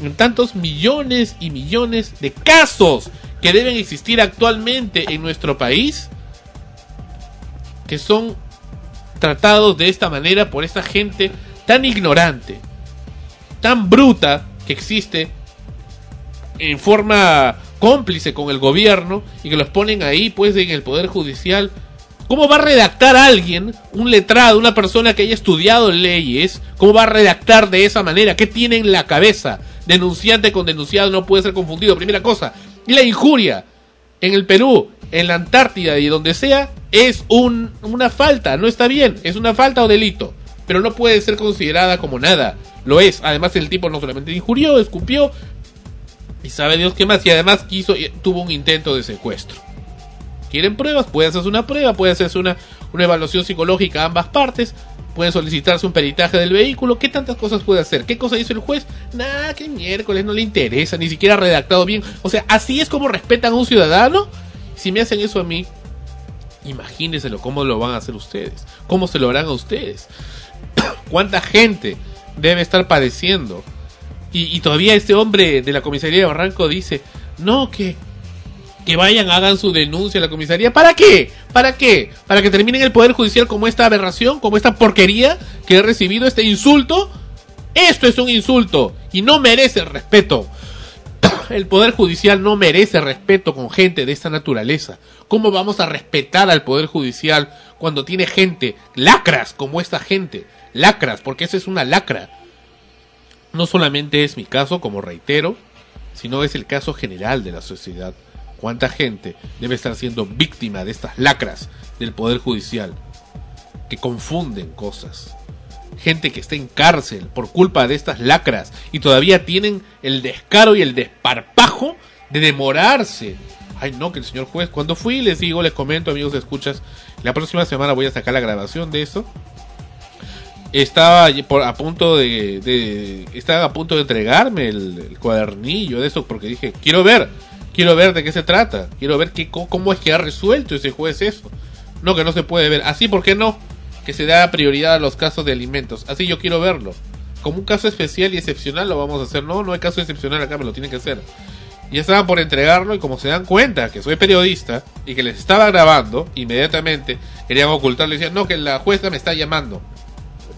en tantos millones y millones de casos que deben existir actualmente en nuestro país que son tratados de esta manera por esta gente tan ignorante, tan bruta que existe en forma cómplice con el gobierno y que los ponen ahí pues en el poder judicial. ¿Cómo va a redactar alguien, un letrado, una persona que haya estudiado leyes, cómo va a redactar de esa manera? ¿Qué tiene en la cabeza? Denunciante con denunciado no puede ser confundido. Primera cosa. Y la injuria en el Perú, en la Antártida y donde sea, es un, una falta, no está bien, es una falta o delito, pero no puede ser considerada como nada, lo es. Además el tipo no solamente injurió, escupió y sabe Dios qué más, y además quiso, tuvo un intento de secuestro. ¿Quieren pruebas? Puede hacerse una prueba, puede hacerse una, una evaluación psicológica a ambas partes, puede solicitarse un peritaje del vehículo, ¿qué tantas cosas puede hacer? ¿Qué cosa hizo el juez? Nada, que miércoles, no le interesa, ni siquiera redactado bien. O sea, así es como respetan a un ciudadano. Si me hacen eso a mí, imagínenselo cómo lo van a hacer ustedes, cómo se lo harán a ustedes. ¿Cuánta gente debe estar padeciendo? Y, todavía este hombre de la comisaría de Barranco dice, no, que que vayan, hagan su denuncia a la comisaría. ¿Para qué? ¿Para qué? ¿Para que terminen el Poder Judicial como esta aberración, como esta porquería que he recibido, este insulto? Esto es un insulto y no merece respeto. El Poder Judicial no merece respeto con gente de esta naturaleza. ¿Cómo vamos a respetar al Poder Judicial cuando tiene gente, lacras como esta gente? Lacras, porque esa es una lacra. No solamente es mi caso, como reitero, sino es el caso general de la sociedad cuánta gente debe estar siendo víctima de estas lacras del Poder Judicial que confunden cosas. Gente que está en cárcel por culpa de estas lacras y todavía tienen el descaro y el desparpajo de demorarse. Ay, no, que el señor juez, cuando fui, les digo, les comento, amigos, escuchas, la próxima semana voy a sacar la grabación de eso. Estaba por, a punto de, estaba a punto de entregarme el, el cuadernillo de eso porque dije, quiero ver, quiero ver de qué se trata, quiero ver qué, cómo es que ha resuelto ese juez eso. No, que no se puede ver. Así, ¿por qué no? Que se da prioridad a los casos de alimentos. Así yo quiero verlo. Como un caso especial y excepcional lo vamos a hacer. No, no hay caso excepcional acá, me lo tienen que hacer. Y estaban por entregarlo y como se dan cuenta que soy periodista y que les estaba grabando, inmediatamente querían ocultarlo y decían, no, que la jueza me está llamando.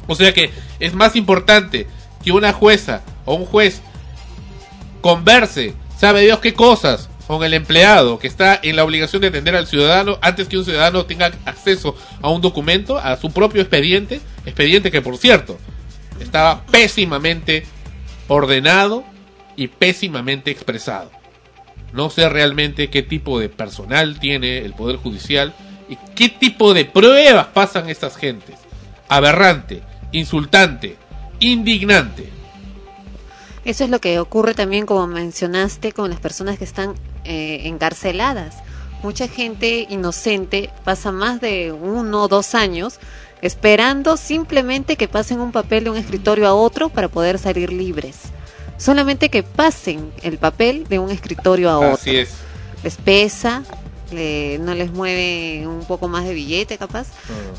O sea que es más importante que una jueza o un juez converse sabe Dios qué cosas con el empleado que está en la obligación de atender al ciudadano antes que un ciudadano tenga acceso a un documento, a su propio expediente, expediente que por cierto estaba pésimamente ordenado y pésimamente expresado. No sé realmente qué tipo de personal tiene el Poder Judicial y qué tipo de pruebas pasan estas gentes. Aberrante, insultante, indignante. Eso es lo que ocurre también, como mencionaste, con las personas que están eh, encarceladas. Mucha gente inocente pasa más de uno o dos años esperando simplemente que pasen un papel de un escritorio a otro para poder salir libres. Solamente que pasen el papel de un escritorio a otro. Así es. Les pesa, no les mueve un poco más de billete capaz,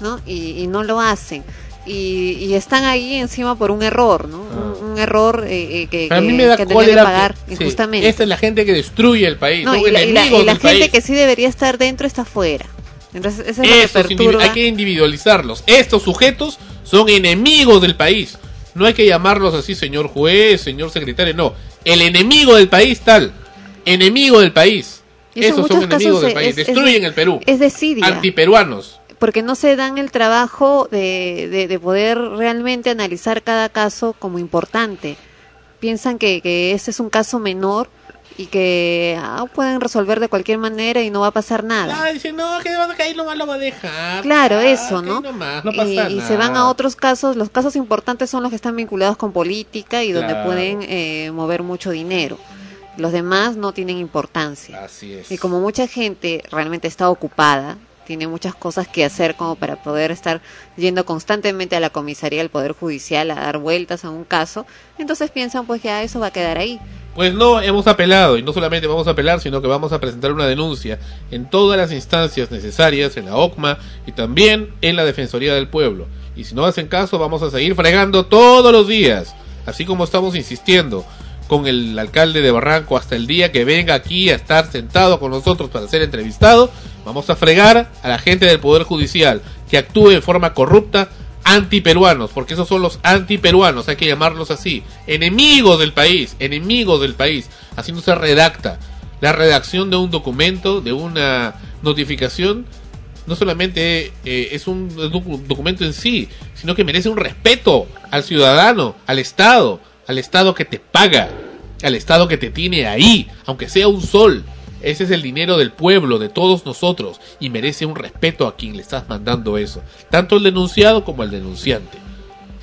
¿no? Y, y no lo hacen. Y, y están ahí encima por un error, ¿no? Un, un error eh, eh, que, A mí que- me da que tendrían cólera que pagar que- sí, injustamente. esta es la gente que destruye el país, No, y la, y la- y la gente país. que sí debería estar dentro está fuera. Entonces, eso es lo que hay que individualizarlos. Estos sujetos son enemigos del país. No hay que llamarlos así, señor juez, señor secretario, no. El enemigo del país tal. Enemigo del país. Esos son enemigos del país. es- es Destruyen de- el Perú. Es desidia. Antiperuanos. Porque no se dan el trabajo de, de, de poder realmente analizar cada caso como importante. Piensan que, que ese es un caso menor y que ah, pueden resolver de cualquier manera y no va a pasar nada. Ah, dicen, no, que vamos a caer nomás lo va a dejar. Claro, Ah, eso, ¿no? nomás, no y, pasa y se van nada. a otros casos, los casos importantes son los que están vinculados con política y donde Claro. pueden eh, mover mucho dinero. Los demás no tienen importancia. Así es. Y como mucha gente realmente está ocupada, tiene muchas cosas que hacer como para poder estar yendo constantemente a la comisaría del Poder Judicial a dar vueltas a un caso, entonces piensan pues ya eso va a quedar ahí. Pues no, hemos apelado y no solamente vamos a apelar, sino que vamos a presentar una denuncia en todas las instancias necesarias, en la OCMA y también en la Defensoría del Pueblo. Y si no hacen caso, vamos a seguir fregando todos los días, así como estamos insistiendo con el alcalde de Barranco hasta el día que venga aquí a estar sentado con nosotros para ser entrevistado. Vamos a fregar a la gente del Poder Judicial que actúe de forma corrupta antiperuanos, porque esos son los antiperuanos, hay que llamarlos así, enemigos del país, enemigos del país. Así no se redacta. La redacción de un documento, de una notificación, no solamente eh, es un docu- documento en sí, sino que merece un respeto al ciudadano, al Estado, al Estado que te paga, al Estado que te tiene ahí, aunque sea un sol. Ese es el dinero del pueblo, de todos nosotros, y merece un respeto a quien le estás mandando eso, tanto el denunciado como el denunciante.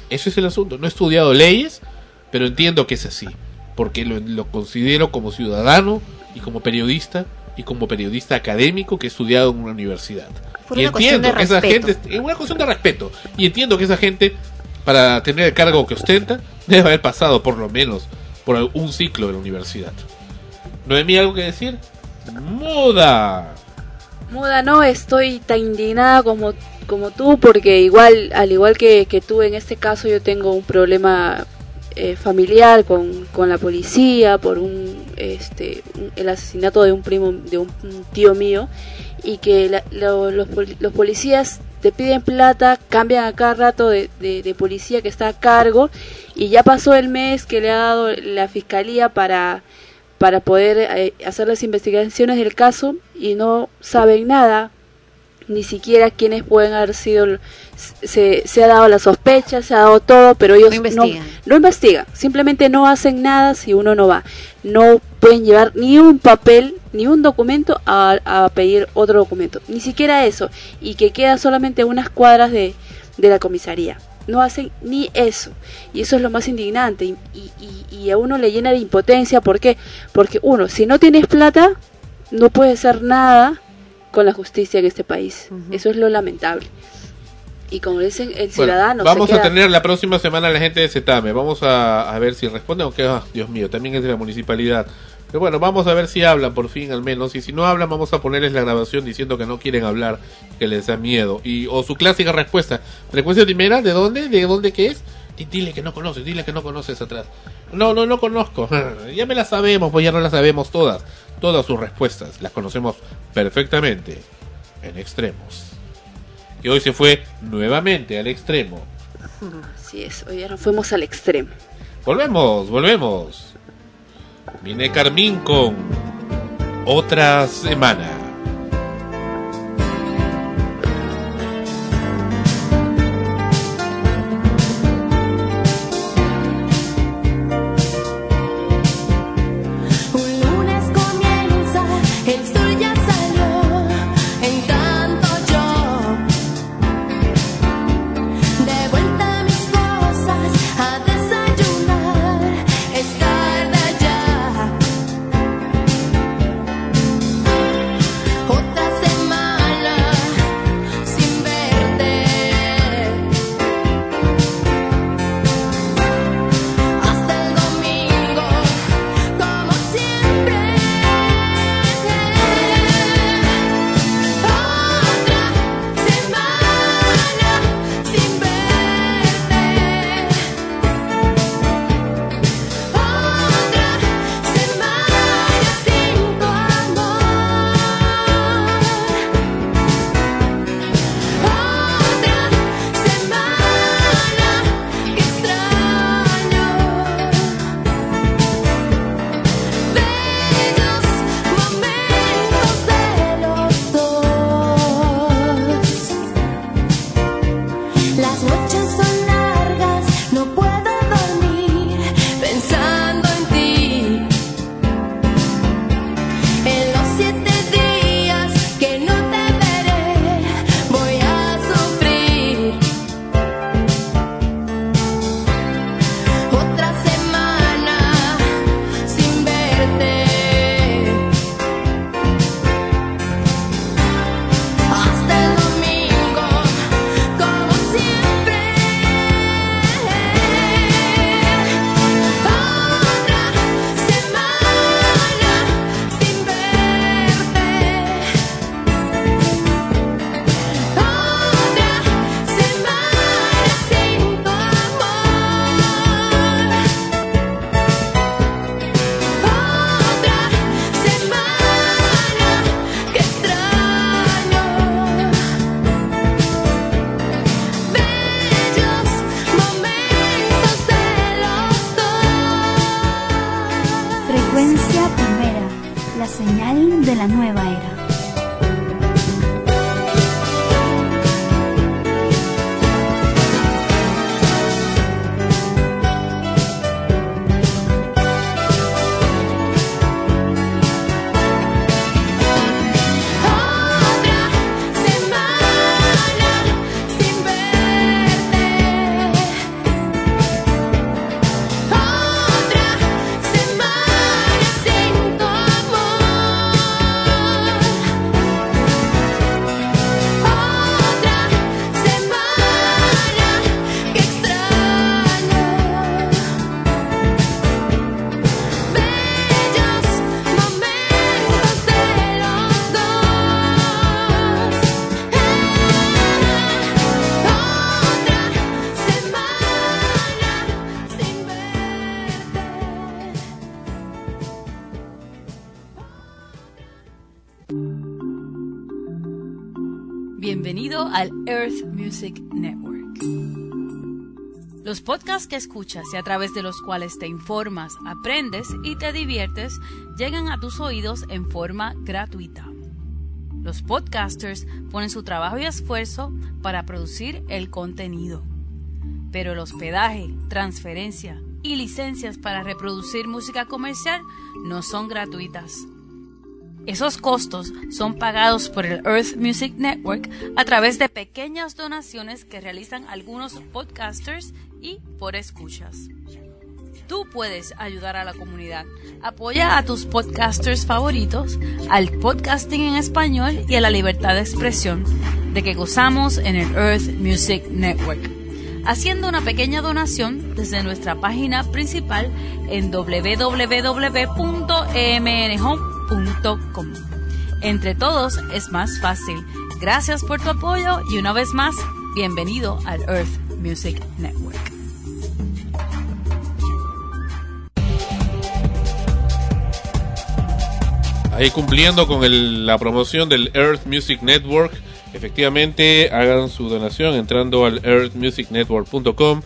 Ese es el asunto. No he estudiado leyes, pero entiendo que es así, porque lo, lo considero como ciudadano y como periodista y como periodista académico que he estudiado en una universidad. Por y una entiendo que esa gente, es una cuestión de respeto, y entiendo que esa gente, para tener el cargo que ostenta, debe haber pasado por lo menos por un ciclo de la universidad. Noemí, ¿algo que decir? Muda. Muda, no estoy tan indignada como, como tú, porque igual, al igual que, que tú en este caso, yo tengo un problema eh, familiar con, con la policía por un, este, el asesinato de un primo, de un, tío mío, y que la- lo- los, los policías te piden plata, cambian a cada rato de- de policía que está a cargo, y ya pasó el mes que le ha dado la fiscalía para para poder eh, hacer las investigaciones del caso y no saben nada, ni siquiera quiénes pueden haber sido, se, se ha dado la sospecha, se ha dado todo, pero ellos no investigan. no investigan, simplemente no hacen nada si uno no va. No pueden llevar ni un papel, ni un documento a, a pedir otro documento, ni siquiera eso, y que queda solamente unas cuadras de, de la comisaría. No hacen ni eso, y eso es lo más indignante, y, y- a uno le llena de impotencia, ¿por qué? Porque uno, si no tienes plata, no puedes hacer nada con la justicia en este país. Eso es lo lamentable. Y como dicen, el Bueno, ciudadano se vamos a tener la próxima semana a la gente de Setame. Vamos a, a ver si responden, aunque, ah, Dios mío, también es de la municipalidad. Pero bueno, vamos a ver si hablan por fin al menos. Y si no hablan, vamos a ponerles la grabación diciendo que no quieren hablar, que les da miedo. y O su clásica respuesta. Frecuencia primera, ¿de dónde? ¿De dónde qué es? Di- Dile que no conoces, dile que no conoces atrás. No, no, no conozco. ya me las sabemos, pues ya no las sabemos todas. Todas sus respuestas las conocemos perfectamente. En extremos. Que hoy se fue nuevamente al extremo. Así es, hoy ya nos fuimos al extremo. Volvemos, volvemos. Viene Carmín con otra semana. Los podcasts que escuchas y a través de los cuales te informas, aprendes y te diviertes llegan a tus oídos en forma gratuita. Los podcasters ponen su trabajo y esfuerzo para producir el contenido. Pero el hospedaje, transferencia y licencias para reproducir música comercial no son gratuitas. Esos costos son pagados por el Earth Music Network a través de pequeñas donaciones que realizan algunos podcasters y por escuchas. Tú puedes ayudar a la comunidad. Apoya a tus podcasters favoritos, al podcasting en español y a la libertad de expresión de que gozamos en el Earth Music Network. Haciendo una pequeña donación desde nuestra página principal en www.emnhome.com. Entre todos es más fácil. Gracias por tu apoyo y una vez más, bienvenido al Earth Music Network. Ahí cumpliendo con la promoción del Earth Music Network. Efectivamente, hagan su donación entrando al earthmusicnetwork.com.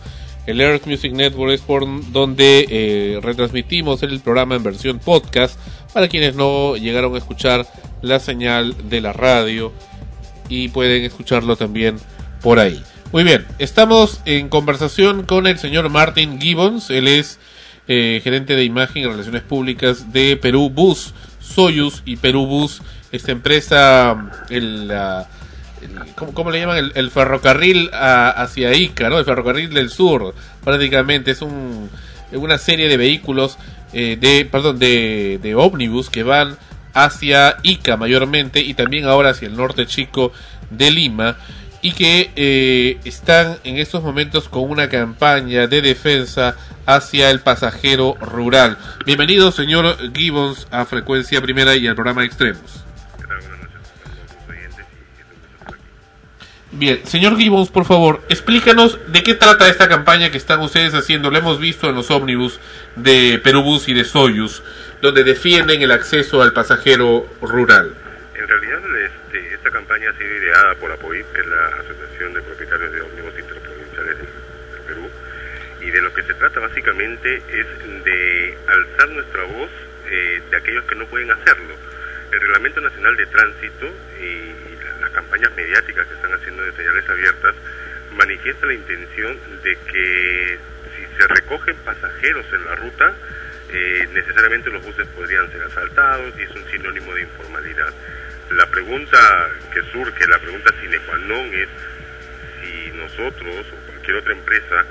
El Earth Music Network es por donde eh, retransmitimos el programa en versión podcast para quienes no llegaron a escuchar la señal de la radio y pueden escucharlo también por ahí. Muy bien, estamos en conversación con el señor Martin Gibbons. Él es eh, gerente de imagen y relaciones públicas de Perú Bus, Soyuz y Perú Bus, esta empresa, el, ¿cómo, le llaman? El, el ferrocarril a- hacia Ica, ¿no? El ferrocarril del sur, prácticamente es un, una serie de vehículos, eh, de, perdón, de, de ómnibus que van hacia Ica mayormente y también ahora hacia el norte chico de Lima y que eh, están en estos momentos con una campaña de defensa hacia el pasajero rural. Bienvenido, señor Gibbons, a Frecuencia Primera y al programa Extremos. Bien, señor Gibbons, por favor, explícanos de qué trata esta campaña que están ustedes haciendo. Lo hemos visto en los ómnibus de Perubus y de Soyuz, donde defienden el acceso al pasajero rural. En realidad, este, esta campaña ha sido ideada por APOIP, que es la Asociación de Propietarios de Ómnibus Interprovinciales del, Perú, y de lo que se trata básicamente es de alzar nuestra voz eh, de aquellos que no pueden hacerlo. El Reglamento Nacional de Tránsito y la- las campañas mediáticas que están haciendo de señales abiertas manifiesta la intención de que si se recogen pasajeros en la ruta, eh, necesariamente los buses podrían ser asaltados y es un sinónimo de informalidad. La pregunta que surge, la pregunta sine qua non es si nosotros o cualquier otra empresa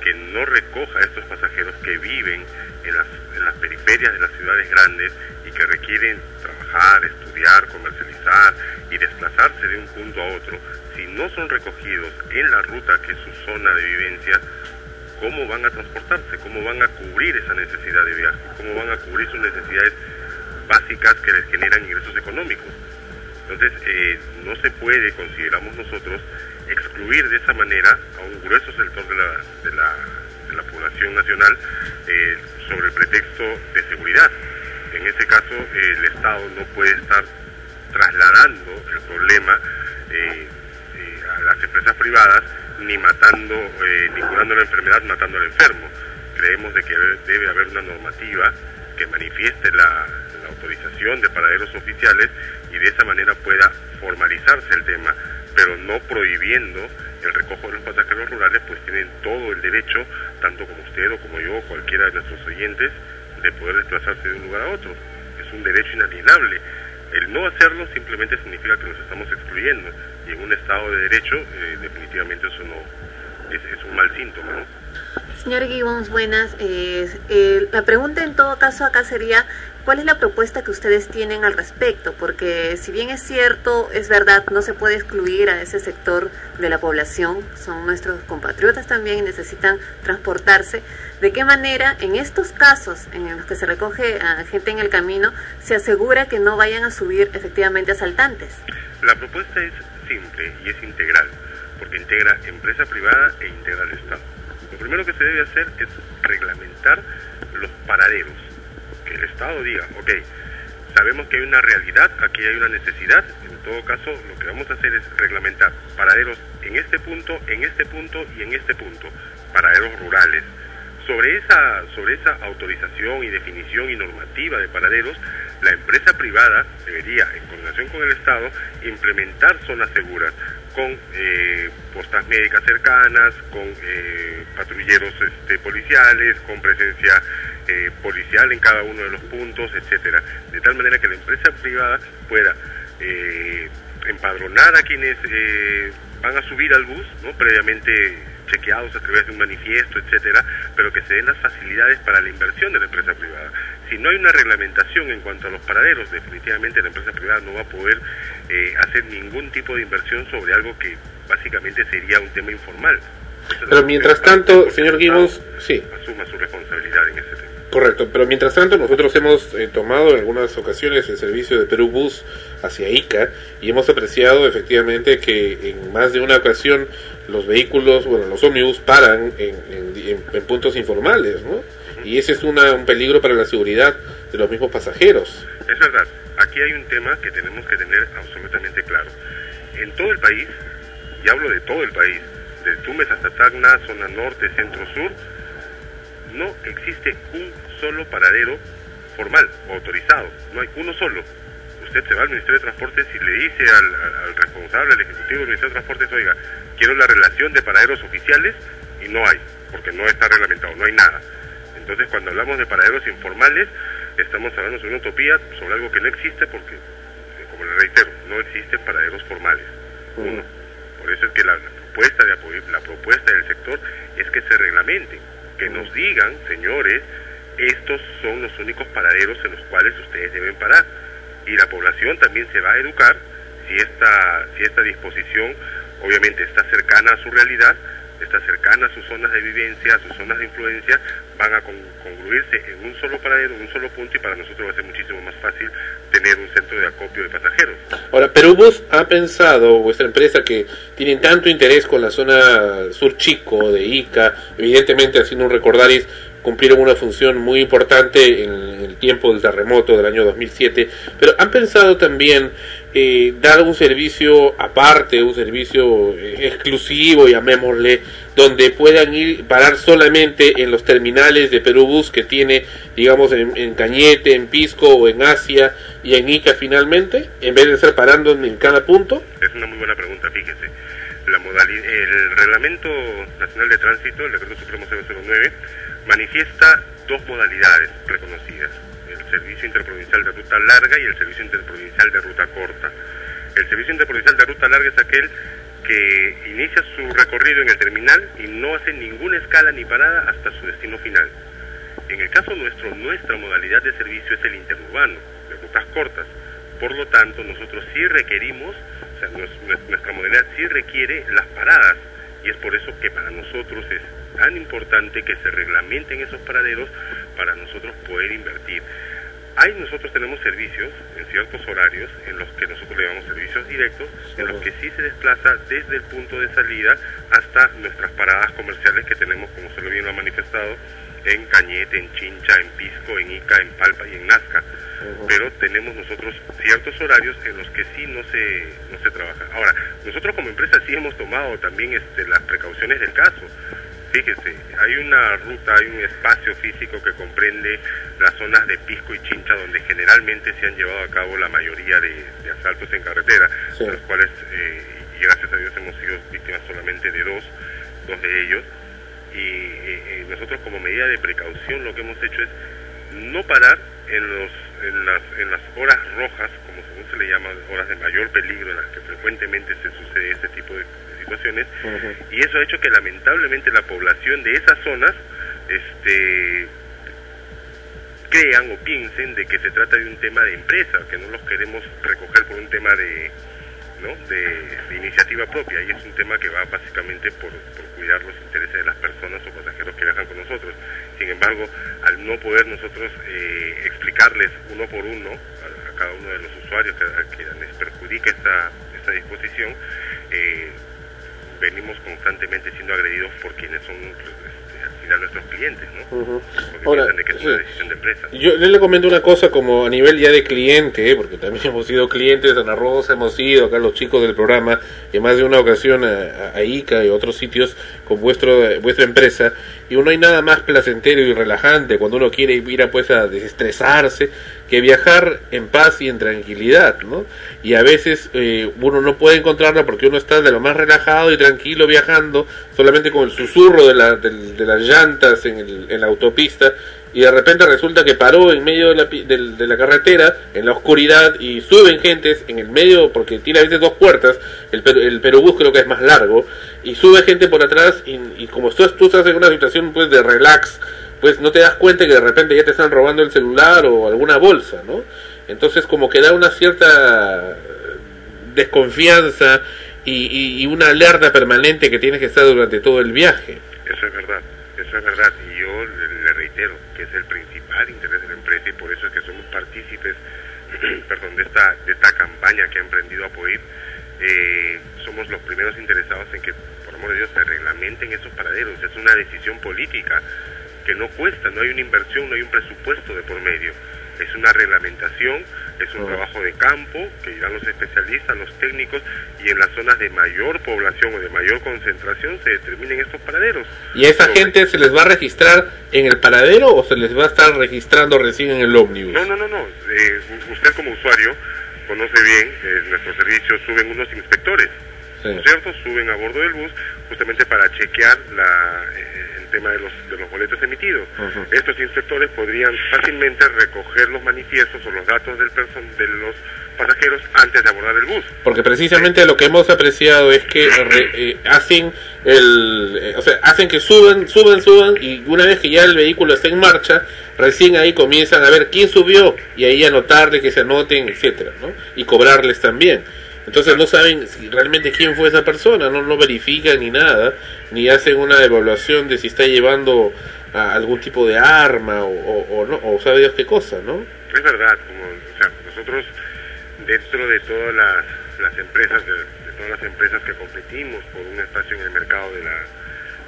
que no recoja a estos pasajeros que viven en las, en las periferias de las ciudades grandes y que requieren trabajar, estudiar, comercializar y desplazarse de un punto a otro, si no son recogidos en la ruta que es su zona de vivencia, ¿cómo van a transportarse? ¿Cómo van a cubrir esa necesidad de viaje? ¿Cómo van a cubrir sus necesidades básicas que les generan ingresos económicos? Entonces, eh, no se puede, consideramos nosotros, excluir de esa manera a un grueso sector de la, de la, de la población nacional eh, sobre el pretexto de seguridad. En este caso, el Estado no puede estar trasladando el problema eh, eh, a las empresas privadas, ni matando, eh, ni curando la enfermedad, matando al enfermo. Creemos de que debe haber una normativa que manifieste la, de paraderos oficiales y de esa manera pueda formalizarse el tema, pero no prohibiendo el recojo de los pasajeros rurales, pues tienen todo el derecho, tanto como usted o como yo o cualquiera de nuestros oyentes, de poder desplazarse de un lugar a otro. Es un derecho inalienable. El no hacerlo simplemente significa que nos estamos excluyendo y en un Estado de Derecho eh, definitivamente eso no es, es un mal síntoma. ¿no? Señor Gibbons, buenas. Eh, eh, la pregunta en todo caso acá sería, ¿cuál es la propuesta que ustedes tienen al respecto? Porque si bien es cierto, es verdad, no se puede excluir a ese sector de la población, son nuestros compatriotas también y necesitan transportarse. ¿De qué manera en estos casos en los que se recoge a gente en el camino se asegura que no vayan a subir efectivamente asaltantes? La propuesta es simple y es integral, porque integra empresa privada e integra al Estado. Lo primero que se debe hacer es reglamentar los paraderos. Que el Estado diga, ok, sabemos que hay una realidad, aquí hay una necesidad, en todo caso lo que vamos a hacer es reglamentar paraderos en este punto, en este punto y en este punto, paraderos rurales. Sobre esa, sobre esa autorización y definición y normativa de paraderos, la empresa privada debería, en coordinación con el Estado, implementar zonas seguras con eh, postas médicas cercanas, con eh, patrulleros este, policiales, con presencia eh, policial en cada uno de los puntos, etcétera, de tal manera que la empresa privada pueda eh, empadronar a quienes eh, van a subir al bus, ¿no? previamente chequeados a través de un manifiesto, etcétera, pero que se den las facilidades para la inversión de la empresa privada. Si no hay una reglamentación en cuanto a los paraderos, definitivamente la empresa privada no va a poder eh, hacer ningún tipo de inversión sobre algo que básicamente sería un tema informal. Pero mientras tanto, señor Gibbons, sí. Asuma su responsabilidad en ese tema. Correcto, pero mientras tanto nosotros hemos eh, tomado en algunas ocasiones el servicio de Perú Bus hacia Ica y hemos apreciado efectivamente que en más de una ocasión los vehículos, bueno, los ómnibus paran en, en- en- en puntos informales, ¿no? Y ese es una, un peligro para la seguridad de los mismos pasajeros. Es verdad, aquí hay un tema que tenemos que tener absolutamente claro. En todo el país, y hablo de todo el país, de Tumes hasta Tacna, zona norte, centro, sur, no existe un solo paradero formal autorizado, no hay uno solo. Usted se va al Ministerio de Transportes y le dice al responsable, al ejecutivo del Ministerio de Transportes, oiga, quiero la relación de paraderos oficiales y no hay, porque no está reglamentado, no hay nada. Entonces, cuando hablamos de paraderos informales, estamos hablando sobre una utopía, sobre algo que no existe, porque, eh, como le reitero, no existen paraderos formales. Uno. Por eso es que la, la propuesta de apoyo, la propuesta del sector es que se reglamente, que nos digan, señores, estos son los únicos paraderos en los cuales ustedes deben parar. Y la población también se va a educar si esta, si esta disposición obviamente está cercana a su realidad, está cercana a sus zonas de vivencia, a sus zonas de influencia, van a con- congruirse en un solo paradero, en un solo punto y para nosotros va a ser muchísimo más fácil tener un centro de acopio de pasajeros. Ahora, Perú Bus ha pensado, vuestra empresa, que tienen tanto interés con la zona sur chico de Ica, evidentemente haciendo un recordaris, cumplieron una función muy importante en el tiempo del terremoto del año 2007, pero han pensado también eh, dar un servicio aparte, un servicio eh, exclusivo, llamémosle, donde puedan ir parar solamente en los terminales de Perú Bus que tiene, digamos, en, Cañete, en Pisco o en Asia y en Ica finalmente, en vez de estar parando en, cada punto? Es una muy buena pregunta, fíjese. La modali- el Reglamento Nacional de Tránsito, el Decreto Supremo 009, manifiesta dos modalidades reconocidas, Servicio Interprovincial de Ruta Larga y el Servicio Interprovincial de Ruta Corta. El Servicio Interprovincial de Ruta Larga es aquel que inicia su recorrido en el terminal y no hace ninguna escala ni parada hasta su destino final. En el caso nuestro, nuestra modalidad de servicio es el interurbano, de rutas cortas. Por lo tanto, nosotros sí requerimos, o sea, nues- nuestra modalidad sí requiere las paradas y es por eso que para nosotros es tan importante que se reglamenten esos paraderos para nosotros poder invertir. Hay nosotros tenemos servicios en ciertos horarios en los que nosotros le llamamos servicios directos, en los que sí se desplaza desde el punto de salida hasta nuestras paradas comerciales que tenemos, como se lo bien lo ha manifestado, en Cañete, en Chincha, en Pisco, en Ica, en Palpa y en Nazca. Pero tenemos nosotros ciertos horarios en los que sí no se, no se trabaja. Ahora, nosotros como empresa sí hemos tomado también este, las precauciones del caso. Fíjese, hay una ruta, hay un espacio físico que comprende las zonas de Pisco y Chincha donde generalmente se han llevado a cabo la mayoría de, de asaltos en carretera, de los cuales, eh, y gracias a Dios, hemos sido víctimas solamente de dos, dos de ellos. Y eh, eh, nosotros como medida de precaución lo que hemos hecho es no parar en, los, en, las, en las horas rojas, como según se le llama, horas de mayor peligro en las que frecuentemente se sucede este tipo de, y eso ha hecho que lamentablemente la población de esas zonas este, crean o piensen de que se trata de un tema de empresa, que no los queremos recoger por un tema de, ¿no? de, de iniciativa propia, y es un tema que va básicamente por, por cuidar los intereses de las personas o pasajeros que viajan con nosotros. Sin embargo, al no poder nosotros eh, explicarles uno por uno a, a cada uno de los usuarios que, a les perjudica esta, esta disposición, eh, venimos constantemente siendo agredidos por quienes son este, al final nuestros clientes, ¿no? Porque Ahora, piensan de que es una decisión de empresa. Yo le, comento una cosa como a nivel ya de cliente, ¿eh? porque también hemos sido clientes, Ana Rosa hemos ido, acá los chicos del programa, y más de una ocasión a, a- a ICA y otros sitios con vuestro, vuestra empresa, y uno hay nada más placentero y relajante cuando uno quiere ir a, pues, a desestresarse que viajar en paz y en tranquilidad, ¿no? Y a veces eh, uno no puede encontrarla porque uno está de lo más relajado y tranquilo viajando, solamente con el susurro de, de las llantas en, el- en la autopista, y de repente resulta que paró en medio de la, de la carretera, en la oscuridad, y suben gentes en el medio, porque tiene a veces dos puertas, el, el Perubús creo que es más largo, y sube gente por atrás, y, y como tú, tú estás en una situación pues de relax, pues no te das cuenta que de repente ya te están robando el celular o alguna bolsa, ¿no? Entonces como que da una cierta desconfianza y, y- una alerta permanente que tienes que estar durante todo el viaje. Eso es verdad, eso es verdad. Y yo le, le reitero que es el principal interés de la empresa y por eso es que somos partícipes perdón, de, esta, de esta campaña que ha emprendido Apoir. Eh, somos los primeros interesados en que, por amor de Dios, se reglamenten esos paraderos. Es una decisión política que no cuesta, no hay una inversión, no hay un presupuesto de por medio. Es una reglamentación, es un trabajo de campo que irán los especialistas, los técnicos y en las zonas de mayor población o de mayor concentración se determinen estos paraderos. ¿Y a esa gente se les va a registrar en el paradero o se les va a estar registrando recién en el ómnibus? No, no, no, no. Eh, usted como usuario conoce bien eh, nuestros servicios, suben unos inspectores, ¿no es cierto? Suben a bordo del bus justamente para chequear la, eh, el tema de los, de los boletos emitidos. Ujú. Estos inspectores podrían fácilmente recoger los manifiestos o los datos del person de los pasajeros antes de abordar el bus. Porque precisamente lo que hemos apreciado es que re- eh, hacen el, eh, o sea, hacen que suban, suban, suban y una vez que ya el vehículo está en marcha, recién ahí comienzan a ver quién subió y ahí anotarle que se anoten, etcétera, ¿no? Y cobrarles también. Entonces no saben realmente quién fue esa persona, no no verifican ni nada, ni hacen una evaluación de si está llevando a algún tipo de arma o, o, o no, o sabe Dios qué cosa, ¿no? Es verdad, como o sea, nosotros dentro de todas las, las empresas, de, de todas las empresas que competimos por un espacio en el mercado de, la,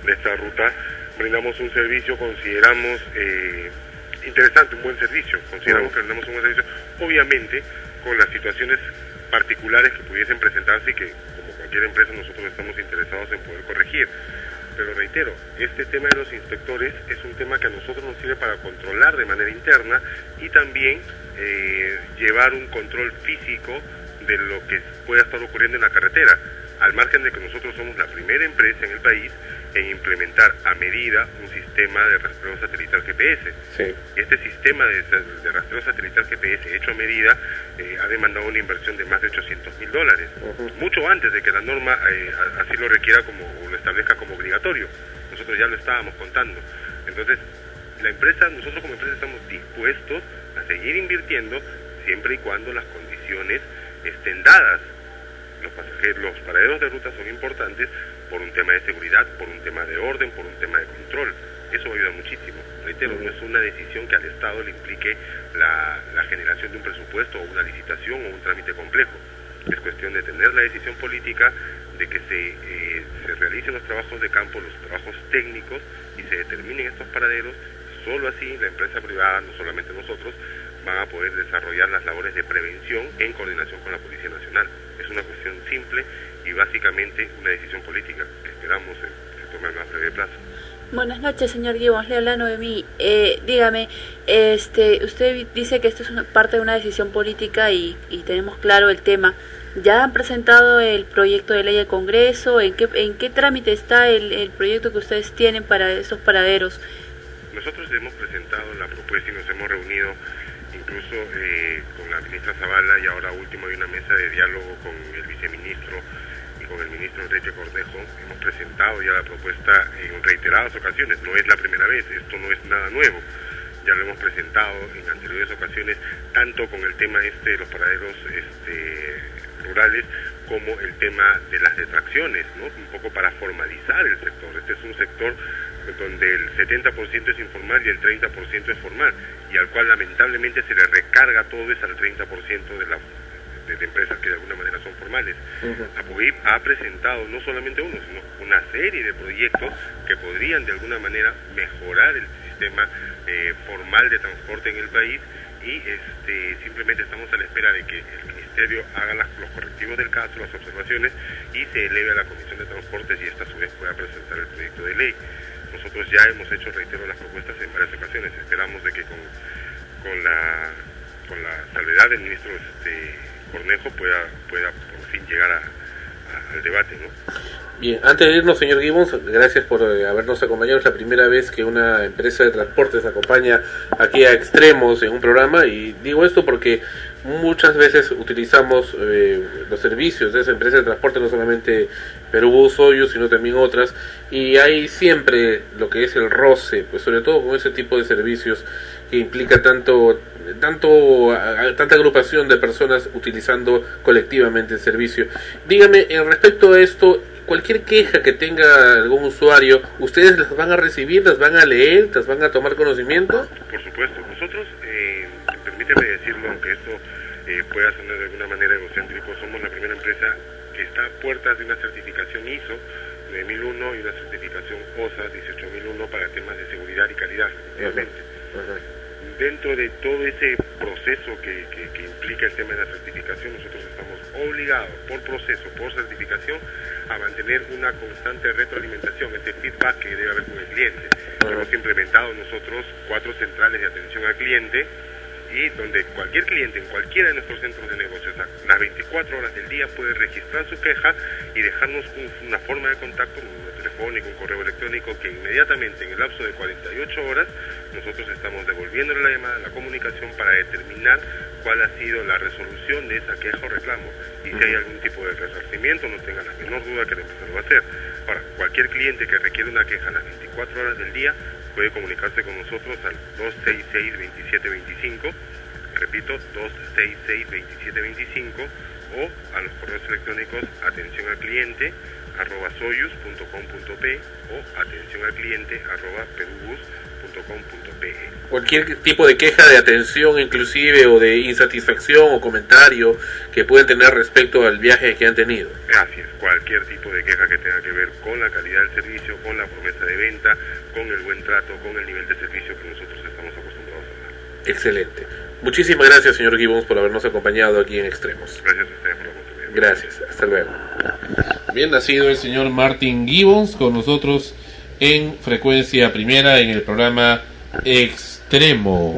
de esta ruta, brindamos un servicio, consideramos eh, interesante, un buen servicio, consideramos que brindamos un buen servicio, obviamente con las situaciones particulares que pudiesen presentarse y que como cualquier empresa nosotros estamos interesados en poder corregir. Pero reitero, este tema de los inspectores es un tema que a nosotros nos sirve para controlar de manera interna y también eh, llevar un control físico de lo que pueda estar ocurriendo en la carretera, al margen de que nosotros somos la primera empresa en el país en implementar a medida un sistema de rastreo satelital GPS. Sí. Este sistema de, de rastreo satelital GPS hecho a medida eh, ha demandado una inversión de más de 800 mil dólares, mucho antes de que la norma eh, así lo requiera como o lo establezca como obligatorio. Nosotros ya lo estábamos contando. Entonces, la empresa, nosotros como empresa estamos dispuestos a seguir invirtiendo siempre y cuando las condiciones estén dadas. Los pasajeros, los paraderos de ruta son importantes por un tema de seguridad, por un tema de orden, por un tema de control. Eso va a ayudar muchísimo. Reitero, no es una decisión que al Estado le implique la, la generación de un presupuesto o una licitación o un trámite complejo. Es cuestión de tener la decisión política de que se, eh, se realicen los trabajos de campo, los trabajos técnicos y se determinen estos paraderos. Solo así la empresa privada, no solamente nosotros, van a poder desarrollar las labores de prevención en coordinación con la Policía Nacional. Es una cuestión simple y básicamente una decisión política que esperamos se tome a más breve plazo. Buenas noches, señor Gibbons. Le habla Noemí. Eh, dígame, este, usted dice que esto es una parte de una decisión política y, y tenemos claro el tema. ¿Ya han presentado el proyecto de ley al Congreso? ¿En qué, en qué trámite está el, el proyecto que ustedes tienen para esos paraderos? Nosotros hemos presentado la propuesta y nos hemos reunido incluso eh, con la ministra Zavala y ahora último hay una mesa de diálogo con el viceministro ministro Enrique Cornejo. Hemos presentado ya la propuesta en reiteradas ocasiones, no es la primera vez, esto no es nada nuevo. Ya lo hemos presentado en anteriores ocasiones, tanto con el tema este de los paraderos este, rurales como el tema de las detracciones, ¿no? un poco para formalizar el sector. Este es un sector donde el 70% es informal y el 30% es formal, y al cual lamentablemente se le recarga todo eso al 30% de las de, de empresas que de alguna manera son formales. APOIP ha presentado no solamente uno, sino una serie de proyectos que podrían de alguna manera mejorar el sistema eh, formal de transporte en el país y este, simplemente estamos a la espera de que el Ministerio haga las- los correctivos del caso, las observaciones y se eleve a la Comisión de Transportes y esta a su vez pueda presentar el proyecto de ley. Nosotros ya hemos hecho, reitero, las propuestas en varias ocasiones. Esperamos de que con, con, la, con la salvedad del ministro este, Cornejo pueda, pueda por fin llegar a- a- al debate. ¿no? Bien, antes de irnos, señor Gibbons, gracias por eh, habernos acompañado. Es la primera vez que una empresa de transportes acompaña aquí a extremos en un programa y digo esto porque muchas veces utilizamos eh, los servicios de esa empresa de transporte, no solamente Perú Soyuz, sino también otras, y hay siempre lo que es el roce, pues sobre todo con ese tipo de servicios que implica tanto tanto a- tanta agrupación de personas utilizando colectivamente el servicio. Dígame, en respecto a esto, cualquier queja que tenga algún usuario, ¿ustedes las van a recibir, las van a leer, las van a tomar conocimiento? Por supuesto, nosotros, eh, permíteme decirlo, aunque esto eh, pueda sonar de alguna manera egocéntrico, somos la primera empresa que está a puertas de una certificación ISO 9001 y una certificación OSA 18001 para temas de seguridad y calidad, efectivamente. Dentro de todo ese proceso que, que- que implica el tema de la certificación, nosotros estamos obligados por proceso, por certificación, a mantener una constante retroalimentación, ese feedback que debe haber con el cliente. Hemos implementado nosotros cuatro centrales de atención al cliente y donde cualquier cliente en cualquiera de nuestros centros de negocios las 24 horas del día puede registrar su queja y dejarnos un- una forma de contacto, telefónico, un correo electrónico que inmediatamente en el lapso de 48 horas nosotros estamos devolviéndole la llamada, la comunicación para determinar cuál ha sido la resolución de esa queja o reclamo y si hay algún tipo de resarcimiento no tenga la menor duda que la empresa lo va a hacer. Ahora, cualquier cliente que requiere una queja a las 24 horas del día puede comunicarse con nosotros al 266-2725, repito, 266-2725 o a los correos electrónicos atención al cliente arroba soyuz.com.p o atención al cliente arroba perubus.com.pe. Cualquier tipo de queja de atención inclusive o de insatisfacción o comentario que pueden tener respecto al viaje que han tenido. Gracias. Cualquier tipo de queja que tenga que ver con la calidad del servicio, con la promesa de venta, con el buen trato, con el nivel de servicio que nosotros estamos acostumbrados a dar. Excelente. Muchísimas gracias, señor Gibbons, por habernos acompañado aquí en Extremos. Gracias a ustedes por la oportunidad. Gracias. Hasta luego. Bien, ha sido el señor Martin Gibbons con nosotros en frecuencia primera en el programa Extremos.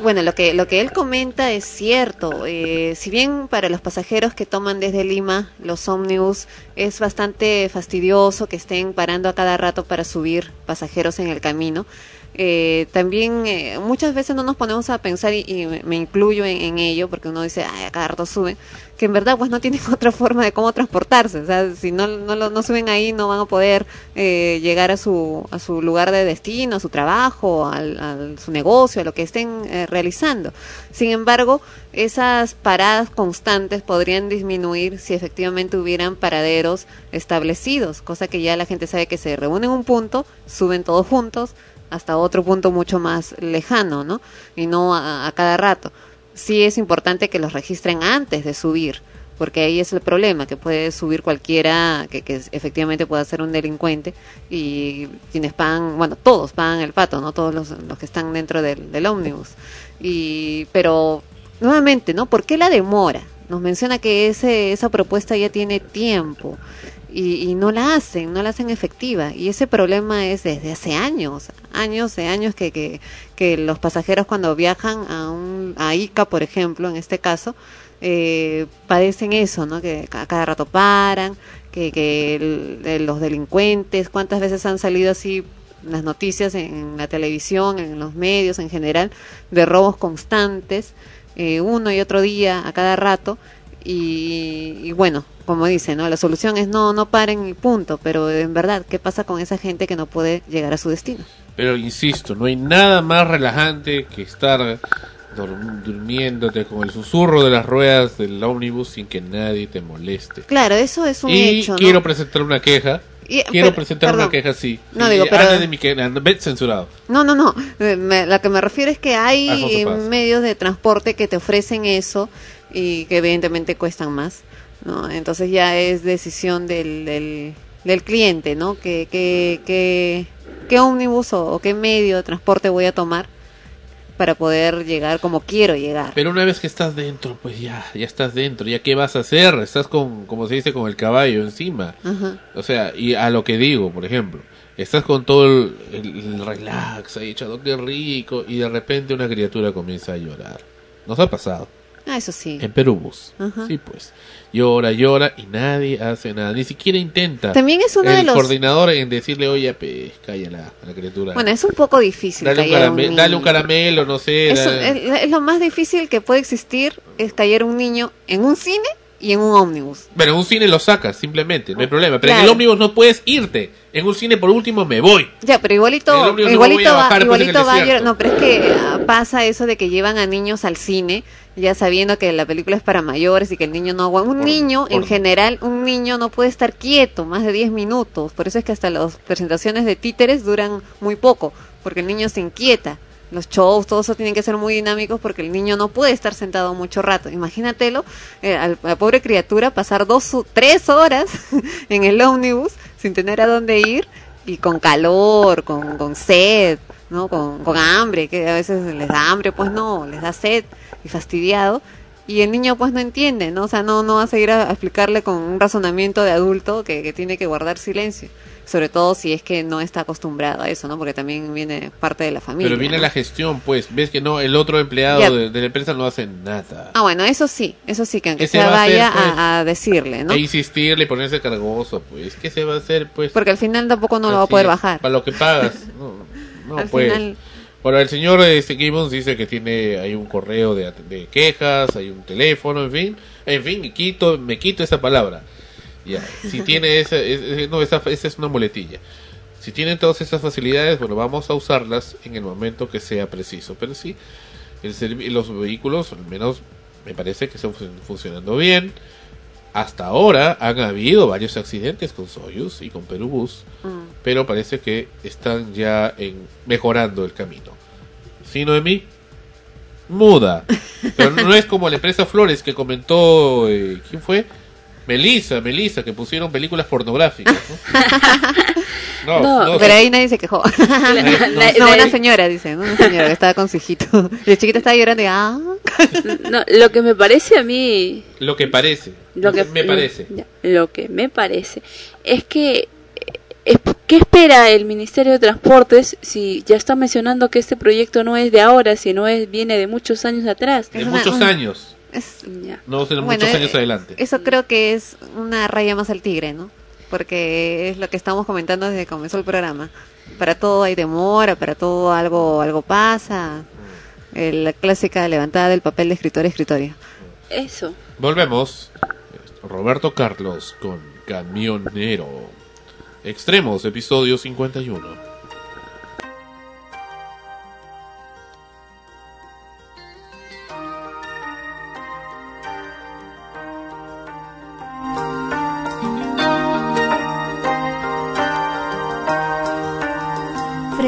Bueno, lo que, lo que él comenta es cierto. Eh, si bien para los pasajeros que toman desde Lima los ómnibus es bastante fastidioso que estén parando a cada rato para subir pasajeros en el camino, eh, también eh, muchas veces no nos ponemos a pensar y, me- incluyo en, ello porque uno dice, ay, a cada rato suben, que en verdad pues no tienen otra forma de cómo transportarse. O sea, si no, no, no suben ahí no van a poder eh, llegar a su, a su lugar de destino, a su trabajo, al, a su negocio, a lo que estén eh, realizando. Sin embargo, esas paradas constantes podrían disminuir si efectivamente hubieran paraderos establecidos, cosa que ya la gente sabe que se reúnen en un punto, suben todos juntos hasta otro punto mucho más lejano, ¿no? Y no a, a cada rato. Sí es importante que los registren antes de subir, porque ahí es el problema, que puede subir cualquiera que, que efectivamente pueda ser un delincuente y quienes pagan, bueno, todos pagan el pato, ¿no? Todos los, los que están dentro del, del ómnibus. Y, pero, nuevamente, ¿no? ¿Por qué la demora? Nos menciona que ese, esa propuesta ya tiene tiempo. Y, y no la hacen, no la hacen efectiva. Y ese problema es desde hace años, años de años que, que, los pasajeros cuando viajan a, un, a Ica, por ejemplo, en este caso, eh, padecen eso, ¿no? Que a cada rato paran, que, que los delincuentes, cuántas veces han salido así las noticias en la televisión, en los medios en general, de robos constantes, eh, uno y otro día, a cada rato, y, y bueno, como dice, ¿no? La solución es no, no paren y punto, pero en verdad, ¿qué pasa con esa gente que no puede llegar a su destino? Pero insisto, no hay nada más relajante que estar dur- durmiéndote con el susurro de las ruedas del ómnibus sin que nadie te moleste. Claro, eso es un y hecho, ¿no? quiero presentar una queja. Y- quiero pero- presentar una perdón. queja, sí. No, digo, pero- de Miquel, ve censurado. No, no, no. Eh, me- la que me refiero es que hay eh, medios de transporte que te ofrecen eso y que evidentemente cuestan más. ¿No? Entonces ya es decisión del, del, del cliente, ¿no? ¿Qué, qué, qué, qué ómnibus o, o qué medio de transporte voy a tomar para poder llegar como quiero llegar? Pero una vez que estás dentro, pues ya, ya estás dentro. ¿Ya qué vas a hacer? Estás con, como se dice, con el caballo encima. Ajá. O sea, y a lo que digo, por ejemplo, estás con todo el, el- el relax ahí echado, qué rico, y de repente una criatura comienza a llorar. Nos ha pasado. Ah, eso sí. En Perú Bus. Ajá. Sí, pues. Llora, llora y nadie hace nada. Ni siquiera intenta. También es uno el de los- coordinador en decirle, oye, pues, cállala a la criatura. Bueno, es un poco difícil. dale, un callar a un carame- niño. dale un caramelo, no sé. Eso, dale- es, es lo más difícil que puede existir es callar un niño en un cine y en un ómnibus. Bueno, en un cine lo sacas, simplemente, no hay problema. Pero en el ómnibus no puedes irte. En un cine, por último, me voy. Ya, pero igualito, no igualito va, pues, igualito va. No, pero es que ah, pasa eso de que llevan a niños al cine, ya sabiendo que la película es para mayores y que el niño no aguanta. Un niño, en general, un niño no puede estar quieto más de 10 minutos. Por eso es que hasta las presentaciones de títeres duran muy poco, porque el niño se inquieta. Los shows, todo eso tienen que ser muy dinámicos porque el niño no puede estar sentado mucho rato. Imagínatelo, eh, a la pobre criatura pasar dos o tres horas en el ómnibus sin tener a dónde ir y con calor, con, con sed, ¿no? Con, con hambre, que a veces les da hambre, pues no, les da sed y fastidiado. Y el niño pues no entiende, ¿no? O sea, no, no va a seguir a, a explicarle con un razonamiento de adulto que, que tiene que guardar silencio. Sobre todo si es que no está acostumbrado a eso, ¿no? Porque también viene parte de la familia. Pero viene ¿no? la gestión, pues. Ves que no, el otro empleado de, de la empresa no hace nada. Ah, bueno, eso sí, eso sí, que aunque Ese sea va a vaya pues, a, a decirle, ¿no? E insistirle, ponerse cargoso, pues. ¿Qué se va a hacer, pues? Porque al final tampoco no lo va a poder es, bajar. Para lo que pagas. No, no, Al pues. final- Bueno, el señor este, Gibbons dice que tiene hay un correo de, de quejas, hay un teléfono, en fin. En fin, me quito, me quito esa palabra. Ya, si tiene esa, es- es- no, esa, esa es una muletilla. Si tienen todas esas facilidades, bueno, vamos a usarlas en el momento que sea preciso. Pero sí, el los vehículos, al menos me parece que están fun- funcionando bien. Hasta ahora han habido varios accidentes con Soyuz y con Perubus, Mm. pero parece que están ya en mejorando el camino. ¿Sí, Noemí? Muda. Pero no es como la empresa Flores que comentó, eh, ¿quién fue? Melissa, Melissa, que pusieron películas pornográficas. ¿no? No, no, pero ahí nadie se quejó. la- no, la- una señora, dice, ¿no? una señora que estaba con su hijito. Y el chiquito estaba llorando y, ah, No, lo que me parece a mí Lo que parece. lo que me parece. lo que me parece es que eh, es- ¿qué espera el Ministerio de Transportes si ya está mencionando que este proyecto no es de ahora, sino es viene de muchos años atrás? De muchos años. Es, Ya. No, Bueno, muchos eh, años adelante. Eso creo que es una raya más al tigre, ¿no? Porque es lo que estamos comentando desde que comenzó el programa. Para todo hay demora, para todo algo algo pasa. Eh, La clásica levantada del papel de escritor a escritorio. Eso. Volvemos. Roberto Carlos con Camionero. Extremos, episodio 51.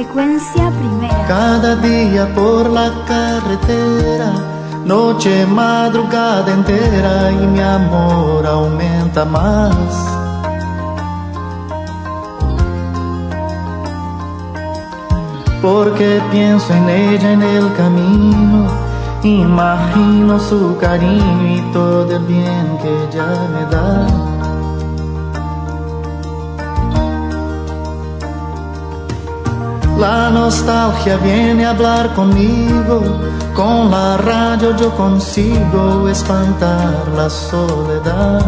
Frecuencia primera. Cada día por la carretera, noche, madrugada entera y mi amor aumenta más. Porque pienso en ella en el camino, imagino su cariño y todo el bien que ella me da. La nostalgia viene a hablar conmigo, con la radio yo consigo espantar la soledad.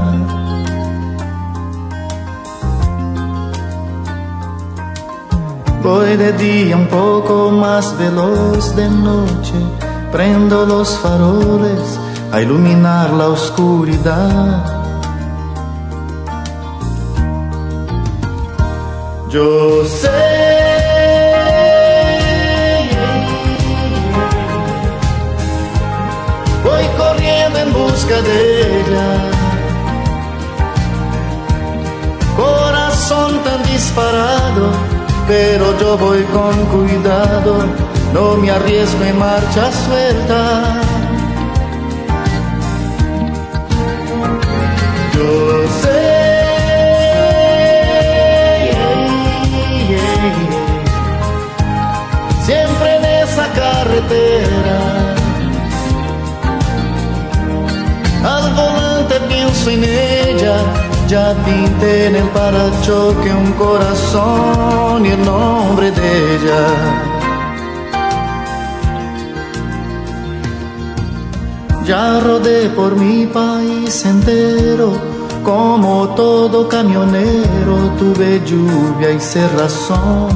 Voy de día un poco más veloz de noche, prendo los faroles a iluminar la oscuridad. Yo sé. Corazón tan disparado, pero yo voy con cuidado. No me arriesgo en marcha suelta. Ya pinté en el parachoque un corazón y el nombre de ella. Ya rodé por mi país entero, como todo camionero, tuve lluvia y cerrazón.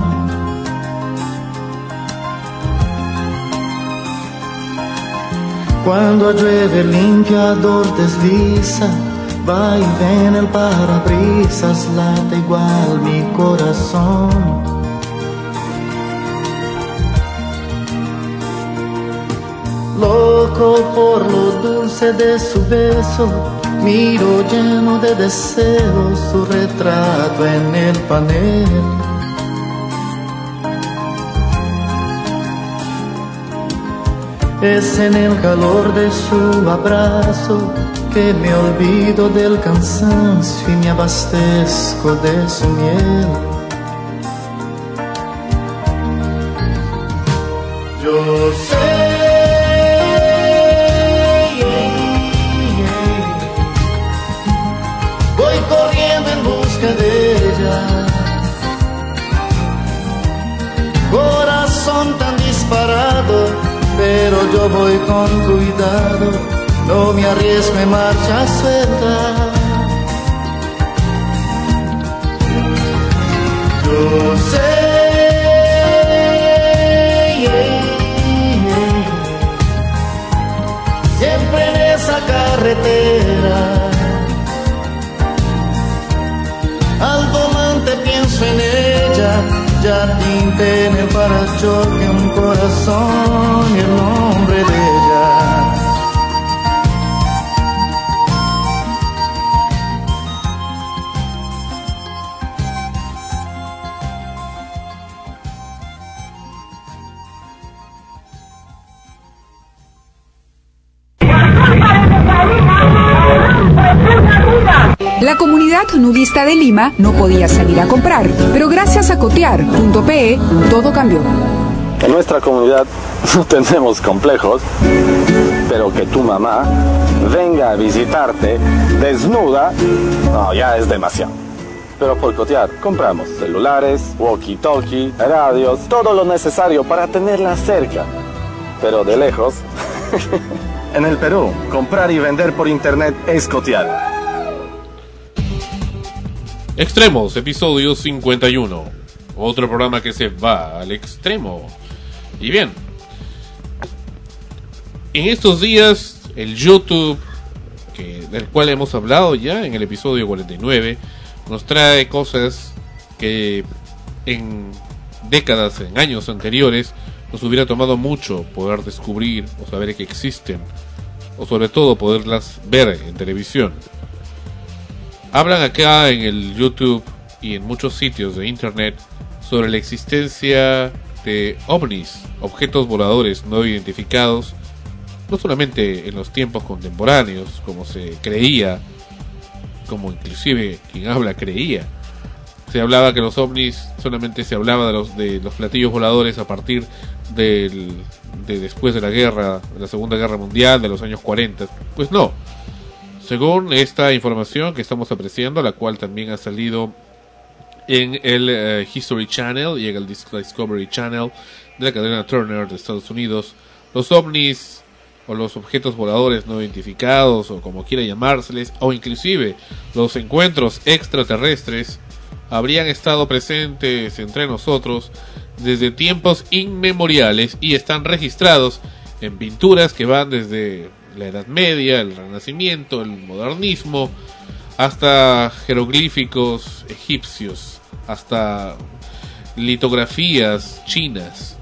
Cuando llueve el limpiador desliza, va y ven el parabrisas, late igual mi corazón. Loco por lo dulce de su beso, miro lleno de deseos su retrato en el panel. Es en el calor de su abrazo que me olvido del cansancio y me abastezco de su miel. Yo sé. Voy corriendo en busca de ella. Corazón tan disparado, pero yo voy con cuidado. No me arriesgo en marcha suelta. Yo sé. Siempre en esa carretera. Al volante pienso en ella, ya pinté en el parachoque un corazón de Lima no podía salir a comprar, pero gracias a cotear.pe todo cambió. En nuestra comunidad no tenemos complejos, pero que tu mamá venga a visitarte desnuda, no, ya es demasiado. Pero por cotear compramos celulares, walkie-talkie, radios, todo lo necesario para tenerla cerca, pero de lejos. en el Perú, comprar y vender por internet es cotear. Extremos, episodio 51. Otro programa que se va al extremo. Y bien, en estos días el YouTube, que, del cual hemos hablado ya en el episodio 49, nos trae cosas que en décadas, en años anteriores, nos hubiera tomado mucho poder descubrir o saber que existen, o sobre todo poderlas ver en televisión. Hablan acá en el YouTube y en muchos sitios de internet sobre la existencia de ovnis, objetos voladores no identificados, no solamente en los tiempos contemporáneos, como se creía, como inclusive quien habla creía. Se hablaba que los ovnis solamente se hablaba de los de los platillos voladores a partir del, de después de la guerra, de la Segunda Guerra Mundial, de los años 40. Pues no. Según esta información que estamos apreciando, la cual también ha salido en el eh, History Channel y en el Dis- Discovery Channel de la cadena Turner de Estados Unidos. Los ovnis o los objetos voladores no identificados o como quiera llamárseles o inclusive los encuentros extraterrestres habrían estado presentes entre nosotros desde tiempos inmemoriales y están registrados en pinturas que van desde la Edad Media, el Renacimiento, el modernismo, hasta jeroglíficos egipcios, hasta litografías chinas.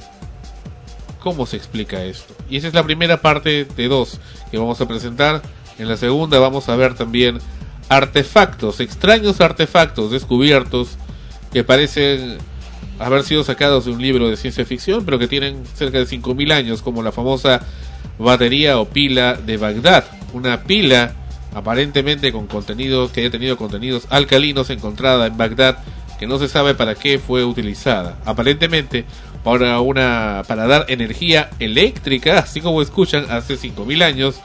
¿Cómo se explica esto? Y esa es la primera parte de dos que vamos a presentar. En la segunda vamos a ver también artefactos, extraños artefactos descubiertos que parecen haber sido sacados de un libro de ciencia ficción, pero que tienen cerca de 5.000 años, como la famosa batería o pila de Bagdad. Una pila aparentemente con contenidos que haya tenido contenidos alcalinos encontrada en Bagdad que no se sabe para qué fue utilizada. Aparentemente para una para dar energía eléctrica, así como escuchan hace 5000 años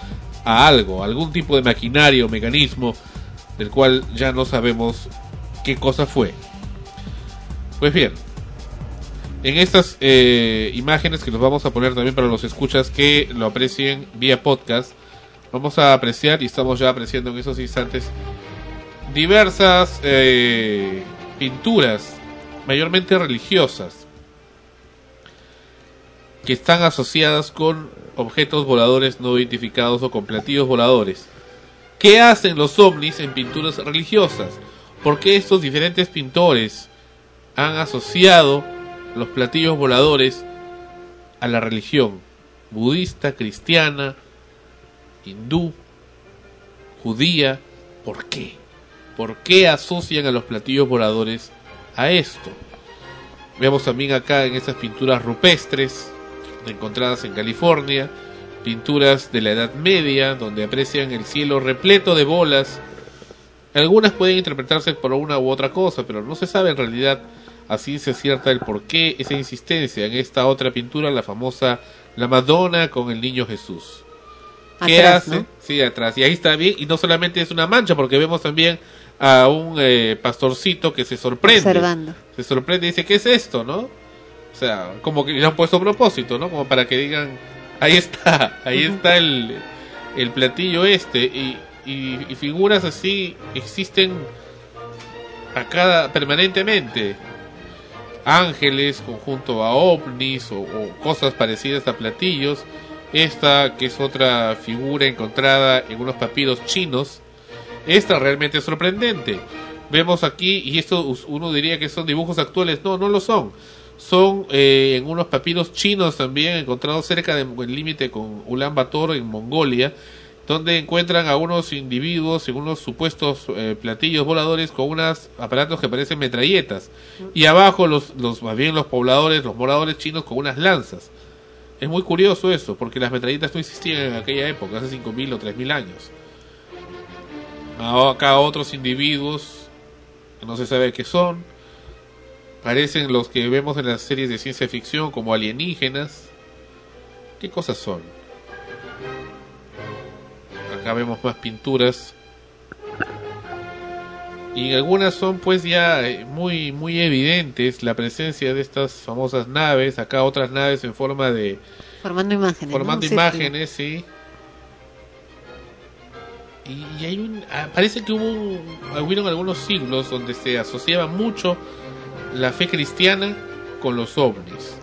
a algo, algún tipo de maquinario o mecanismo del cual ya no sabemos qué cosa fue. Pues bien, en estas eh, imágenes que nos vamos a poner también para los escuchas que lo aprecien vía podcast, vamos a apreciar y estamos ya apreciando en esos instantes diversas eh, pinturas, mayormente religiosas, que están asociadas con objetos voladores no identificados o con platillos voladores. ¿Qué hacen los ovnis en pinturas religiosas? ¿Por qué estos diferentes pintores han asociado los platillos voladores a la religión budista, cristiana, hindú, judía? ¿Por qué? ¿Por qué asocian a los platillos voladores a esto? Vemos también acá en estas pinturas rupestres encontradas en California, pinturas de la Edad Media donde aprecian el cielo repleto de bolas. Algunas pueden interpretarse por una u otra cosa, pero no se sabe en realidad a ciencia cierta el por qué esa insistencia en esta otra pintura, la famosa La Madonna con el Niño Jesús. ¿Qué Atrás, hace? ¿no? Sí, atrás. Y ahí está bien. Y no solamente es una mancha, porque vemos también a un eh, pastorcito que se sorprende. Observando. Se sorprende y dice, ¿qué es esto, no? O sea, como que le han puesto a propósito, ¿no? Como para que digan, ahí está, ahí está el, el platillo este. Y, y, y figuras así existen acá permanentemente. Ángeles conjunto a ovnis o, cosas parecidas a platillos. Esta que es otra figura encontrada en unos papiros chinos. Esta realmente es sorprendente. Vemos aquí, y esto uno diría que son dibujos actuales. No, no lo son. Son eh, en unos papiros chinos también encontrados cerca del límite con Ulan Bator en Mongolia, donde encuentran a unos individuos en unos supuestos eh, platillos voladores con unos aparatos que parecen metralletas. Y abajo los, los, más bien los pobladores, los moradores chinos con unas lanzas. Es muy curioso eso, porque las metralletas no existían en aquella época, hace 5.000 o 3.000 años. Acá otros individuos, no se sabe qué son, parecen los que vemos en las series de ciencia ficción como alienígenas. ¿Qué cosas son? Acá vemos más pinturas. Y algunas son pues ya eh, muy muy evidentes la presencia de estas famosas naves, acá otras naves en forma de Formando imágenes. formando imágenes, sí. Y, y hay un, ah, parece que hubo hubieron algunos siglos donde se asociaba mucho la fe cristiana con los ovnis,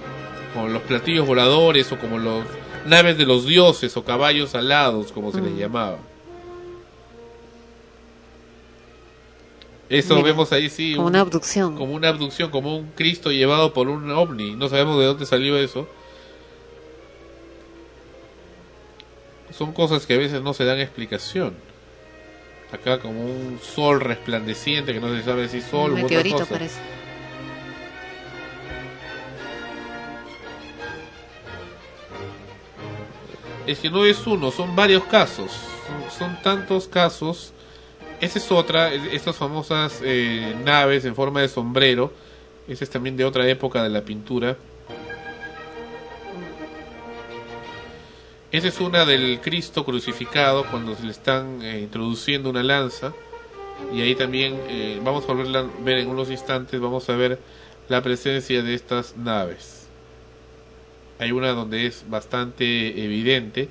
con los platillos voladores o como los naves de los dioses o caballos alados, como se les Mm. llamaba. Eso Mira, vemos ahí, sí. como un- una abducción. Como una abducción, como un Cristo llevado por un ovni. No sabemos de dónde salió eso. Son cosas que a veces no se dan explicación. Acá como un sol resplandeciente que no se sabe si sol Un u otra cosa. parece. Es que no es uno, son varios casos. Son, tantos casos. Esa es otra, es- estas famosas eh, naves en forma de sombrero. Esa es también de otra época de la pintura. Esa es una del Cristo crucificado cuando se le están eh, introduciendo una lanza. y ahí también eh, vamos a volverla a ver en unos instantes, vamos a ver la presencia de estas naves. Hay una donde es bastante evidente.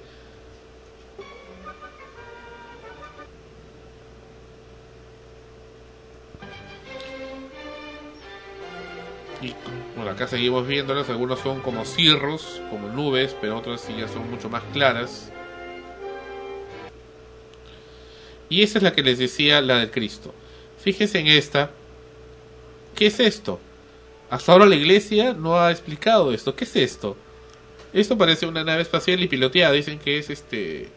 Y bueno, acá seguimos viéndolas, algunos son como cirros, como nubes, pero otras sí ya son mucho más claras. Y esa es la que les decía, la del Cristo. Fíjense en esta. ¿Qué es esto? Hasta ahora la iglesia no ha explicado esto. ¿Qué es esto? Esto parece una nave espacial y piloteada. Dicen que es este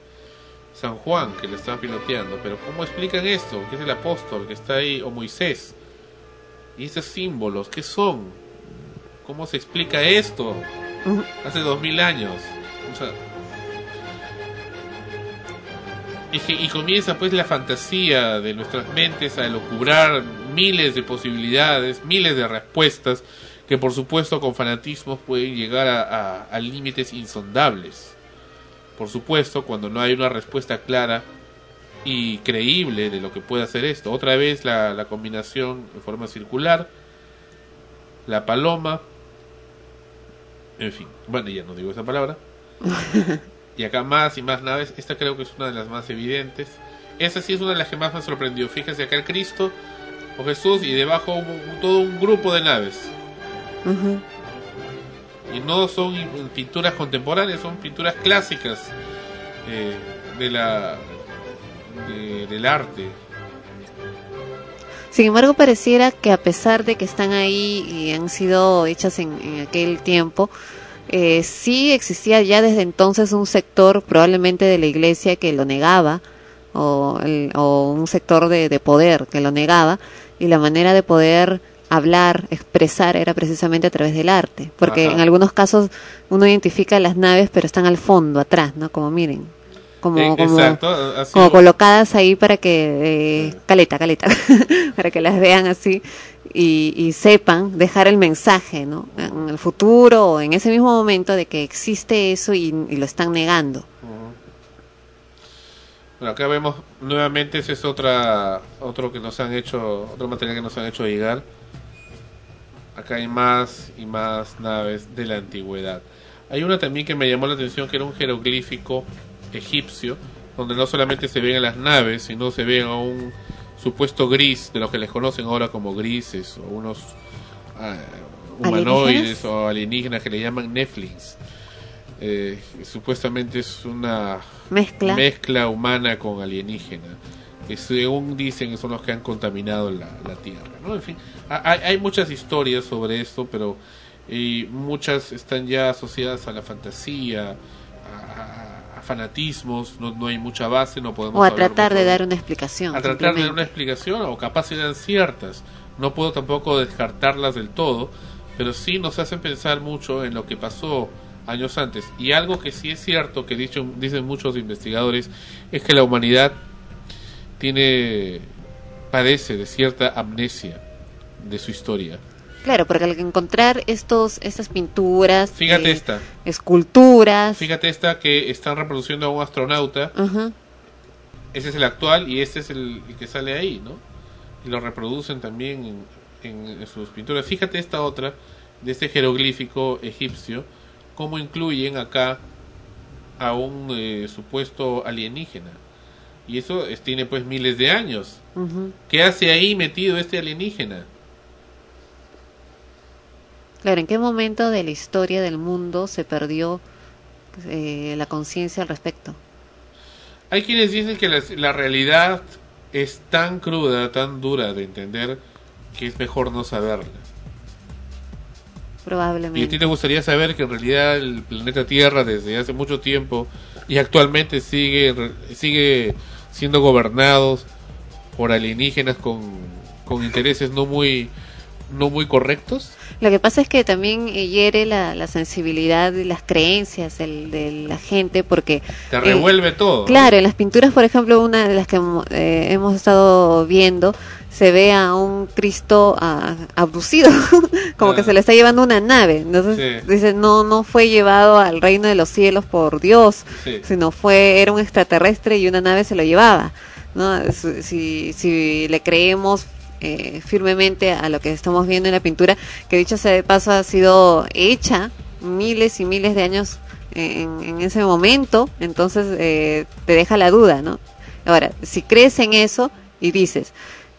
San Juan que le está piloteando. Pero ¿cómo explican esto? ¿Qué es el apóstol que está ahí? O Moisés. ¿Y esos símbolos? ¿Qué son? ¿Cómo se explica esto? Hace dos mil años. Y, y comienza pues la fantasía de nuestras mentes a elucubrar miles de posibilidades, miles de respuestas que por supuesto con fanatismos pueden llegar a, a- a límites insondables. Por supuesto, cuando no hay una respuesta clara y creíble de lo que puede hacer esto. Otra vez la, la combinación en forma circular, la paloma, en fin, bueno, ya no digo esa palabra. Y acá más y más naves. Esta creo que es una de las más evidentes. Esa sí es una de las que más me sorprendió. Fíjense acá el Cristo o Jesús y debajo un- todo un grupo de naves. Y no son pinturas contemporáneas, son pinturas clásicas eh, de la de- del arte. Sin embargo, pareciera que a pesar de que están ahí y han sido hechas en, en aquel tiempo, eh, sí existía ya desde entonces un sector probablemente de la iglesia que lo negaba, o, el- o un sector de, de poder que lo negaba, y la manera de poder hablar, expresar, era precisamente a través del arte, porque Ajá. en algunos casos uno identifica las naves, pero están al fondo, atrás, ¿no? Como miren, como, Eh, como, exacto, como colocadas ahí para que, eh, caleta, caleta, para que las vean así y, y sepan dejar el mensaje, ¿no? En el futuro o en ese mismo momento de que existe eso y, y lo están negando. Bueno, acá vemos nuevamente ese es otra otro que nos han hecho otro material que nos han hecho llegar. Acá hay más y más naves de la antigüedad. Hay una también que me llamó la atención que era un jeroglífico egipcio donde no solamente se ven las naves, sino se ven a un supuesto gris de los que les conocen ahora como grises o unos ah, humanoides ¿Alienígenas? o alienígenas que le llaman Netflix. Eh, supuestamente es una Mezcla. mezcla humana con alienígena que según dicen son los que han contaminado la, la tierra ¿no? en fin ha- hay, hay muchas historias sobre esto pero y muchas están ya asociadas a la fantasía a, a- a fanatismos no, no hay mucha base no podemos O a tratar de dar una explicación. a tratar de dar una explicación o capaz sean ciertas. No puedo tampoco descartarlas del todo, pero sí nos hacen pensar mucho en lo que pasó años antes. Y algo que sí es cierto, que dicho, dicen muchos investigadores, es que la humanidad tiene padece de cierta amnesia de su historia. Claro, porque al encontrar estos, estas pinturas, Fíjate eh, esta. esculturas, Fíjate esta que están reproduciendo a un astronauta. Ajá. Ese es el actual y este es el, el que sale ahí, ¿no? Y lo reproducen también en, en- en sus pinturas. Fíjate esta otra, de este jeroglífico egipcio, cómo incluyen acá a un eh, supuesto alienígena. Y eso es- tiene pues miles de años. ¿Qué hace ahí metido este alienígena? Claro, ¿en qué momento de la historia del mundo se perdió eh, la conciencia al respecto? Hay quienes dicen que la, la realidad es tan cruda, tan dura de entender, que es mejor no saberla. Y a ti Probablemente. te gustaría saber que en realidad el planeta Tierra desde hace mucho tiempo y actualmente sigue sigue siendo gobernados por alienígenas con, con intereses no muy no muy correctos. Lo que pasa es que también eh, hiere la, la sensibilidad y las creencias del- de la gente porque... Te eh, revuelve todo. Claro, en las pinturas, por ejemplo, una de las que eh, hemos estado viendo, se ve a un Cristo abducido, como que se le está llevando una nave. Entonces, Sí. dice, no, no fue llevado al reino de los cielos por Dios, Sí. sino fue, era un extraterrestre y una nave se lo llevaba. ¿no? Si, si, si le creemos eh, firmemente a lo que estamos viendo en la pintura, que dicho sea de paso ha sido hecha miles y miles de años en, en ese momento, entonces eh, te deja la duda, ¿no? Ahora, si crees en eso y dices,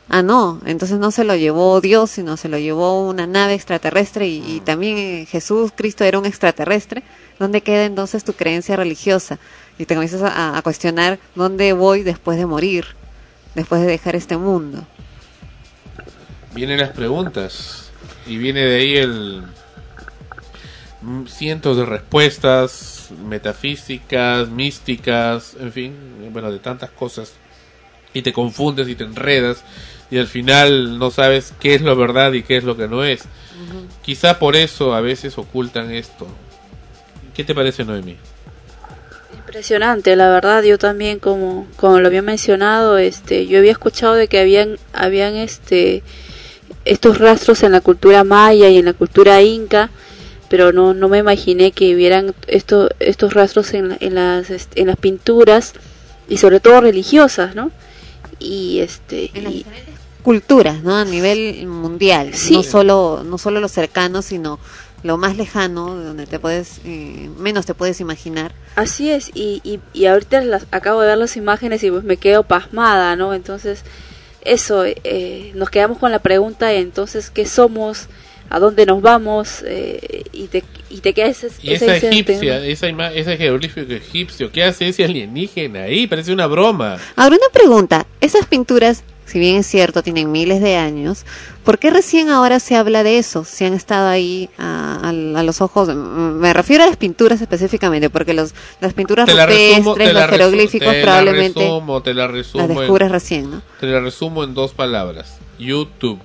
ah, no, entonces no se lo llevó Dios, sino se lo llevó una nave extraterrestre y, y también eh, Jesús, Cristo era un extraterrestre, ¿dónde queda entonces tu creencia religiosa? Y te comienzas a, a cuestionar dónde voy después de morir, después de dejar este mundo. Vienen las preguntas y viene de ahí el mm, cientos de respuestas metafísicas, místicas, en fin, bueno, de tantas cosas y te confundes y te enredas y al final no sabes qué es lo verdad y qué es lo que no es. Quizá por eso a veces ocultan esto. ¿Qué te parece, Noemi? Impresionante, la verdad, yo también como como lo había mencionado, este, yo había escuchado de que habían habían este estos rastros en la cultura maya y en la cultura inca, pero no no me imaginé que hubieran estos estos rastros en, la- en las este, en las pinturas y sobre todo religiosas, ¿no? Y este y- Culturas, ¿no? A nivel mundial, no solo no solo lo cercano, sino lo más lejano, donde te puedes eh, menos te puedes imaginar. Así es, y, y, y ahorita las, acabo de ver las imágenes y pues me quedo pasmada, ¿no? Entonces, eso, eh, nos quedamos con la pregunta, entonces, ¿qué somos? ¿A dónde nos vamos? Eh, y, te, y te queda ese, Y ese esa incidente, ¿no? egipcia, esa, ima- ese jeroglífico egipcio, ¿qué hace ese alienígena ahí? Parece una broma. Ahora una pregunta, esas pinturas, si bien es cierto, tienen miles de años, ¿por qué recién ahora se habla de eso? Si han estado ahí a, a- a los ojos, mm, me refiero a las pinturas específicamente, porque los, las pinturas la rupestres, la los jeroglíficos te la probablemente resumo, te la resumo las en- descubres recién, ¿no? Te la resumo en dos palabras. YouTube.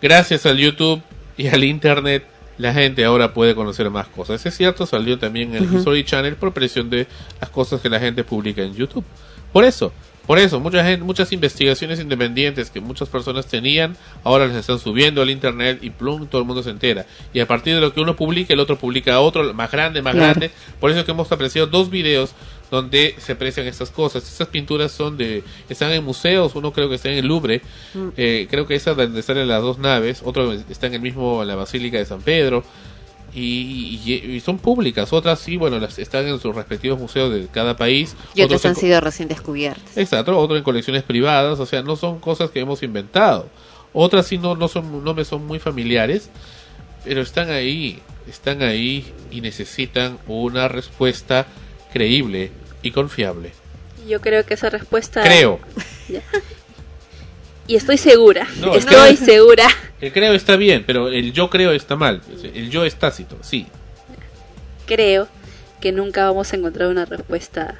Gracias al YouTube y al Internet, la gente ahora puede conocer más cosas. Es cierto, salió también el Ujú. History Channel por presión de las cosas que la gente publica en YouTube. Por eso, por eso, mucha gente, muchas investigaciones independientes que muchas personas tenían, ahora las están subiendo al Internet y plum, todo el mundo se entera. Y a partir de lo que uno publica, el otro publica otro, más grande, más Claro. grande. Por eso es que hemos apreciado dos videos donde se aprecian estas cosas. Estas pinturas son de, están en museos, uno creo que está en el Louvre, Mm. eh, creo que esa donde salen las dos naves, otro está en el mismo, en la Basílica de San Pedro, y, y- y son públicas, otras sí, bueno, las están en sus respectivos museos de cada país. Y otros en han sido recién descubiertas. Exacto, otro en colecciones privadas, o sea, no son cosas que hemos inventado. Otras sí no, no, son, no me son muy familiares, pero están ahí, están ahí y necesitan una respuesta creíble y confiable. Yo creo que esa respuesta... Creo. Y estoy segura, No, estoy creo- segura. El creo está bien, pero el yo creo está mal. El yo es tácito, sí. Creo que nunca vamos a encontrar una respuesta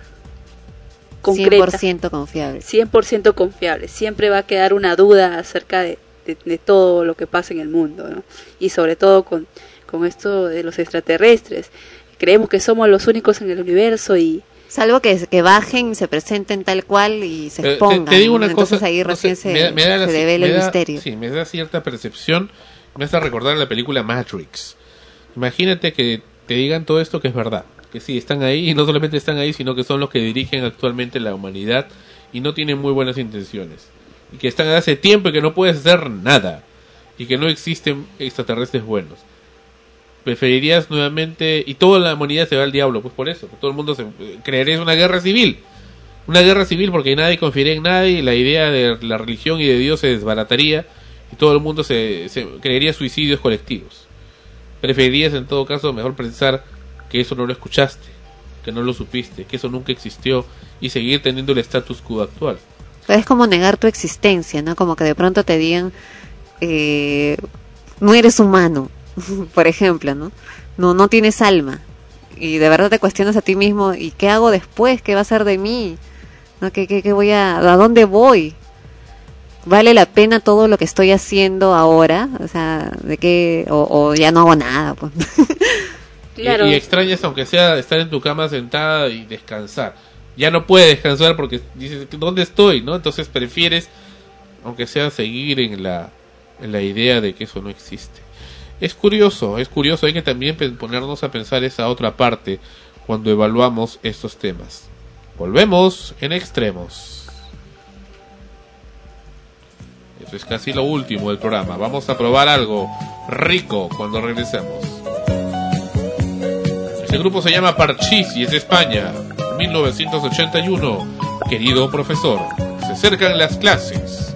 concreta. 100% confiable. 100% confiable. Siempre va a quedar una duda acerca de, de- de todo lo que pasa en el mundo, ¿no? Y sobre todo con, con esto de los extraterrestres. Creemos que somos los únicos en el universo y... Salvo que, que bajen, se presenten tal cual y se Eh, te- expongan. te, digo ¿no? una Entonces cosa, ahí no recién sé, se, me da- me da la- se devela me el misterio. Sí, me da cierta percepción. Me hace recordar la película Matrix. Imagínate que te digan todo esto que es verdad. Que sí, están ahí y no solamente están ahí, sino que son los que dirigen actualmente la humanidad y no tienen muy buenas intenciones. Y que están hace tiempo y que no puedes hacer nada. Y que no existen extraterrestres buenos. Preferirías nuevamente... Y toda la humanidad se va al diablo, pues por eso. Todo el mundo se... Creerías una guerra civil. Una guerra civil porque nadie confiaría en nadie la idea de la religión y de Dios se desbarataría y todo el mundo se, se creería suicidios colectivos. Preferirías en todo caso mejor pensar que eso no lo escuchaste, que no lo supiste, que eso nunca existió y seguir teniendo el status quo actual. Es como negar tu existencia, ¿no? Como que de pronto te digan, eh, no eres humano, por ejemplo, ¿no? No, no tienes alma. Y de verdad te cuestionas a ti mismo, ¿y qué hago después? ¿Qué va a ser de mí? ¿No? ¿Qué, qué, qué voy a, ¿A dónde voy? ¿Vale la pena todo lo que estoy haciendo ahora? O sea, de qué, o, o ya no hago nada, pues. Y- Y, extrañas aunque sea estar en tu cama sentada y descansar. Ya no puedes descansar porque dices, ¿dónde estoy? ¿no? Entonces prefieres, aunque sea seguir en la, en la idea de que eso no existe. Es curioso, es curioso, hay que también ponernos a pensar esa otra parte cuando evaluamos estos temas. Volvemos en extremos. Eso es casi lo último del programa. Vamos a probar algo rico cuando regresemos. Este grupo se llama Parchís y es de España. 1981. Querido profesor, se acercan las clases.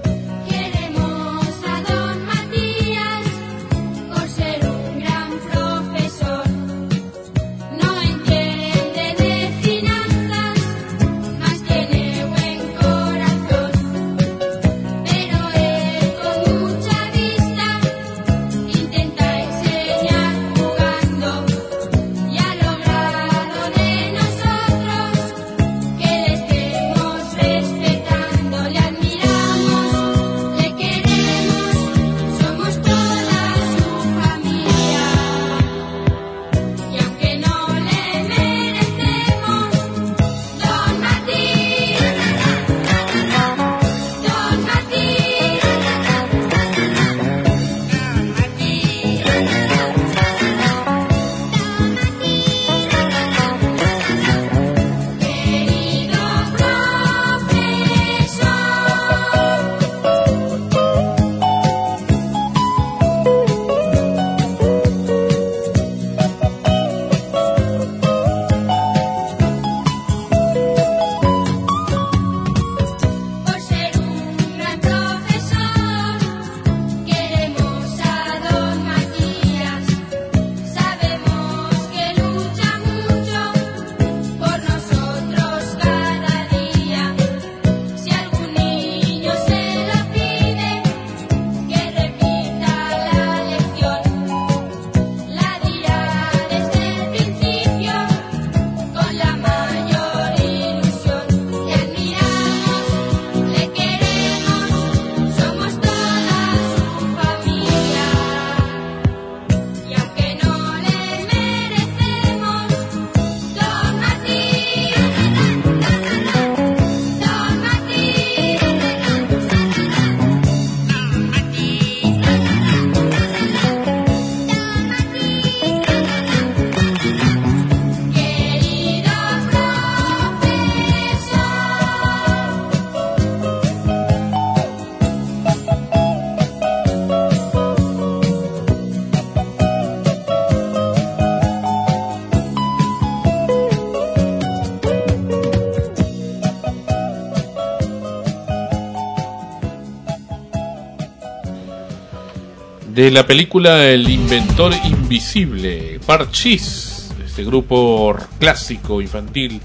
De la película El Inventor Invisible, Parchís, este grupo clásico infantil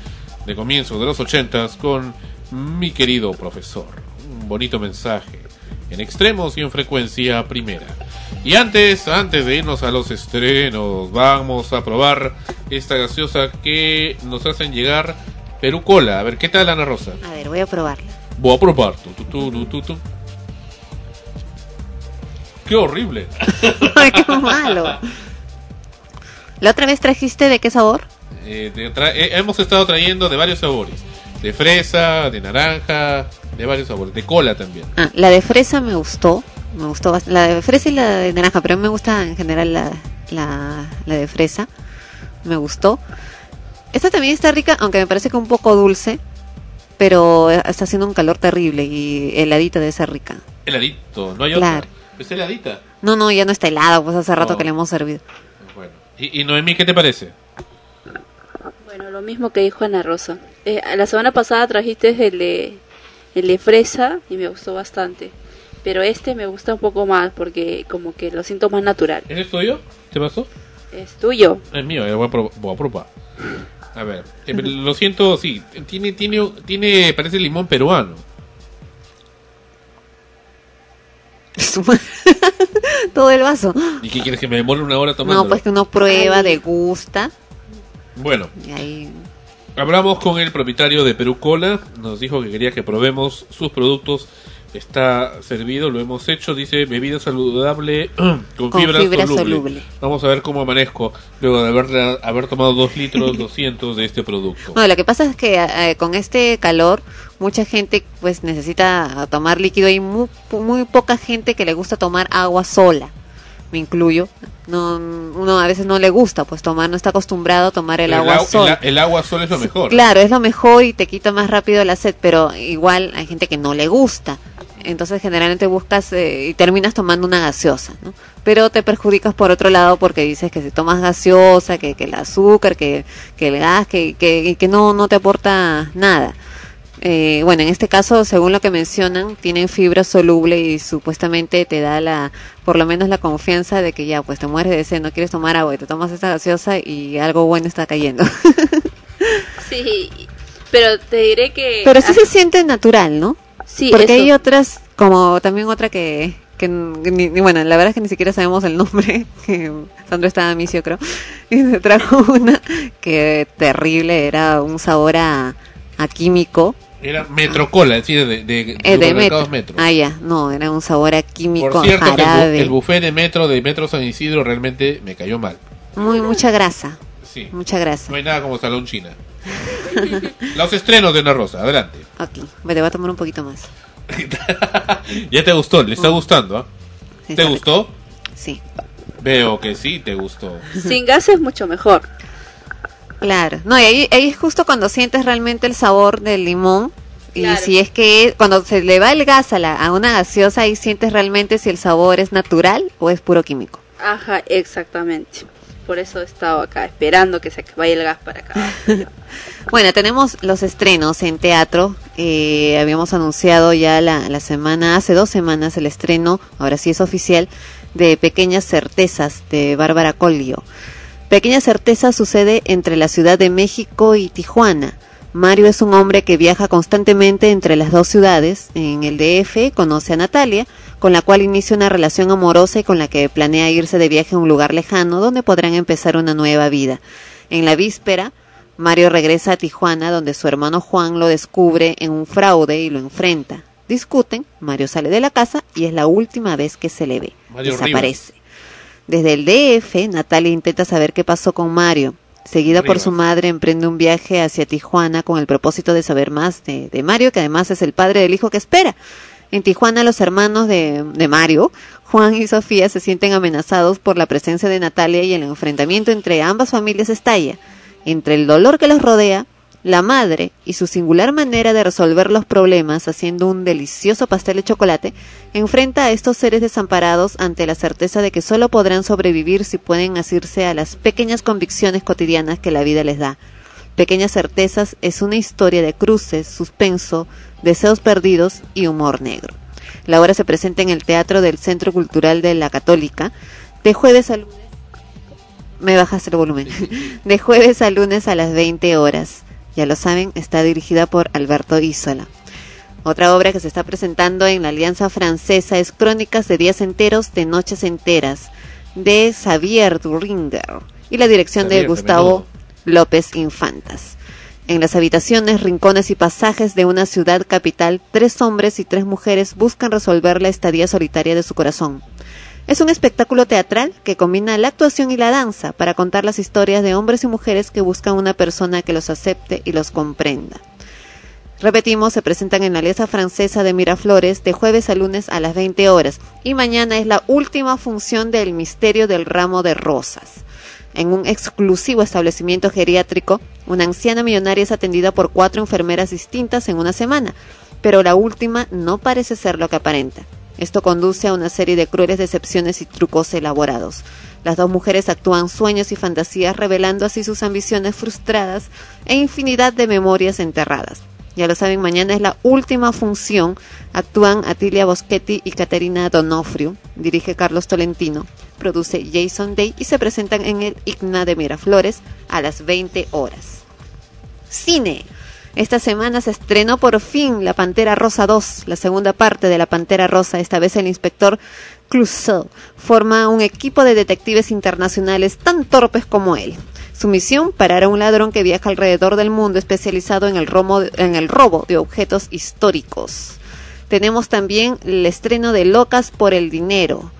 de comienzos de los ochentas con mi querido profesor. Un bonito mensaje, en extremos y en frecuencia primera. Y antes, antes de irnos a los estrenos, vamos a probar esta gaseosa que nos hacen llegar Perú Cola. A ver, ¿qué tal Ana Rosa? A ver, voy a probarla. Voy a probar. Tu, tu, tu. ¡Qué horrible! Qué malo. ¿La otra vez trajiste de qué sabor? Eh, de eh, hemos estado trayendo de varios sabores. De fresa, de naranja, de varios sabores. De cola también. Ah, la de fresa me gustó. Me gustó bast- La de fresa y la de naranja, pero a mí me gusta en general la, la, la de fresa. Me gustó. Esta también está rica, aunque me parece que un poco dulce. Pero está haciendo un calor terrible y heladita debe ser rica. Heladito, no hay Claro. otra. Es heladita. No, no, ya no está helado, pues hace rato Oh. que le hemos servido. Bueno. ¿Y, y Noemí qué te parece? Bueno, lo mismo que dijo Ana Rosa. Eh, la semana pasada trajiste el de, el de fresa y me gustó bastante. Pero este me gusta un poco más porque como que lo siento más natural. ¿Ese es tuyo? ¿Qué pasó? Es tuyo. Es mío, eh, voy, a prob- voy a probar. A ver, eh, lo siento, sí, tiene, tiene, tiene, parece limón peruano. Todo el vaso. ¿Y qué quieres que me demore una hora tomando? No, pues que uno prueba, degusta. Bueno, Y ahí. hablamos con el propietario de Perú Cola, nos dijo que quería que probemos sus productos. Está servido, lo hemos hecho, dice bebida saludable con, Con fibra, fibra soluble. soluble. Vamos a ver cómo amanezco luego de haber, haber tomado 2 litros 200 de este producto. No, lo que pasa es que eh, con este calor mucha gente pues necesita tomar líquido y muy, muy poca gente que le gusta tomar agua sola. Me incluyo. No, uno a veces no le gusta pues tomar, no está acostumbrado a tomar el agua au- sola. el agua sola es lo mejor. Claro, es lo mejor y te quita más rápido la sed, pero igual hay gente que no le gusta. Entonces generalmente buscas eh, y terminas tomando una gaseosa, ¿no? Pero te perjudicas por otro lado porque dices que si tomas gaseosa, que, que el azúcar, que, que el gas, que, que, no, no te aporta nada. Eh, bueno, en este caso, según lo que mencionan, tienen fibra soluble y supuestamente te da la, por lo menos la confianza de que ya, pues te mueres de sed, no quieres tomar agua y te tomas esta gaseosa y algo bueno está cayendo. Sí, pero te diré que... Pero sí se siente natural, ¿no? Sí, Porque eso. hay otras, como también otra que, que ni, ni- bueno, la verdad es que ni siquiera sabemos el nombre, que Sandro estaba a misio, creo, y se trajo una que terrible, era un sabor a, a químico, Era Metrocola, es decir, de, de, de eh, de metro. Metro. Ah, ya, no, era un sabor a químico, Por cierto, que el, jarabe, el buffet de Metro de Metro San Isidro realmente me cayó mal. muy, mucha grasa, Sí. mucha grasa. No hay nada como Salón China. Los estrenos de Ana Rosa, adelante. Ok, me te voy a tomar un poquito más. ¿Ya te gustó? ¿Le está gustando? ah? Sí, ¿Te gustó? Sí. Veo que sí, te gustó. Sin gas es mucho mejor. Claro, no, y ahí, ahí es justo cuando sientes realmente el sabor del limón. Y Claro. si es que cuando se le va el gas a, la, a una gaseosa, ahí sientes realmente si el sabor es natural o es puro químico. Ajá, exactamente. Por eso he estado acá esperando que se vaya el gas para acá. Bueno, tenemos los estrenos en teatro. Eh, habíamos anunciado ya la, la semana, hace dos semanas, el estreno, ahora sí es oficial, de Pequeñas Certezas de Bárbara Collio. Pequeñas Certezas sucede entre la Ciudad de México y Tijuana. Mario es un hombre que viaja constantemente entre las dos ciudades. En el DF conoce a Natalia, con la cual inicia una relación amorosa y con la que planea irse de viaje a un lugar lejano donde podrán empezar una nueva vida. En la víspera, Mario regresa a Tijuana donde su hermano Juan lo descubre en un fraude y lo enfrenta. Discuten, Mario sale de la casa y es la última vez que se le ve. Mario Desaparece. Desde el DF, Natalia intenta saber qué pasó con Mario. Seguida por su madre, emprende un viaje hacia Tijuana con el propósito de saber más de, de Mario, que además es el padre del hijo que espera. En Tijuana, los hermanos de, de Mario, Juan y Sofía, se sienten amenazados por la presencia de Natalia y el enfrentamiento entre ambas familias estalla. Entre el dolor que los rodea, la madre y su singular manera de resolver los problemas haciendo un delicioso pastel de chocolate, enfrenta a estos seres desamparados ante la certeza de que solo podrán sobrevivir si pueden asirse a las pequeñas convicciones cotidianas que la vida les da. Pequeñas certezas es una historia de cruces, suspenso, deseos perdidos y humor negro. La obra se presenta en el Teatro del Centro Cultural de la Católica de jueves a lunes. Me bajaste el volumen. De jueves a lunes a las 20 horas. Ya lo saben, está dirigida por Alberto Isola. Otra obra que se está presentando en la Alianza Francesa es Crónicas de días enteros de noches enteras de Xavier Duringer y la dirección Xavier, de Gustavo López Infantas. En las habitaciones, rincones y pasajes de una ciudad capital, tres hombres y tres mujeres buscan resolver la estadía solitaria de su corazón. Es un espectáculo teatral que combina la actuación y la danza para contar las historias de hombres y mujeres que buscan una persona que los acepte y los comprenda. Repetimos, se presentan en la Alianza Francesa de Miraflores de jueves a lunes a las 20 horas y mañana es la última función del Misterio del Ramo de Rosas. En un exclusivo establecimiento geriátrico, una anciana millonaria es atendida por cuatro enfermeras distintas en una semana, pero la última no parece ser lo que aparenta. Esto conduce a una serie de crueles decepciones y trucos elaborados. Las dos mujeres actúan sueños y fantasías revelando así sus ambiciones frustradas e infinidad de memorias enterradas. Ya lo saben, mañana es la última función. Actúan Atilia Boschetti y Caterina Donofrio. Dirige Carlos Tolentino. Produce Jason Day y se presentan en el Igna de Miraflores a las 20 horas. Cine. Esta semana se estrenó por fin La Pantera Rosa 2, la segunda parte de La Pantera Rosa. Esta vez el inspector Clouseau forma un equipo de detectives internacionales tan torpes como él. Su misión, parar a un ladrón que viaja alrededor del mundo especializado en el, robo, en el robo de objetos históricos. Tenemos también el estreno de Locas por el Dinero.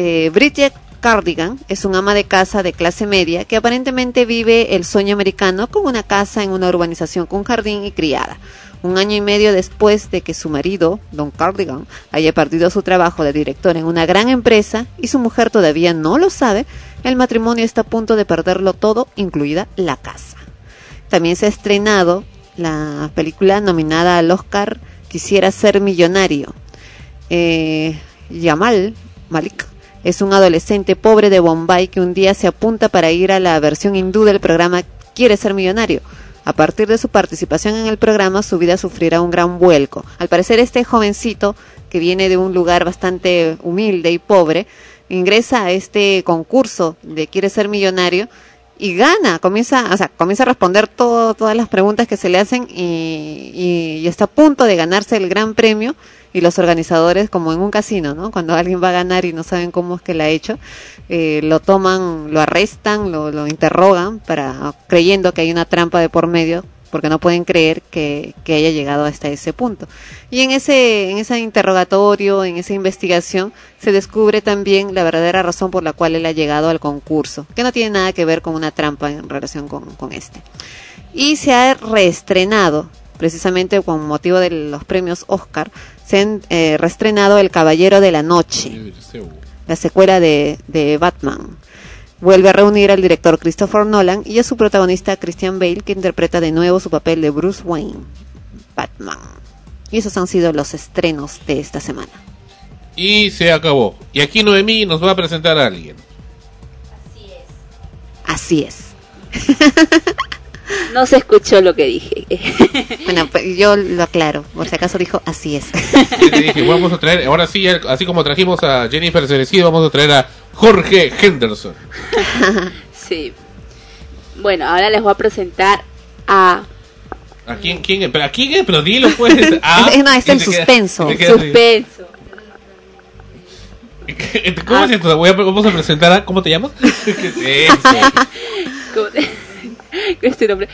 Eh, Bridget Cardigan es un ama de casa de clase media que aparentemente vive el sueño americano con una casa en una urbanización con jardín y criada. Un año y medio después de que su marido, Don Cardigan, haya perdido su trabajo de director en una gran empresa y su mujer todavía no lo sabe, el matrimonio está a punto de perderlo todo, incluida la casa. También se ha estrenado la película nominada al Oscar Quisiera ser millonario. eh, Yamal Malik es un adolescente pobre de Bombay que un día se apunta para ir a la versión hindú del programa Quiere ser millonario. A partir de su participación en el programa, su vida sufrirá un gran vuelco. Al parecer, este jovencito, que viene de un lugar bastante humilde y pobre, ingresa a este concurso de Quiere ser millonario y gana, comienza, o sea, comienza a responder todo, todas las preguntas que se le hacen y, y- y está a punto de ganarse el gran premio y los organizadores, como en un casino, ¿no? Cuando alguien va a ganar y no saben cómo es que la ha hecho, eh, lo toman, lo arrestan, lo, lo interrogan para creyendo que hay una trampa de por medio porque no pueden creer que, haya llegado hasta ese punto. Y en ese, en ese interrogatorio, en esa investigación, se descubre también la verdadera razón por la cual él ha llegado al concurso, que no tiene nada que ver con una trampa en relación con, con este. Y se ha reestrenado, precisamente con motivo de los premios Oscar, han eh, reestrenado El Caballero de la Noche, la secuela de, de Batman. Vuelve a reunir al director Christopher Nolan y a su protagonista Christian Bale, que interpreta de nuevo su papel de Bruce Wayne, Batman. Y esos han sido los estrenos de esta semana. Y se acabó. Y aquí Noemí nos va a presentar a alguien. Así es. No se escuchó lo que dije. Bueno, pues yo lo aclaro, por si acaso dijo así es. Y te dije, vamos a traer, ahora sí, así como trajimos a Jennifer Cerecido, vamos a traer a Jorge Henderson. sí. Bueno, ahora les voy a presentar a ¿A quién? quién pero ¿A quién es? Pero dilo pues. Ah, no, está y en te queda- suspenso. queda suspenso. ¿Cómo es esto? Voy a- vamos a presentar a... ¿Cómo te llamas? ¿Qué es eso? ¿Cómo te- ¿Qué es tu nombre?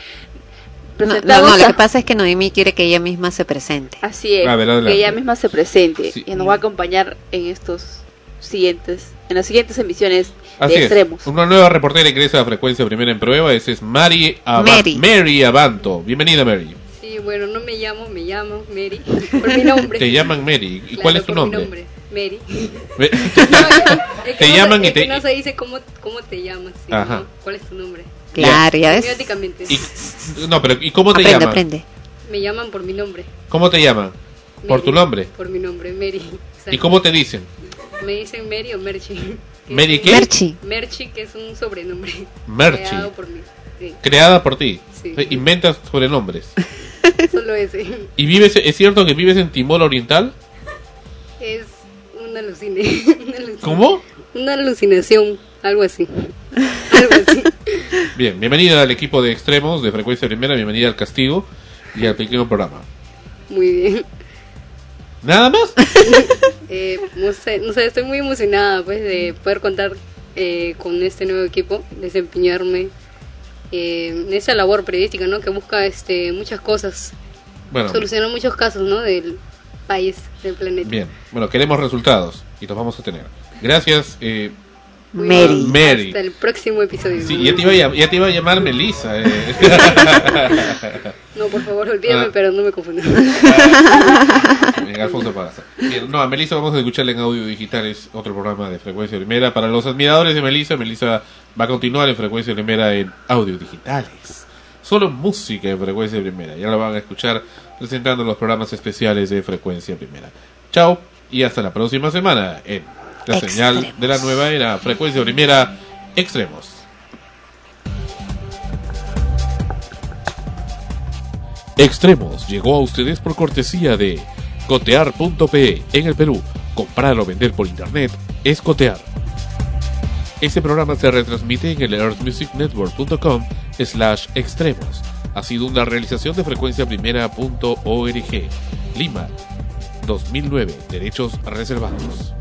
No, no, no, lo que pasa es que Noemí quiere que ella misma se presente. Así es, A ver, que ella misma se presente Sí. y nos va a acompañar en estos siguientes, en las siguientes emisiones Así de es. extremos. Una nueva reportera ingresa a frecuencia primera en prueba. Esa es Mari, Aba- Mary. Mary Abanto. Bienvenida, Mary. Sí, bueno, no me llamo, me llamo Mary, por mi nombre. Te llaman Mary. ¿Y Claro, cuál es tu por mi nombre? Mary. Me- Es que Te no llaman se, y es que te- no se dice cómo, cómo te llamas, sí, Ajá. ¿no? ¿Cuál es tu nombre? Claro, ya ves. Y- no, pero ¿y cómo te Aprende, llaman? aprende. Me llaman por mi nombre. ¿Cómo te llaman? ¿Por tu Mary, nombre? Por mi nombre, Mary. ¿Y Exacto. cómo te dicen? Me dicen Mary o Merchi. que ¿Mary es qué? un- Merchi. Merchi, que es un sobrenombre. Merchi. Creado por mí. Sí, Creada por ti. Sí. Inventas sobrenombres. solo ese. ¿Y vives, es cierto que vives en Timor Oriental? Es una alucine. una alucin- ¿Cómo? Una alucinación, algo así. Algo así. Bien, bienvenida al equipo de extremos de frecuencia primera, bienvenida al castigo y al pequeño programa. Muy bien. ¿Nada más? Eh, no, sé, no sé, estoy muy emocionada pues de poder contar eh, con este nuevo equipo, desempeñarme eh, en esa labor periodística, ¿no? Que busca este muchas cosas, Bueno, solucionar muchos casos, ¿no? Del país, del planeta. bien. Bueno, queremos resultados y los vamos a tener. Gracias, eh, Mary. Mary. Hasta el próximo episodio. Sí, ya te iba a, llam- ya te iba a llamar Melissa. eh. No, por favor, olvídame, Ah. pero no me confundas. Bien, Alfonso Pagaza. Bien, no, a Melissa vamos a escucharla en audio digital, es otro programa de frecuencia primera. Para los admiradores de Melissa, Melissa va a continuar en frecuencia primera en audio digitales. Solo música en frecuencia primera. Ya la van a escuchar presentando los programas especiales de frecuencia primera. Chao y hasta la próxima semana en la señal de la nueva era frecuencia primera extremos. Extremos llegó a ustedes por cortesía de cotear.pe en el Perú. Comprar o vender por internet es cotear. Este programa se retransmite en el earthmusicnetwork.com slash extremos. Ha sido una realización de frecuencia primera.org. Lima, 2009. Derechos reservados.